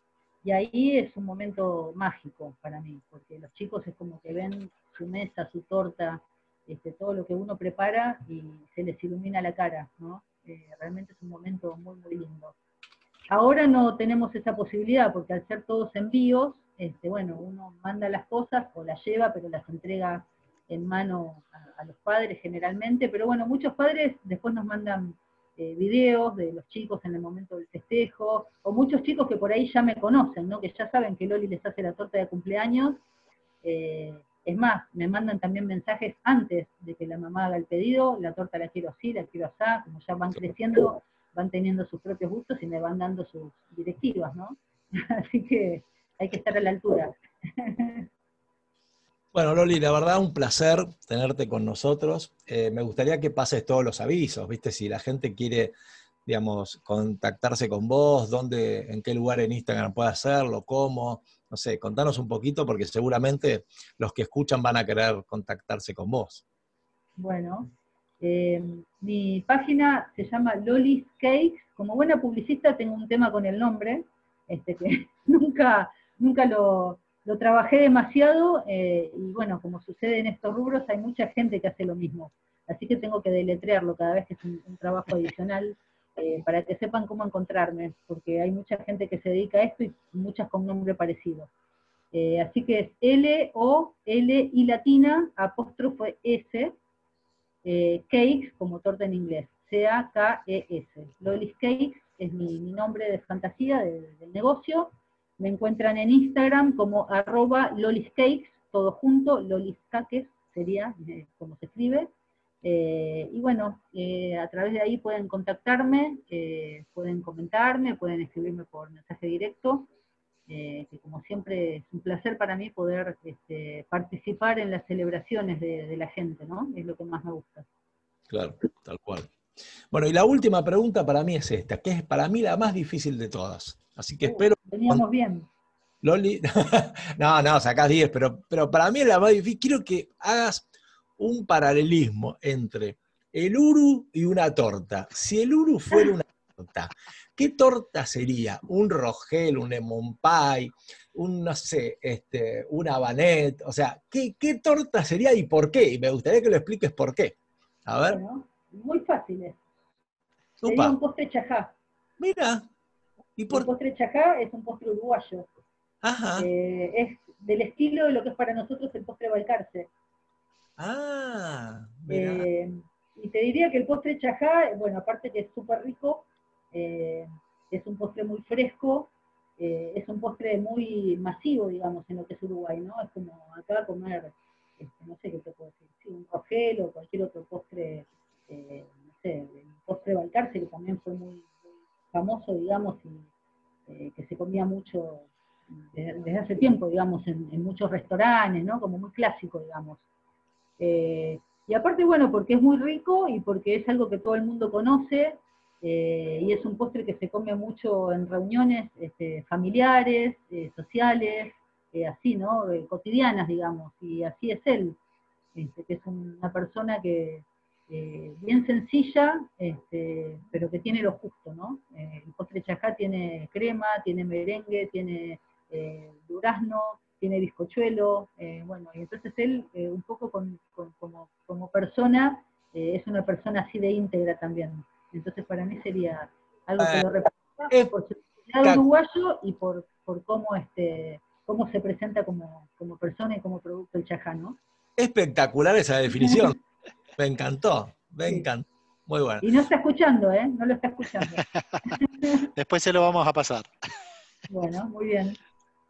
Y ahí es un momento mágico para mí, porque los chicos es como que ven su mesa, su torta, este, todo lo que uno prepara y se les ilumina la cara, ¿no? Eh, realmente es un momento muy, muy lindo. Ahora no tenemos esa posibilidad, porque al ser todos envíos, este, bueno, uno manda las cosas o las lleva, pero las entrega en mano a los padres generalmente, pero bueno, muchos padres después nos mandan eh, videos de los chicos en el momento del festejo, o muchos chicos que por ahí ya me conocen, ¿no? que ya saben que Loli les hace la torta de cumpleaños. Eh, es más, me mandan también mensajes antes de que la mamá haga el pedido, la torta la quiero así, la quiero así, como ya van creciendo, van teniendo sus propios gustos y me van dando sus directivas, ¿no? Así que hay que estar a la altura. Bueno, Loli, la verdad, un placer tenerte con nosotros. Eh, me gustaría que pases todos los avisos, ¿viste? Si la gente quiere digamos, contactarse con vos, dónde, en qué lugar en Instagram puede hacerlo, cómo, no sé, contanos un poquito porque seguramente los que escuchan van a querer contactarse con vos. Bueno, eh, mi página se llama Lolis Cakes. Como buena publicista tengo un tema con el nombre, este, que nunca, nunca lo, lo trabajé demasiado eh, y bueno, como sucede en estos rubros, hay mucha gente que hace lo mismo. Así que tengo que deletrearlo cada vez que es un, trabajo adicional eh, para que sepan cómo encontrarme, porque hay mucha gente que se dedica a esto y muchas con nombre parecido. Eh, así que es L, O, L y latina, apóstrofe S, cakes, como torta en inglés, C-A-K-E-S. Lolis Cakes es mi, nombre de fantasía del negocio, me encuentran en Instagram como arroba loliscakes, todo junto, loliscakes sería eh, como se escribe. Eh, y bueno, eh, a través de ahí pueden contactarme, pueden comentarme, pueden escribirme por mensaje directo, que como siempre es un placer para mí poder este, participar en las celebraciones de, de, la gente, ¿no? Es lo que más me gusta. Claro, tal cual. Bueno, y la última pregunta para mí es esta, que es para mí la más difícil de todas. Así que uh, espero. Veníamos bien. Loli, no, no, sacás 10, pero, pero para mí es la más difícil. Quiero que hagas un paralelismo entre el uru y una torta. Si el uru fuera una torta, ¿qué torta sería? ¿Un rogel, un lemon pie, un, no sé, este, un habanet? O sea, ¿qué, torta sería y por qué? Y me gustaría que lo expliques por qué. A ver. muy fácil. Sería un postre chajá. Mira, el postre chacá es un postre uruguayo. Eh, es del estilo de lo que es para nosotros el postre balcarce. Ah, eh, y te diría que el postre chajá, bueno, aparte que es súper rico, eh, es un postre muy fresco, es un postre muy masivo, digamos, en lo que es Uruguay, ¿no? Es como acá comer, este, no sé qué te puedo decir, un rogel o cualquier otro postre, no sé, el postre balcarce, que también fue muy famoso, digamos, y eh, que se comía mucho desde, hace tiempo, digamos, en, muchos restaurantes, ¿no? Como muy clásico, digamos. Eh, y aparte, bueno, porque es muy rico y porque es algo que todo el mundo conoce, eh, y es un postre que se come mucho en reuniones este, familiares, sociales, así, ¿no? cotidianas, digamos, y así es él, este, que es una persona que eh, bien sencilla, este, pero que tiene lo justo, ¿no? Eh, el postre chajá tiene crema, tiene merengue, tiene eh, durazno, tiene bizcochuelo, bueno, y entonces él, un poco como, persona, es una persona así de íntegra también. Entonces para mí sería algo que lo representa por su uruguayo y por, cómo, este, cómo se presenta como, como persona y como producto el chajá, ¿no? Espectacular esa definición. Me encantó, me encantó. Muy bueno. Y no está escuchando, ¿eh? No lo está escuchando. Después se lo vamos a pasar. Bueno, muy bien.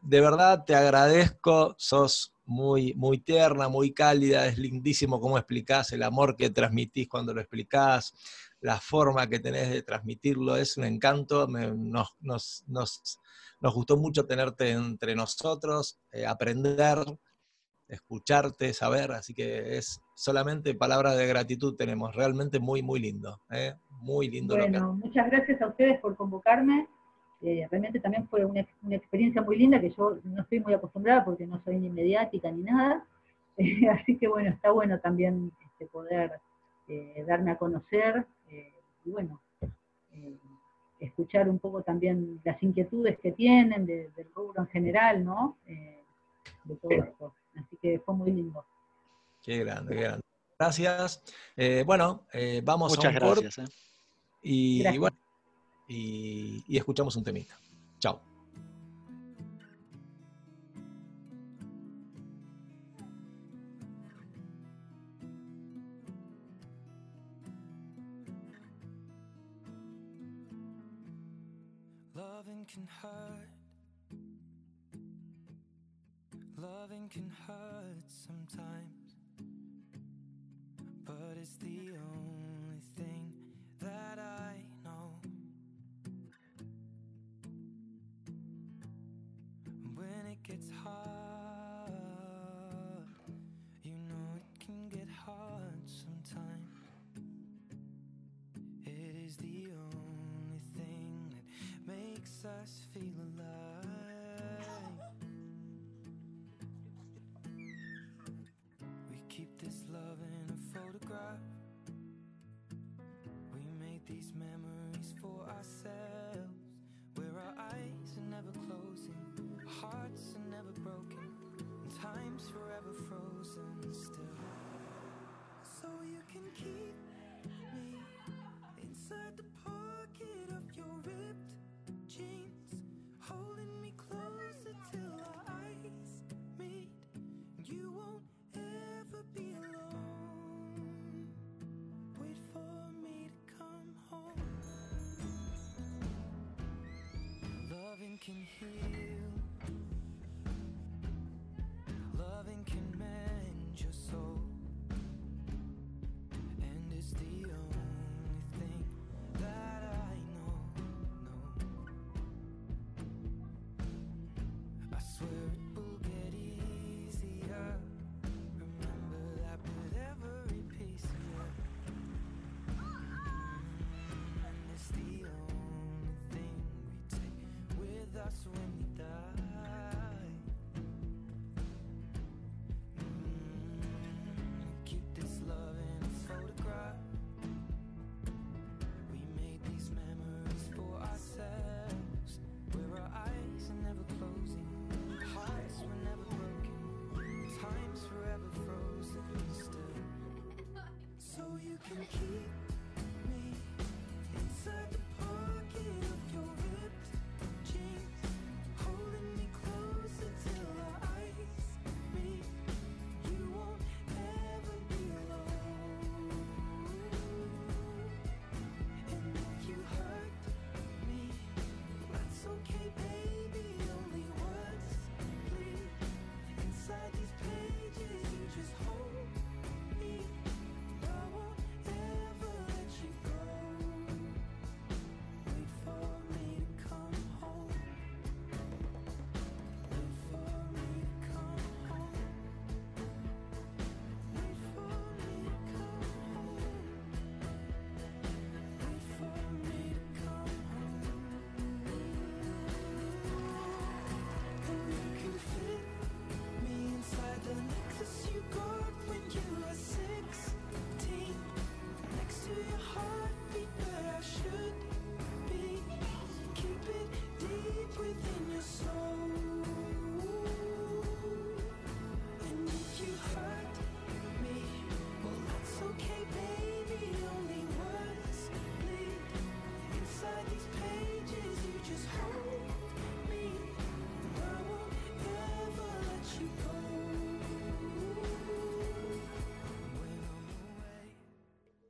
De verdad te agradezco, sos muy, muy tierna, muy cálida, es lindísimo cómo explicás el amor que transmitís cuando lo explicás, la forma que tenés de transmitirlo, es un encanto, nos, nos, nos, gustó mucho tenerte entre nosotros, eh, aprender, escucharte, saber, así que es solamente palabras de gratitud tenemos, realmente muy, muy lindo, ¿eh? muy lindo. Bueno, muchas gracias a ustedes por convocarme, eh, realmente también fue una, experiencia muy linda que yo no estoy muy acostumbrada porque no soy ni mediática ni nada, así que bueno, está bueno también este, poder eh, darme a conocer y bueno, escuchar un poco también las inquietudes que tienen del rubro en general, ¿no? de todo esto. Así que fue muy lindo. Qué grande, qué grande. Gracias. Eh, bueno, eh, vamos a un gracias. Eh. Y, bueno, y, y escuchamos un temita. Chao. Loving can hurt. Loving can hurt sometimes, it's the only thing that I know. When it gets hard, you know it can get hard sometimes. It is the only thing that makes us feel time's forever frozen still. So you can keep me inside the pocket of your ripped jeans, holding me closer till our eyes meet. You won't ever be alone. Wait for me to come home. Loving can heal.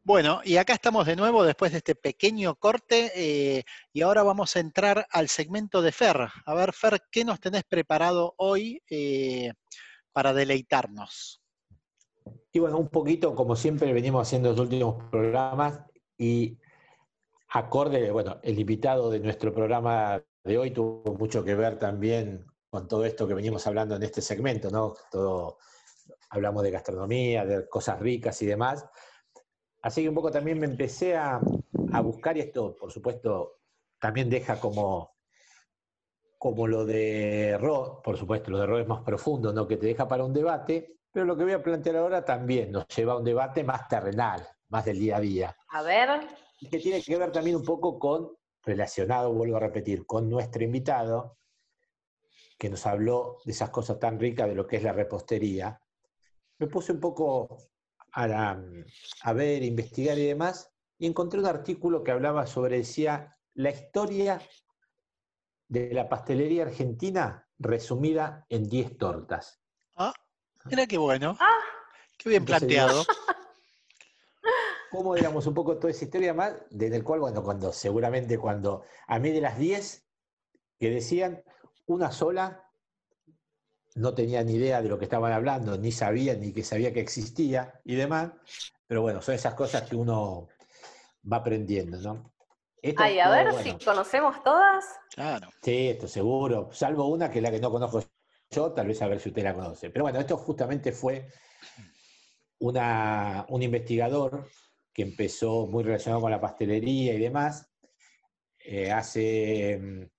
Bueno, y acá estamos de nuevo después de este pequeño corte eh, y ahora vamos a entrar al segmento de Fer. A ver, Fer, ¿qué nos tenés preparado hoy eh, para deleitarnos? Y bueno, un poquito, como siempre venimos haciendo los últimos programas, y acorde, bueno, el invitado de nuestro programa de hoy tuvo mucho que ver también con todo esto que venimos hablando en este segmento, ¿no? Todo, hablamos de gastronomía, de cosas ricas y demás. Así que un poco también me empecé a, a buscar, y esto, por supuesto, también deja como, como lo de Ro, por supuesto, lo de Ro es más profundo, ¿no? Que te deja para un debate, pero lo que voy a plantear ahora también nos lleva a un debate más terrenal, más del día a día, A ver, que tiene que ver también un poco con, relacionado, vuelvo a repetir, con nuestro invitado, que nos habló de esas cosas tan ricas de lo que es la repostería. Me puse un poco a, la- a ver, investigar y demás, y encontré un artículo que hablaba sobre, decía, la historia de la pastelería argentina resumida en 10 tortas. Ah, mira qué bueno, ah, qué bien Entonces, planteado. cómo digamos un poco toda esa historia más, desde el cual, bueno, cuando seguramente cuando a mí de las 10 que decían, una sola no tenía ni idea de lo que estaban hablando, ni sabía ni que sabía que existía y demás, pero bueno, son esas cosas que uno va aprendiendo, ¿no? Esto ay, a ver bueno, si conocemos todas. Claro. Sí, esto seguro, salvo una que es la que no conozco yo, tal vez a ver si usted la conoce. Pero bueno, esto justamente fue una, un investigador que empezó muy relacionado con la pastelería y demás, eh, hace mm,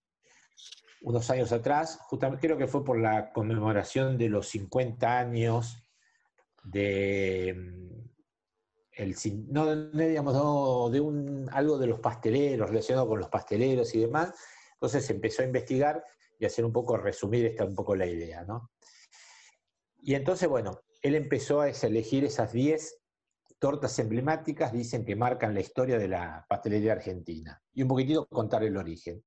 unos años atrás, justamente creo que fue por la conmemoración de los 50 años de mm, el, no, digamos, de un, algo de los pasteleros, relacionado con los pasteleros y demás. Entonces empezó a investigar y hacer un poco, resumir esta un poco la idea, ¿no? Y entonces, bueno, él empezó a elegir esas 10 tortas emblemáticas, dicen que marcan la historia de la pastelería argentina. Y un poquitito contar el origen.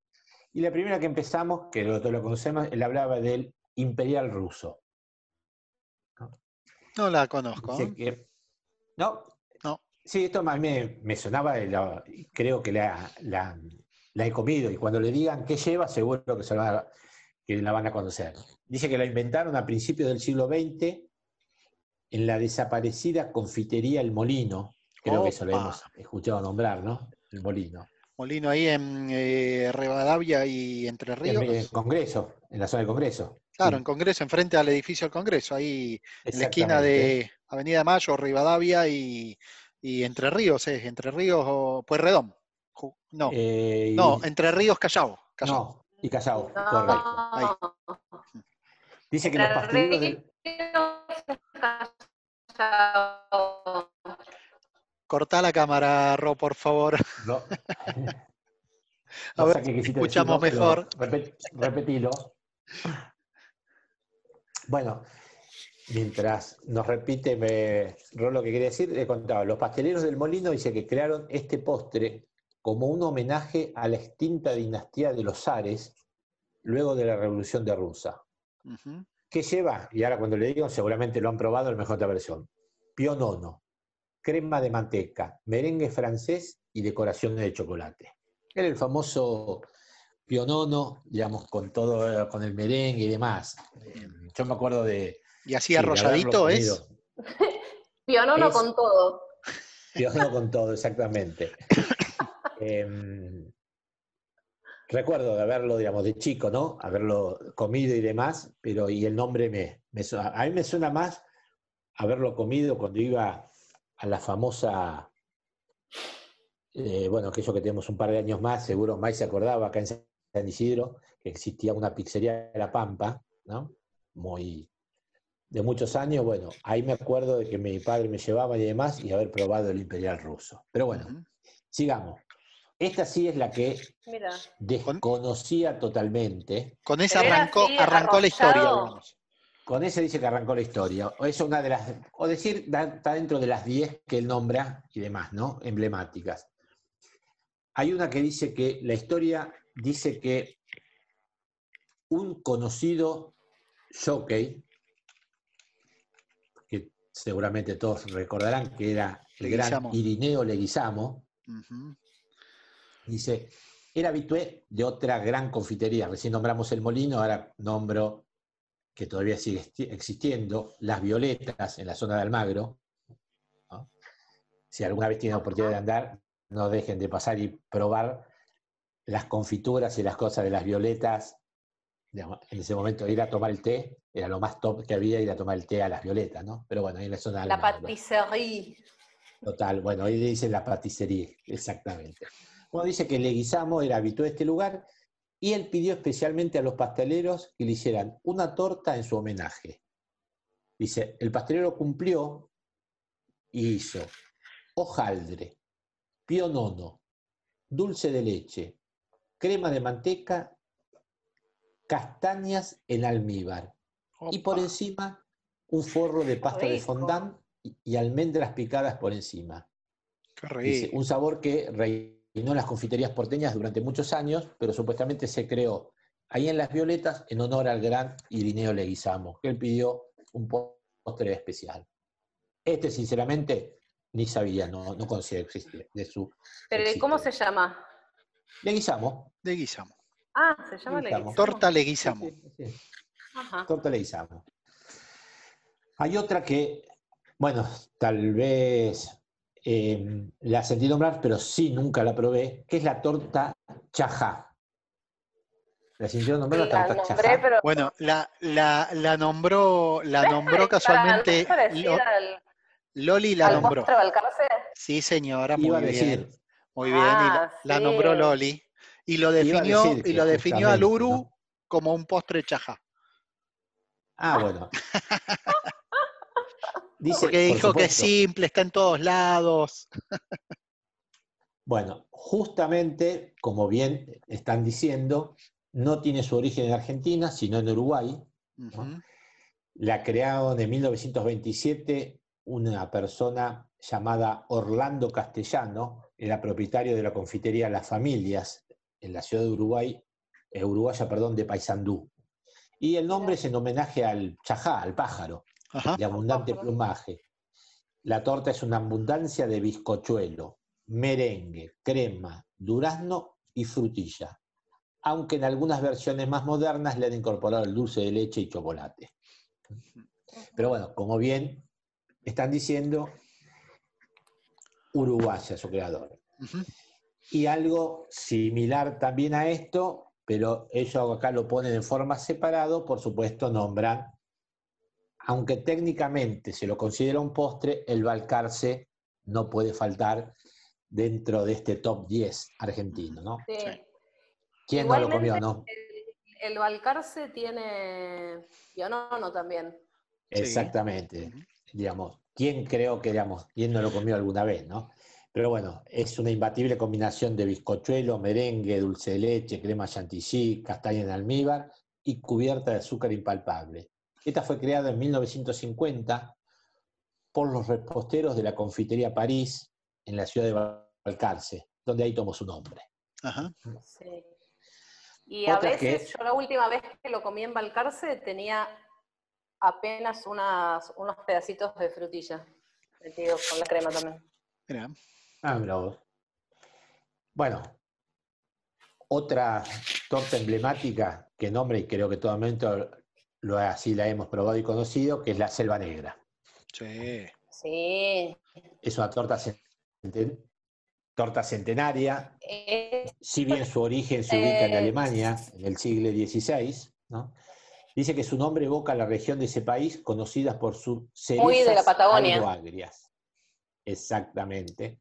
Y la primera que empezamos, que todos lo conocemos, él hablaba del imperial ruso. No la conozco. Que- ¿No? No. Sí, esto más me, me sonaba, la- creo que la, la- la he comido y cuando le digan qué lleva, seguro que, se la, que la van a conocer. Dice que la inventaron a principios del siglo XX en la desaparecida confitería El Molino. Creo que eso lo hemos escuchado nombrar, ¿no? El Molino. Molino ahí en eh, Rivadavia y Entre En Ríos. el Congreso, en la zona del Congreso. Claro, Sí, en Congreso, enfrente al edificio del Congreso, ahí en la esquina de Avenida de Mayo, Rivadavia y, y Entre Ríos, ¿es? Entre Ríos o Pueyrredón. No, Eh, y- no, Entre Ríos, Callao. Callao. no, y Callao, correcto. Ahí. Dice que los pasteleros del- Cortá la cámara, Ro, por favor. No. A No ver si escuchamos mejor. Repet- repetilo. Bueno, mientras nos repite me, Ro, lo que quería decir, le contaba, los pasteleros del Molino dice que crearon este postre como un homenaje a la extinta dinastía de los zares luego de la Revolución de Rusia. Ujú. ¿Qué lleva? Y ahora cuando le digo, seguramente lo han probado en mejor otra versión. Pionono, crema de manteca, merengue francés y decoraciones de chocolate. Era el famoso pionono, digamos, con todo, eh, con el merengue y demás. Eh, Yo me acuerdo de... Y así arrolladito es. comido. Pionono Es- con todo. Pionono con todo, exactamente. Em, recuerdo de haberlo, digamos, de chico, ¿no? Haberlo comido y demás, pero y el nombre me, me a mí me suena más haberlo comido cuando iba a la famosa, eh, bueno, aquello que tenemos un par de años más, seguro May se acordaba acá en San Isidro, que existía una pizzería de La Pampa, ¿no? Muy de muchos años, bueno, ahí me acuerdo de que mi padre me llevaba y demás y haber probado el imperial ruso. Pero bueno, sigamos. Esta sí es la que Mira. desconocía totalmente. Con esa arrancó, arrancó la historia, digamos. Con ese dice que arrancó la historia. O es una de las, o decir, está dentro de las 10 que él nombra y demás, ¿no? Emblemáticas. Hay una que dice que la historia dice que un conocido jockey, que seguramente todos recordarán que era el gran. Irineo Leguizamo. Dice, era habitué de otra gran confitería. Recién nombramos el molino, ahora nombro que todavía sigue existiendo, las violetas en la zona de Almagro. ¿no? Si alguna vez tienen oportunidad de andar, no dejen de pasar y probar las confituras y las cosas de las violetas. Digamos, en ese momento ir a tomar el té, era lo más top que había ir a tomar el té a las violetas, ¿no? Pero bueno, ahí en la zona de La Almagro. patisserie. Total, bueno, ahí dice la paticería, exactamente. Bueno, dice que Leguizamo era habitué de este lugar y él pidió especialmente a los pasteleros que le hicieran una torta en su homenaje. Dice, el pastelero cumplió y hizo hojaldre, pionono, dulce de leche, crema de manteca, castañas en almíbar y por encima un forro de pasta de fondant y, almendras picadas por encima. Qué Dice, rico. un sabor que en las confiterías porteñas durante muchos años, pero supuestamente se creó ahí en Las Violetas en honor al gran Irineo Leguizamo, que él pidió un postre especial. Este, sinceramente, ni sabía, no, no conocía que existía de su Pero ¿y ¿cómo se llama? Leguizamo. Leguizamo. Ah, se llama Leguizamo. Leguizamo. Torta Leguizamo. Sí, sí, sí. Ajá. Torta Leguizamo. Hay otra que, bueno, tal vez eh, la sentí nombrar, pero sí nunca la probé, que es la torta chajá. ¿La sintieron nombrar la torta nombré, chajá? pero. Bueno, la, la, la nombró, la ¿No es nombró casualmente. para- ¿no es Lo- al, Loli la al nombró. Sí, señora, muy Iba bien. decir, Muy bien. y la, nombró Loli. Y lo definió, decir y lo definió al Uru ¿no? como un postre chajá. Ah, bueno. Dice, por dijo que es simple, está en todos lados. Bueno, justamente, como bien están diciendo, no tiene su origen en Argentina, sino en Uruguay. La crearon en 1927 una persona llamada Orlando Castellano, era propietario de la confitería Las Familias en la ciudad de Uruguay, eh, uruguaya, perdón, de Paysandú. Y el nombre es en homenaje al chajá, al pájaro, Ajá. de abundante plumaje. La torta es una abundancia de bizcochuelo, merengue, crema, durazno y frutilla, aunque en algunas versiones más modernas le han incorporado el dulce de leche y chocolate. Pero bueno, como bien están diciendo, uruguaya su creador. Y algo similar también a esto, pero ellos acá lo ponen en forma separado, por supuesto nombran, aunque técnicamente se lo considera un postre, el balcarce no puede faltar dentro de este top 10 argentino, ¿no? Sí. ¿Quién no lo comió, no? El, el Balcarce tiene pionono también. Exactamente. Digamos, ¿quién creo que, digamos, quién no lo comió alguna vez, ¿no? Pero bueno, es una imbatible combinación de bizcochuelo, merengue, dulce de leche, crema chantilly, castaña en almíbar y cubierta de azúcar impalpable. Esta fue creada en 1950 por los reposteros de la confitería París en la ciudad de Balcarce, donde ahí tomó su nombre. Ajá. Sí. Y a veces, que- yo la última vez que lo comí en Balcarce tenía apenas unas, unos pedacitos de frutilla metidos con la crema también. Mira. Ah, vos. Bueno, otra torta emblemática que nombre y creo que todo el mundo lo así la hemos probado y conocido, que es la selva negra. Sí. Sí. Es una torta, centen- torta centenaria, Es- si bien su origen se ubica en Eh, Alemania en el siglo XVI, ¿no? dice que su nombre evoca a la región de ese país conocida por sus cerezas Muy de la Patagonia. algo agrias. Exactamente.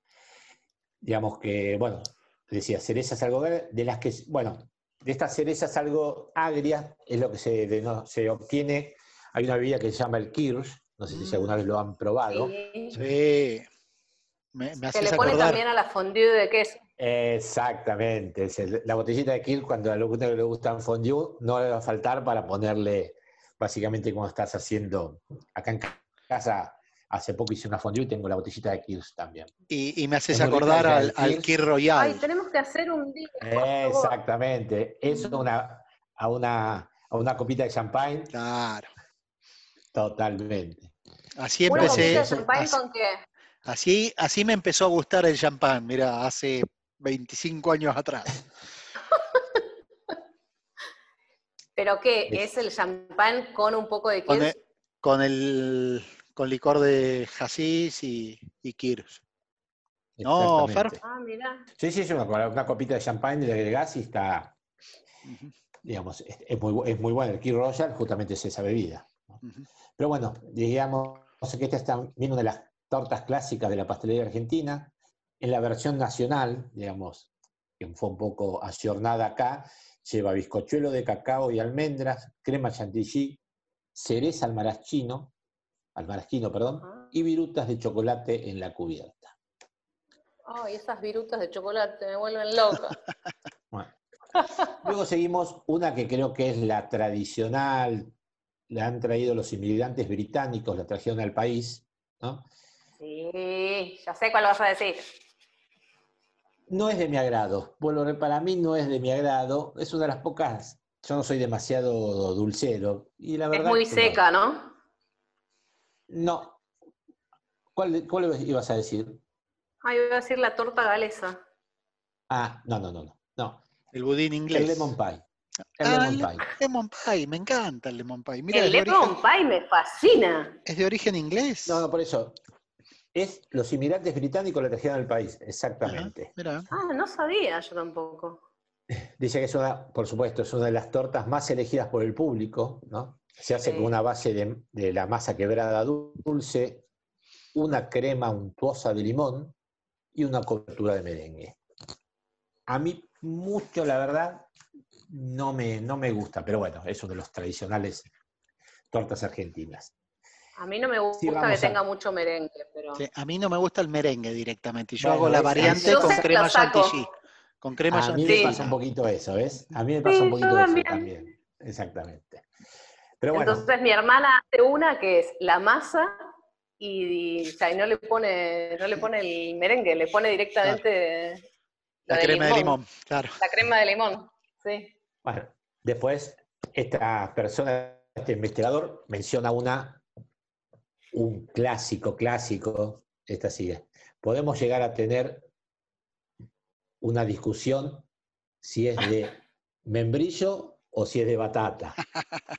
Digamos que, bueno, decía cerezas algo agrias, de las que, bueno, de estas cerezas algo agrias es lo que se, se obtiene. Hay una bebida que se llama el kirsch, no sé si Mm. alguna vez lo han probado. sí. Sí. Me, me Se le pone acordar. también a la fondue de queso. Exactamente. la botellita de Kirk, cuando a alguno le gusta un fondue, no le va a faltar para ponerle, básicamente, como estás haciendo acá en ca- casa. Hace poco hice una fondue y tengo la botellita de Kirk también. Y, y me haces acordar al, al. Kir Ay, Royal. tenemos que hacer un día. Exactamente. Eso Mm. una, a, una, a una copita de champagne, Claro. totalmente. Así Una copita empecé. de champagne así, con qué? así, así me empezó a gustar el champán, mira, hace 25 años atrás. ¿Pero qué? Es- ¿Es el champán con un poco de Con queso? el, con el con licor de hasís y, y Kirsch. No, Fer. Ah, mira. Sí, sí, sí, una, una copita de champagne le agregás y está, digamos, es, es muy, es muy bueno. El Key Royal justamente es esa bebida. Pero bueno, digamos que esta es también una de las tortas clásicas de la pastelería argentina. En la versión nacional, digamos, que fue un poco ayornada acá, lleva bizcochuelo de cacao y almendras, crema chantilly, cereza al maraschino, al maraschino, perdón, Ah. y virutas de chocolate en la cubierta. Ay, esas virutas de chocolate me vuelven loca. Bueno. Luego seguimos una que creo que es la tradicional, la han traído los inmigrantes británicos, la trajeron al país, ¿no? Sí, ya sé cuál vas a decir. No es de mi agrado. Bueno, para mí no es de mi agrado. Es una de las pocas. Yo no soy demasiado dulcero. Y la Es verdad muy que no. seca, ¿no? No. ¿Cuál, cuál ibas a decir? Ay, voy a decir la torta galesa. Ah, no, no, no, no. no. El budín inglés. El lemon pie. El Ah, lemon el pie. lemon pie, me encanta el lemon pie. Mira, el lemon origen, pie me fascina. es de origen inglés. No, no, por eso. Es los inmigrantes británicos la trajeron al país, exactamente. mira. Ah, no sabía yo tampoco. Dice que es una, por supuesto, es una de las tortas más elegidas por el público, ¿no? Se hace Sí. con una base de, de la masa quebrada dulce, una crema untuosa de limón y una cobertura de merengue. A mí mucho, la verdad, no me, no me gusta, pero bueno, es uno de los tradicionales tortas argentinas. A mí no me gusta que a- tenga mucho merengue, pero... Sí, a mí no me gusta el merengue directamente. Yo Bueno, hago la variante con crema chantilly. Con crema A mí me pasa un poquito eso, ¿ves? A mí me pasa Sí, un poquito eso también. también. Exactamente. Pero bueno, Entonces mi hermana hace una que es la masa y, y, o sea, y no le pone, no le pone el merengue, le pone directamente La crema de limón, claro. La crema de limón, sí. bueno, después esta persona, este investigador, menciona una, un clásico, clásico, esta sigue. Podemos llegar a tener una discusión si es de membrillo o si es de batata.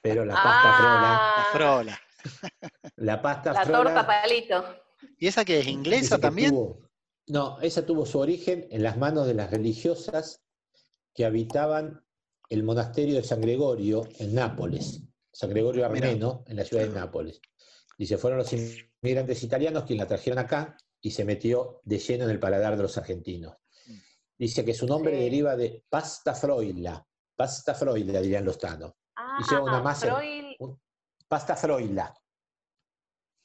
Pero la pasta frola, La Ah, frola. la pasta la frola torta palito. ¿Y esa que es inglesa también? tuvo- no, esa tuvo su origen en las manos de las religiosas que habitaban el monasterio de San Gregorio en Nápoles. San Gregorio. Armeno, en la ciudad de Nápoles. Dice, fueron los inmigrantes italianos quienes la trajeron acá y se metió de lleno en el paladar de los argentinos. Dice que su nombre Sí. deriva de pasta froila. Pasta froila, dirían los tanos. Ah, lleva una masa- Freud, Pasta froila.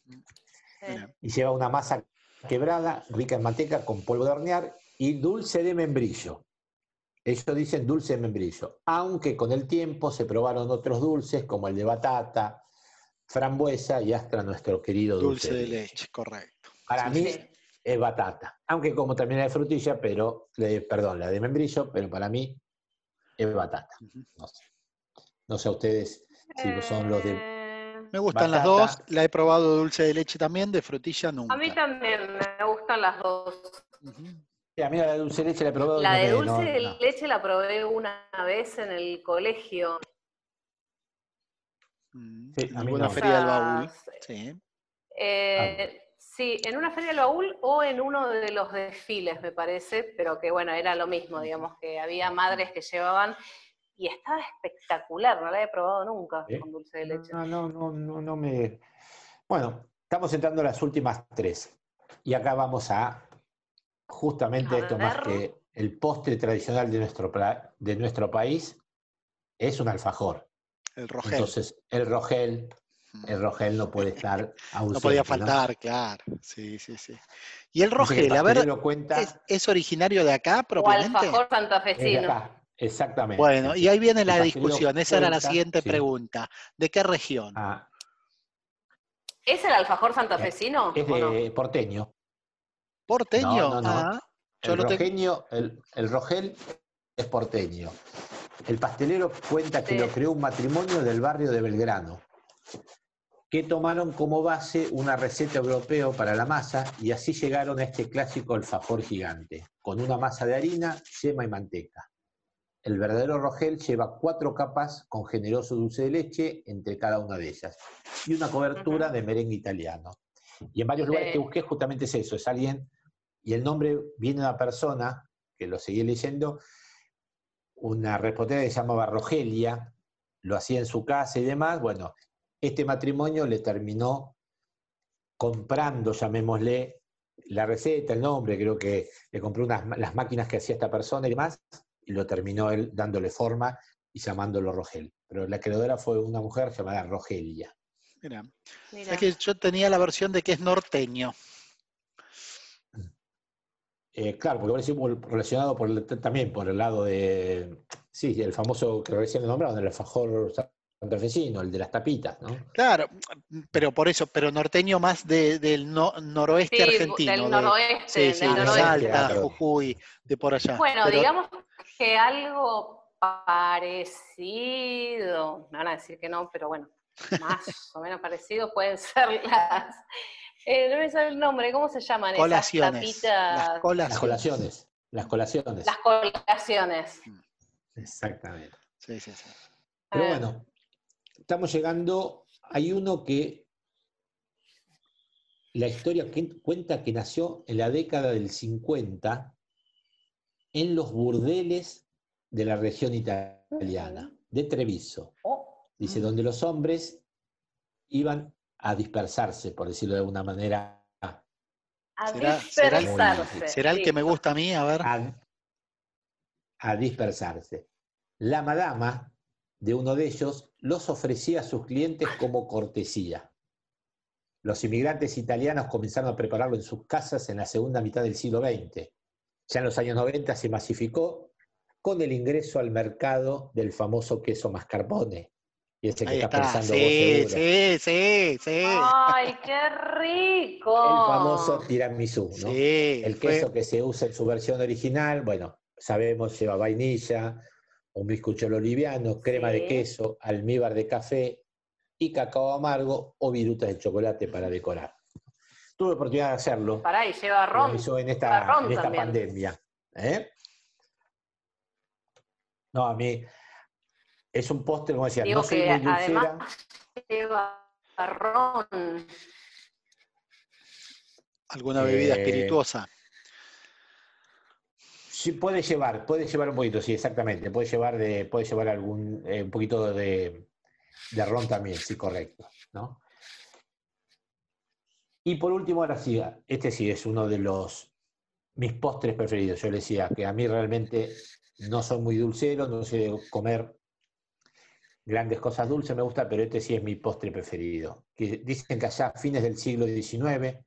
sí. Y lleva una masa quebrada, rica en manteca, con polvo de hornear y dulce de membrillo. Ellos dicen dulce de membrillo, aunque con el tiempo se probaron otros dulces como el de batata, frambuesa y hasta nuestro querido Dulce de leche, correcto. Para Sí, mí sí. Es batata, aunque como también la de frutilla, pero, de- perdón, la de membrillo, pero para mí es batata. No sé, no sé a ustedes si son los de... Eh, Me gustan las dos. La he probado dulce de leche también, de frutilla nunca. A mí también me gustan las dos. Sí, A mí la de dulce de leche la he probado La de dulce no- de no. leche la probé una vez en el colegio. Mm, Sí, en a mí alguna no. feria del baúl. Sí. Eh, sí, en una feria del baúl o en uno de los desfiles, me parece, pero que bueno, era lo mismo, digamos, que había madres que llevaban y estaba espectacular, no la he probado nunca con dulce de leche. No, no, no, no, no me. Bueno, estamos entrando a las últimas tres. Y acá vamos a justamente A esto más que el postre tradicional de nuestro, pla- de nuestro país es un alfajor. El rogel. Entonces, el rogel. El rogel no puede estar ausente. no podía ¿no? faltar, claro. Sí, sí, sí. Y el rogel, el a ver, cuenta ¿es, es originario de acá O propiamente? alfajor es de santafesino. exactamente. Bueno, y ahí viene la discusión. Esa era la siguiente sí. pregunta. ¿De qué región? Ah, ¿Es el alfajor santafesino? es o no? de porteño. ¿Porteño? No, no, no. Ah, El, el, el rogel es porteño. El pastelero cuenta que Sí. lo creó un matrimonio del barrio de Belgrano, que tomaron como base una receta europea para la masa y así llegaron a este clásico alfajor gigante, con una masa de harina, yema y manteca. El verdadero rogel lleva cuatro capas con generoso dulce de leche entre cada una de ellas y una cobertura de merengue italiano. Y en varios lugares que busqué justamente es eso, es alguien, y el nombre viene de una persona, que lo seguí leyendo, una reportera que se llamaba Rogelia, lo hacía en su casa y demás, bueno, este matrimonio le terminó comprando, llamémosle, la receta, el nombre, creo que le compró unas, las máquinas que hacía esta persona y demás, y lo terminó él dándole forma y llamándolo Rogel. Pero la creadora fue una mujer llamada Rogelia. Mira, Mira. es que yo tenía la versión de que es norteño. Eh, claro, porque parece muy relacionado por el- también por el lado de, sí, el famoso que recién nombraron, el alfajor santafesino, el de las tapitas, ¿no? Claro, pero por eso, pero norteño más de- del no- noroeste Sí, argentino. del de- noroeste, sí, sí, del de noroeste. Salta, Claro. Jujuy, de por allá. Bueno, Pero- digamos que algo parecido, me van a decir que no, pero bueno, más o menos parecido pueden ser las, eh, no me sale el nombre, ¿cómo se llaman Colaciones. esas tapitas? Las Las colaciones. colaciones, las colaciones. Las colaciones. Exactamente. Sí, sí, sí. Pero Eh, bueno, estamos llegando, hay uno que la historia que- cuenta que nació en la década del 50 en los burdeles de la región italiana, de Treviso. oh, Dice, Mm. donde los hombres iban a dispersarse, por decirlo de alguna manera, a ¿Será- será el- dispersarse. ¿Será el que me gusta a mí? A ver. a, a dispersarse. la madama de uno de ellos los ofrecía a sus clientes como cortesía. Los inmigrantes italianos comenzaron a prepararlo en sus casas en la segunda mitad del siglo XX. Ya en los años 90 se masificó con el ingreso al mercado del famoso queso mascarpone. Y ese que Ahí está, pensando vos Sí, seguro. sí, sí, sí. ¡Ay, qué rico! El famoso tiramisú, ¿no? Sí, El fue- queso que se usa en su versión original, bueno, sabemos, lleva vainilla, un bizcochuelo liviano, crema de queso, almíbar de café y cacao amargo o virutas de chocolate para decorar. Tuve oportunidad de hacerlo. Pará, y lleva lo ron. hizo en esta, ron en esta también. pandemia. ¿eh? No, a mí es un postre, como decía, Digo no soy que muy dulcera. además lleva ron. alguna bebida Eh, espirituosa. Sí, puede llevar, puede llevar un poquito, sí, exactamente. Puede llevar de, puede llevar algún, eh, un poquito de, de ron también, sí, correcto. ¿no? Y por último, ahora sí, este sí es uno de los mis postres preferidos. Yo le decía que a mí realmente no soy muy dulcero, no sé comer grandes cosas dulces, me gusta, pero este sí es mi postre preferido. Que dicen que allá a fines del siglo XIX,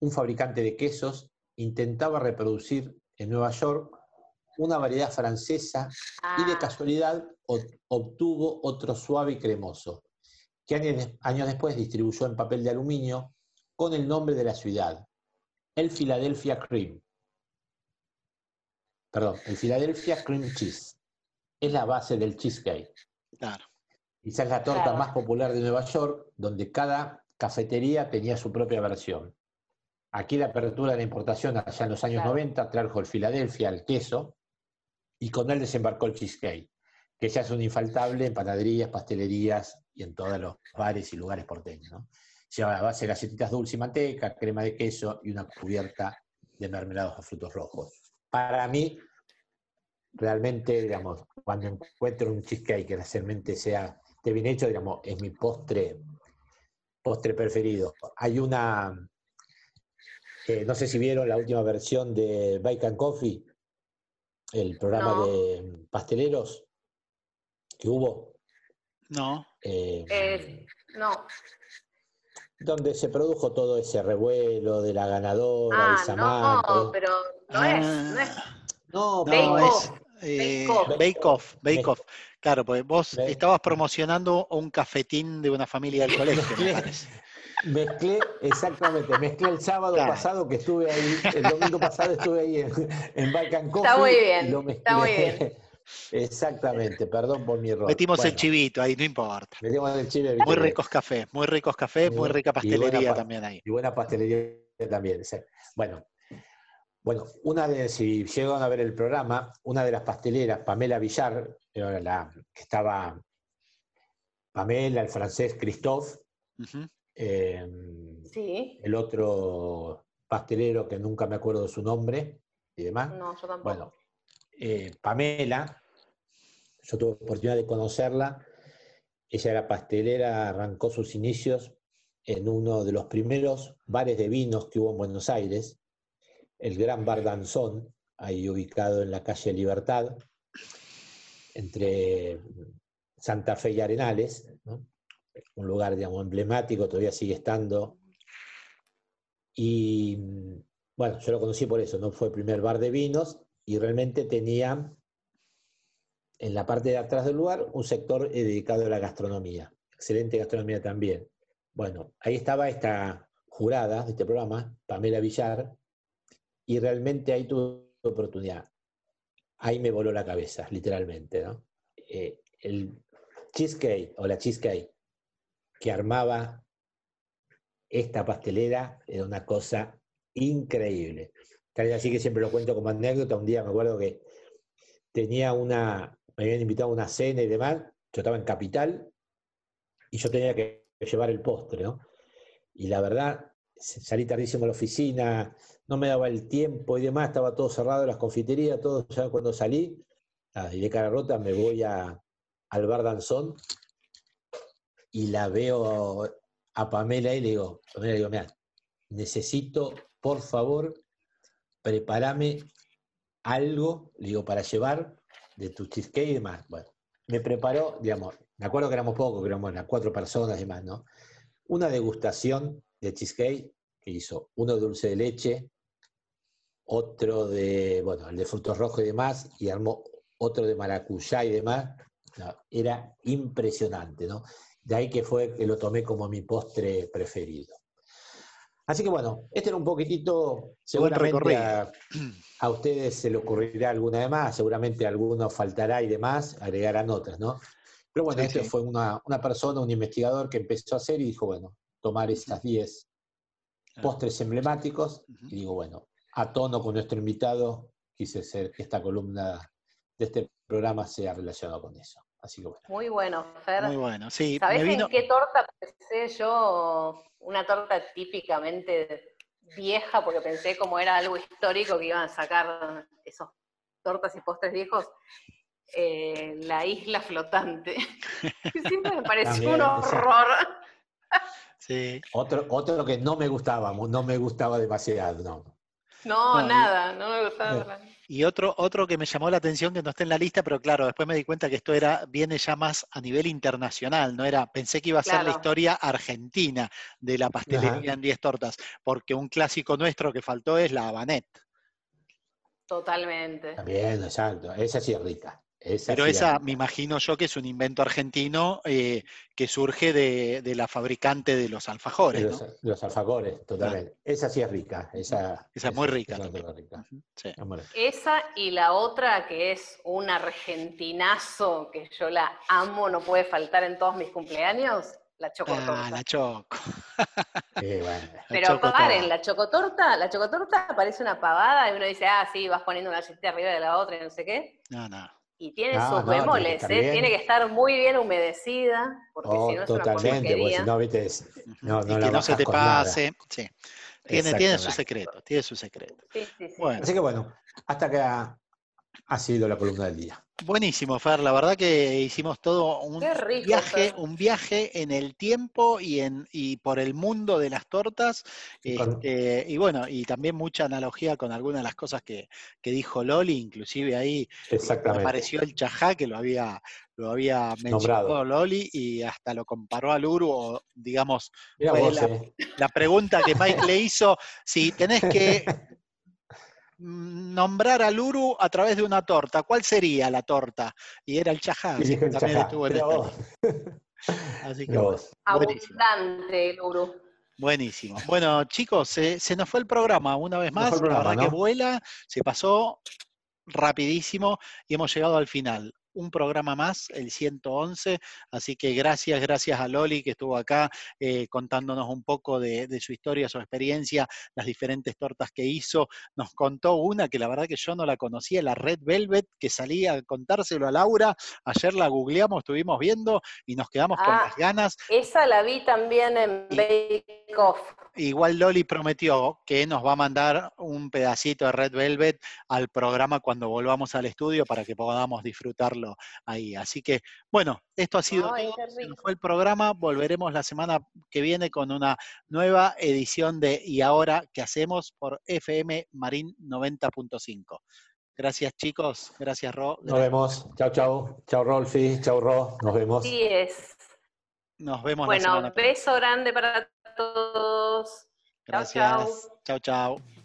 un fabricante de quesos intentaba reproducir en Nueva York una variedad francesa y de Ah, casualidad obtuvo otro suave y cremoso, que años, años después distribuyó en papel de aluminio con el nombre de la ciudad, el Philadelphia Cream. Perdón, el Philadelphia Cream Cheese. Es la base del cheesecake. Claro. Quizás es la torta Claro. más popular de Nueva York, donde cada cafetería tenía su propia versión. Aquí la apertura de la importación allá en los años Claro. 90 trajo el Filadelfia, el queso, y con él desembarcó el cheesecake, que ya es un infaltable en panaderías, pastelerías y en todos los bares y lugares porteños. ¿no? Lleva a base de galletitas dulce y manteca, crema de queso y una cubierta de mermelados a frutos rojos. Para mí, realmente, digamos, cuando encuentro un cheesecake que realmente sea esté bien hecho, digamos, es mi postre, postre preferido. Hay una, eh, no sé si vieron la última versión de Bake and Coffee, el programa No. de pasteleros que hubo, No. eh, eh, no. donde se produjo todo ese revuelo de la ganadora, Ah, de no, Samantha. pero no es, no es. Ah, No, no, Bake es Off, eh, Bake Off. Bake Off, Bake Off. Claro, porque vos estabas promocionando un cafetín de una familia del colegio, me Mezclé, exactamente, mezclé el sábado Claro. pasado que estuve ahí, el domingo pasado estuve ahí en, en Balkan Coffee. Está muy bien, lo está muy mezclé. Exactamente, perdón por mi error. Metimos el chivito ahí, no importa. Metimos el chive. Muy ricos cafés, muy ricos cafés, Muy rica pastelería pa- también ahí. Y buena pastelería también. sí. Bueno, bueno, una de, si llegan a ver el programa, una de las pasteleras, Pamela Villar, era la que estaba Pamela, el francés Christophe. Eh, Sí, el otro pastelero que nunca me acuerdo de su nombre y demás. no, yo tampoco. Bueno, eh, Pamela, yo tuve oportunidad de conocerla. Ella era pastelera, arrancó sus inicios en uno de los primeros bares de vinos que hubo en Buenos Aires, el Gran Bar Danzón, ahí ubicado en la calle Libertad, entre Santa Fe y Arenales, ¿no? Un lugar digamos, emblemático, todavía sigue estando. Y bueno, yo lo conocí por eso, no fue el primer bar de vinos y realmente tenía en la parte de atrás del lugar un sector eh, dedicado a la gastronomía. Excelente gastronomía también. Bueno, ahí estaba esta jurada de este programa, Pamela Villar, y realmente ahí tuve oportunidad. Ahí me voló la cabeza, literalmente, ¿no? Eh, el cheesecake o la cheesecake que armaba esta pastelera era una cosa increíble. Tal así que siempre lo cuento como anécdota. Un día me acuerdo que tenía una, me habían invitado a una cena y demás. Yo estaba en Capital y yo tenía que llevar el postre. Y la verdad, salí tardísimo a la oficina, no me daba el tiempo y demás, estaba todo cerrado, las confiterías, todo. Ya cuando salí, ah, y de cara rota me voy a, al bar Danzón y la veo a Pamela y le digo, Pamela, digo, mira, necesito, por favor, prepárame algo, digo, para llevar, de tu cheesecake y demás. Bueno, me preparó, digamos, me acuerdo que éramos pocos, que éramos las cuatro personas y demás, ¿no? Una degustación de cheesecake que hizo uno dulce de leche, otro de, bueno, el de frutos rojos y demás, y armó otro de maracuyá y demás. Era impresionante, ¿no? De ahí que fue que lo tomé como mi postre preferido. Así que bueno, este era un poquitito, seguramente a, a, ustedes se le ocurrirá alguna de más, seguramente alguno faltará y demás, agregarán otras, ¿no? Pero bueno, sí, este sí. fue una, una, persona, un investigador que empezó a hacer y dijo, bueno, tomar esas 10 postres emblemáticos, y digo, bueno, a tono con nuestro invitado, quise hacer que esta columna de este programa sea relacionada con eso. Así que bueno. Muy bueno, Fer. Muy bueno, sí. ¿Sabés vino... en qué torta pensé yo? Una torta típicamente vieja, porque pensé como era algo histórico que iban a sacar esos tortas y postres viejos. Eh, la isla flotante. Siempre me pareció También, un horror. Sí. Otro, otro que no me gustaba, no me gustaba demasiado, no. No, no nada, y, no me gustaba nada. Y otro, otro que me llamó la atención que no está en la lista, pero claro, después me di cuenta que esto era, viene ya más a nivel internacional, no era, pensé que iba a ser Claro. la historia argentina de la pastelería Ajá. en 10 tortas, porque un clásico nuestro que faltó es la Habanet. Totalmente. También, exacto. Esa sí es rica. Esa Pero esa, me imagino yo que es un invento argentino eh, que surge de, de la fabricante de los alfajores, De los, ¿no? de los alfajores, totalmente. Esa sí es rica. Esa, Esa es muy rica esa también. es rica. Sí. Esa y la otra que es un argentinazo que yo la amo, no puede faltar en todos mis cumpleaños, la chocotorta. Ah, la choco. Eh, bueno. la Pero chocotorta. paren, la chocotorta, la chocotorta parece una pavada y uno dice, ah, sí, vas poniendo una galletita arriba de la otra y no sé qué. No, no. Y tiene No, sus no, tiene que bemoles, estar ¿eh? tiene que estar muy bien humedecida, porque Oh, si no es una totalmente, porque porquería. si no, viste, es- Ujú. no, y no que no se te pase. Sí. Tiene, tiene su secreto, tiene su secreto. Sí, sí, sí. Bueno, Así que bueno, hasta que ha, sido la columna del día. buenísimo, Fer. La verdad que hicimos todo un rico, viaje, Fer. un viaje en el tiempo y en y por el mundo de las tortas. Este, y bueno, y también mucha analogía con algunas de las cosas que, que dijo Loli, inclusive ahí Exactamente. apareció el chajá que lo había, lo había mencionado Nombrado. Loli y hasta lo comparó al Uru, o digamos, fue vos, la- eh. la pregunta que Mike le hizo, si tenés que nombrar al Uru a través de una torta, ¿cuál sería la torta? Y era el chajá, el también chajá. estuvo en vos. lista. Así que bueno. Abundante el Uru. Buenísimo. Bueno, chicos, se, se nos fue el programa una vez más. el la programa, verdad que vuela, se pasó rapidísimo y hemos llegado al final. Un programa más, el 111. Así que gracias, gracias a Loli que estuvo acá eh, contándonos un poco de, de su historia, su experiencia, las diferentes tortas que hizo. Nos contó una que la verdad que yo no la conocía, la Red Velvet, que salía a contárselo a Laura. Ayer la googleamos, estuvimos viendo y nos quedamos con Ah. las ganas. Esa la vi también en Y- Bake Off. Igual Loli prometió que nos va a mandar un pedacito de Red Velvet al programa cuando volvamos al estudio para que podamos disfrutarlo ahí. Así que, bueno, esto ha sido Ay, todo. fue el programa. Volveremos la semana que viene con una nueva edición de Y ahora qué hacemos por FM Marín 90.5. Gracias, chicos. Gracias, Ro. Nos vemos. Chau, chau. Chau, Rolfi. Chau, Ro. Nos vemos. Sí es. Nos vemos la Bueno, semana que viene. beso grande para todos. Gracias. Chau, chau.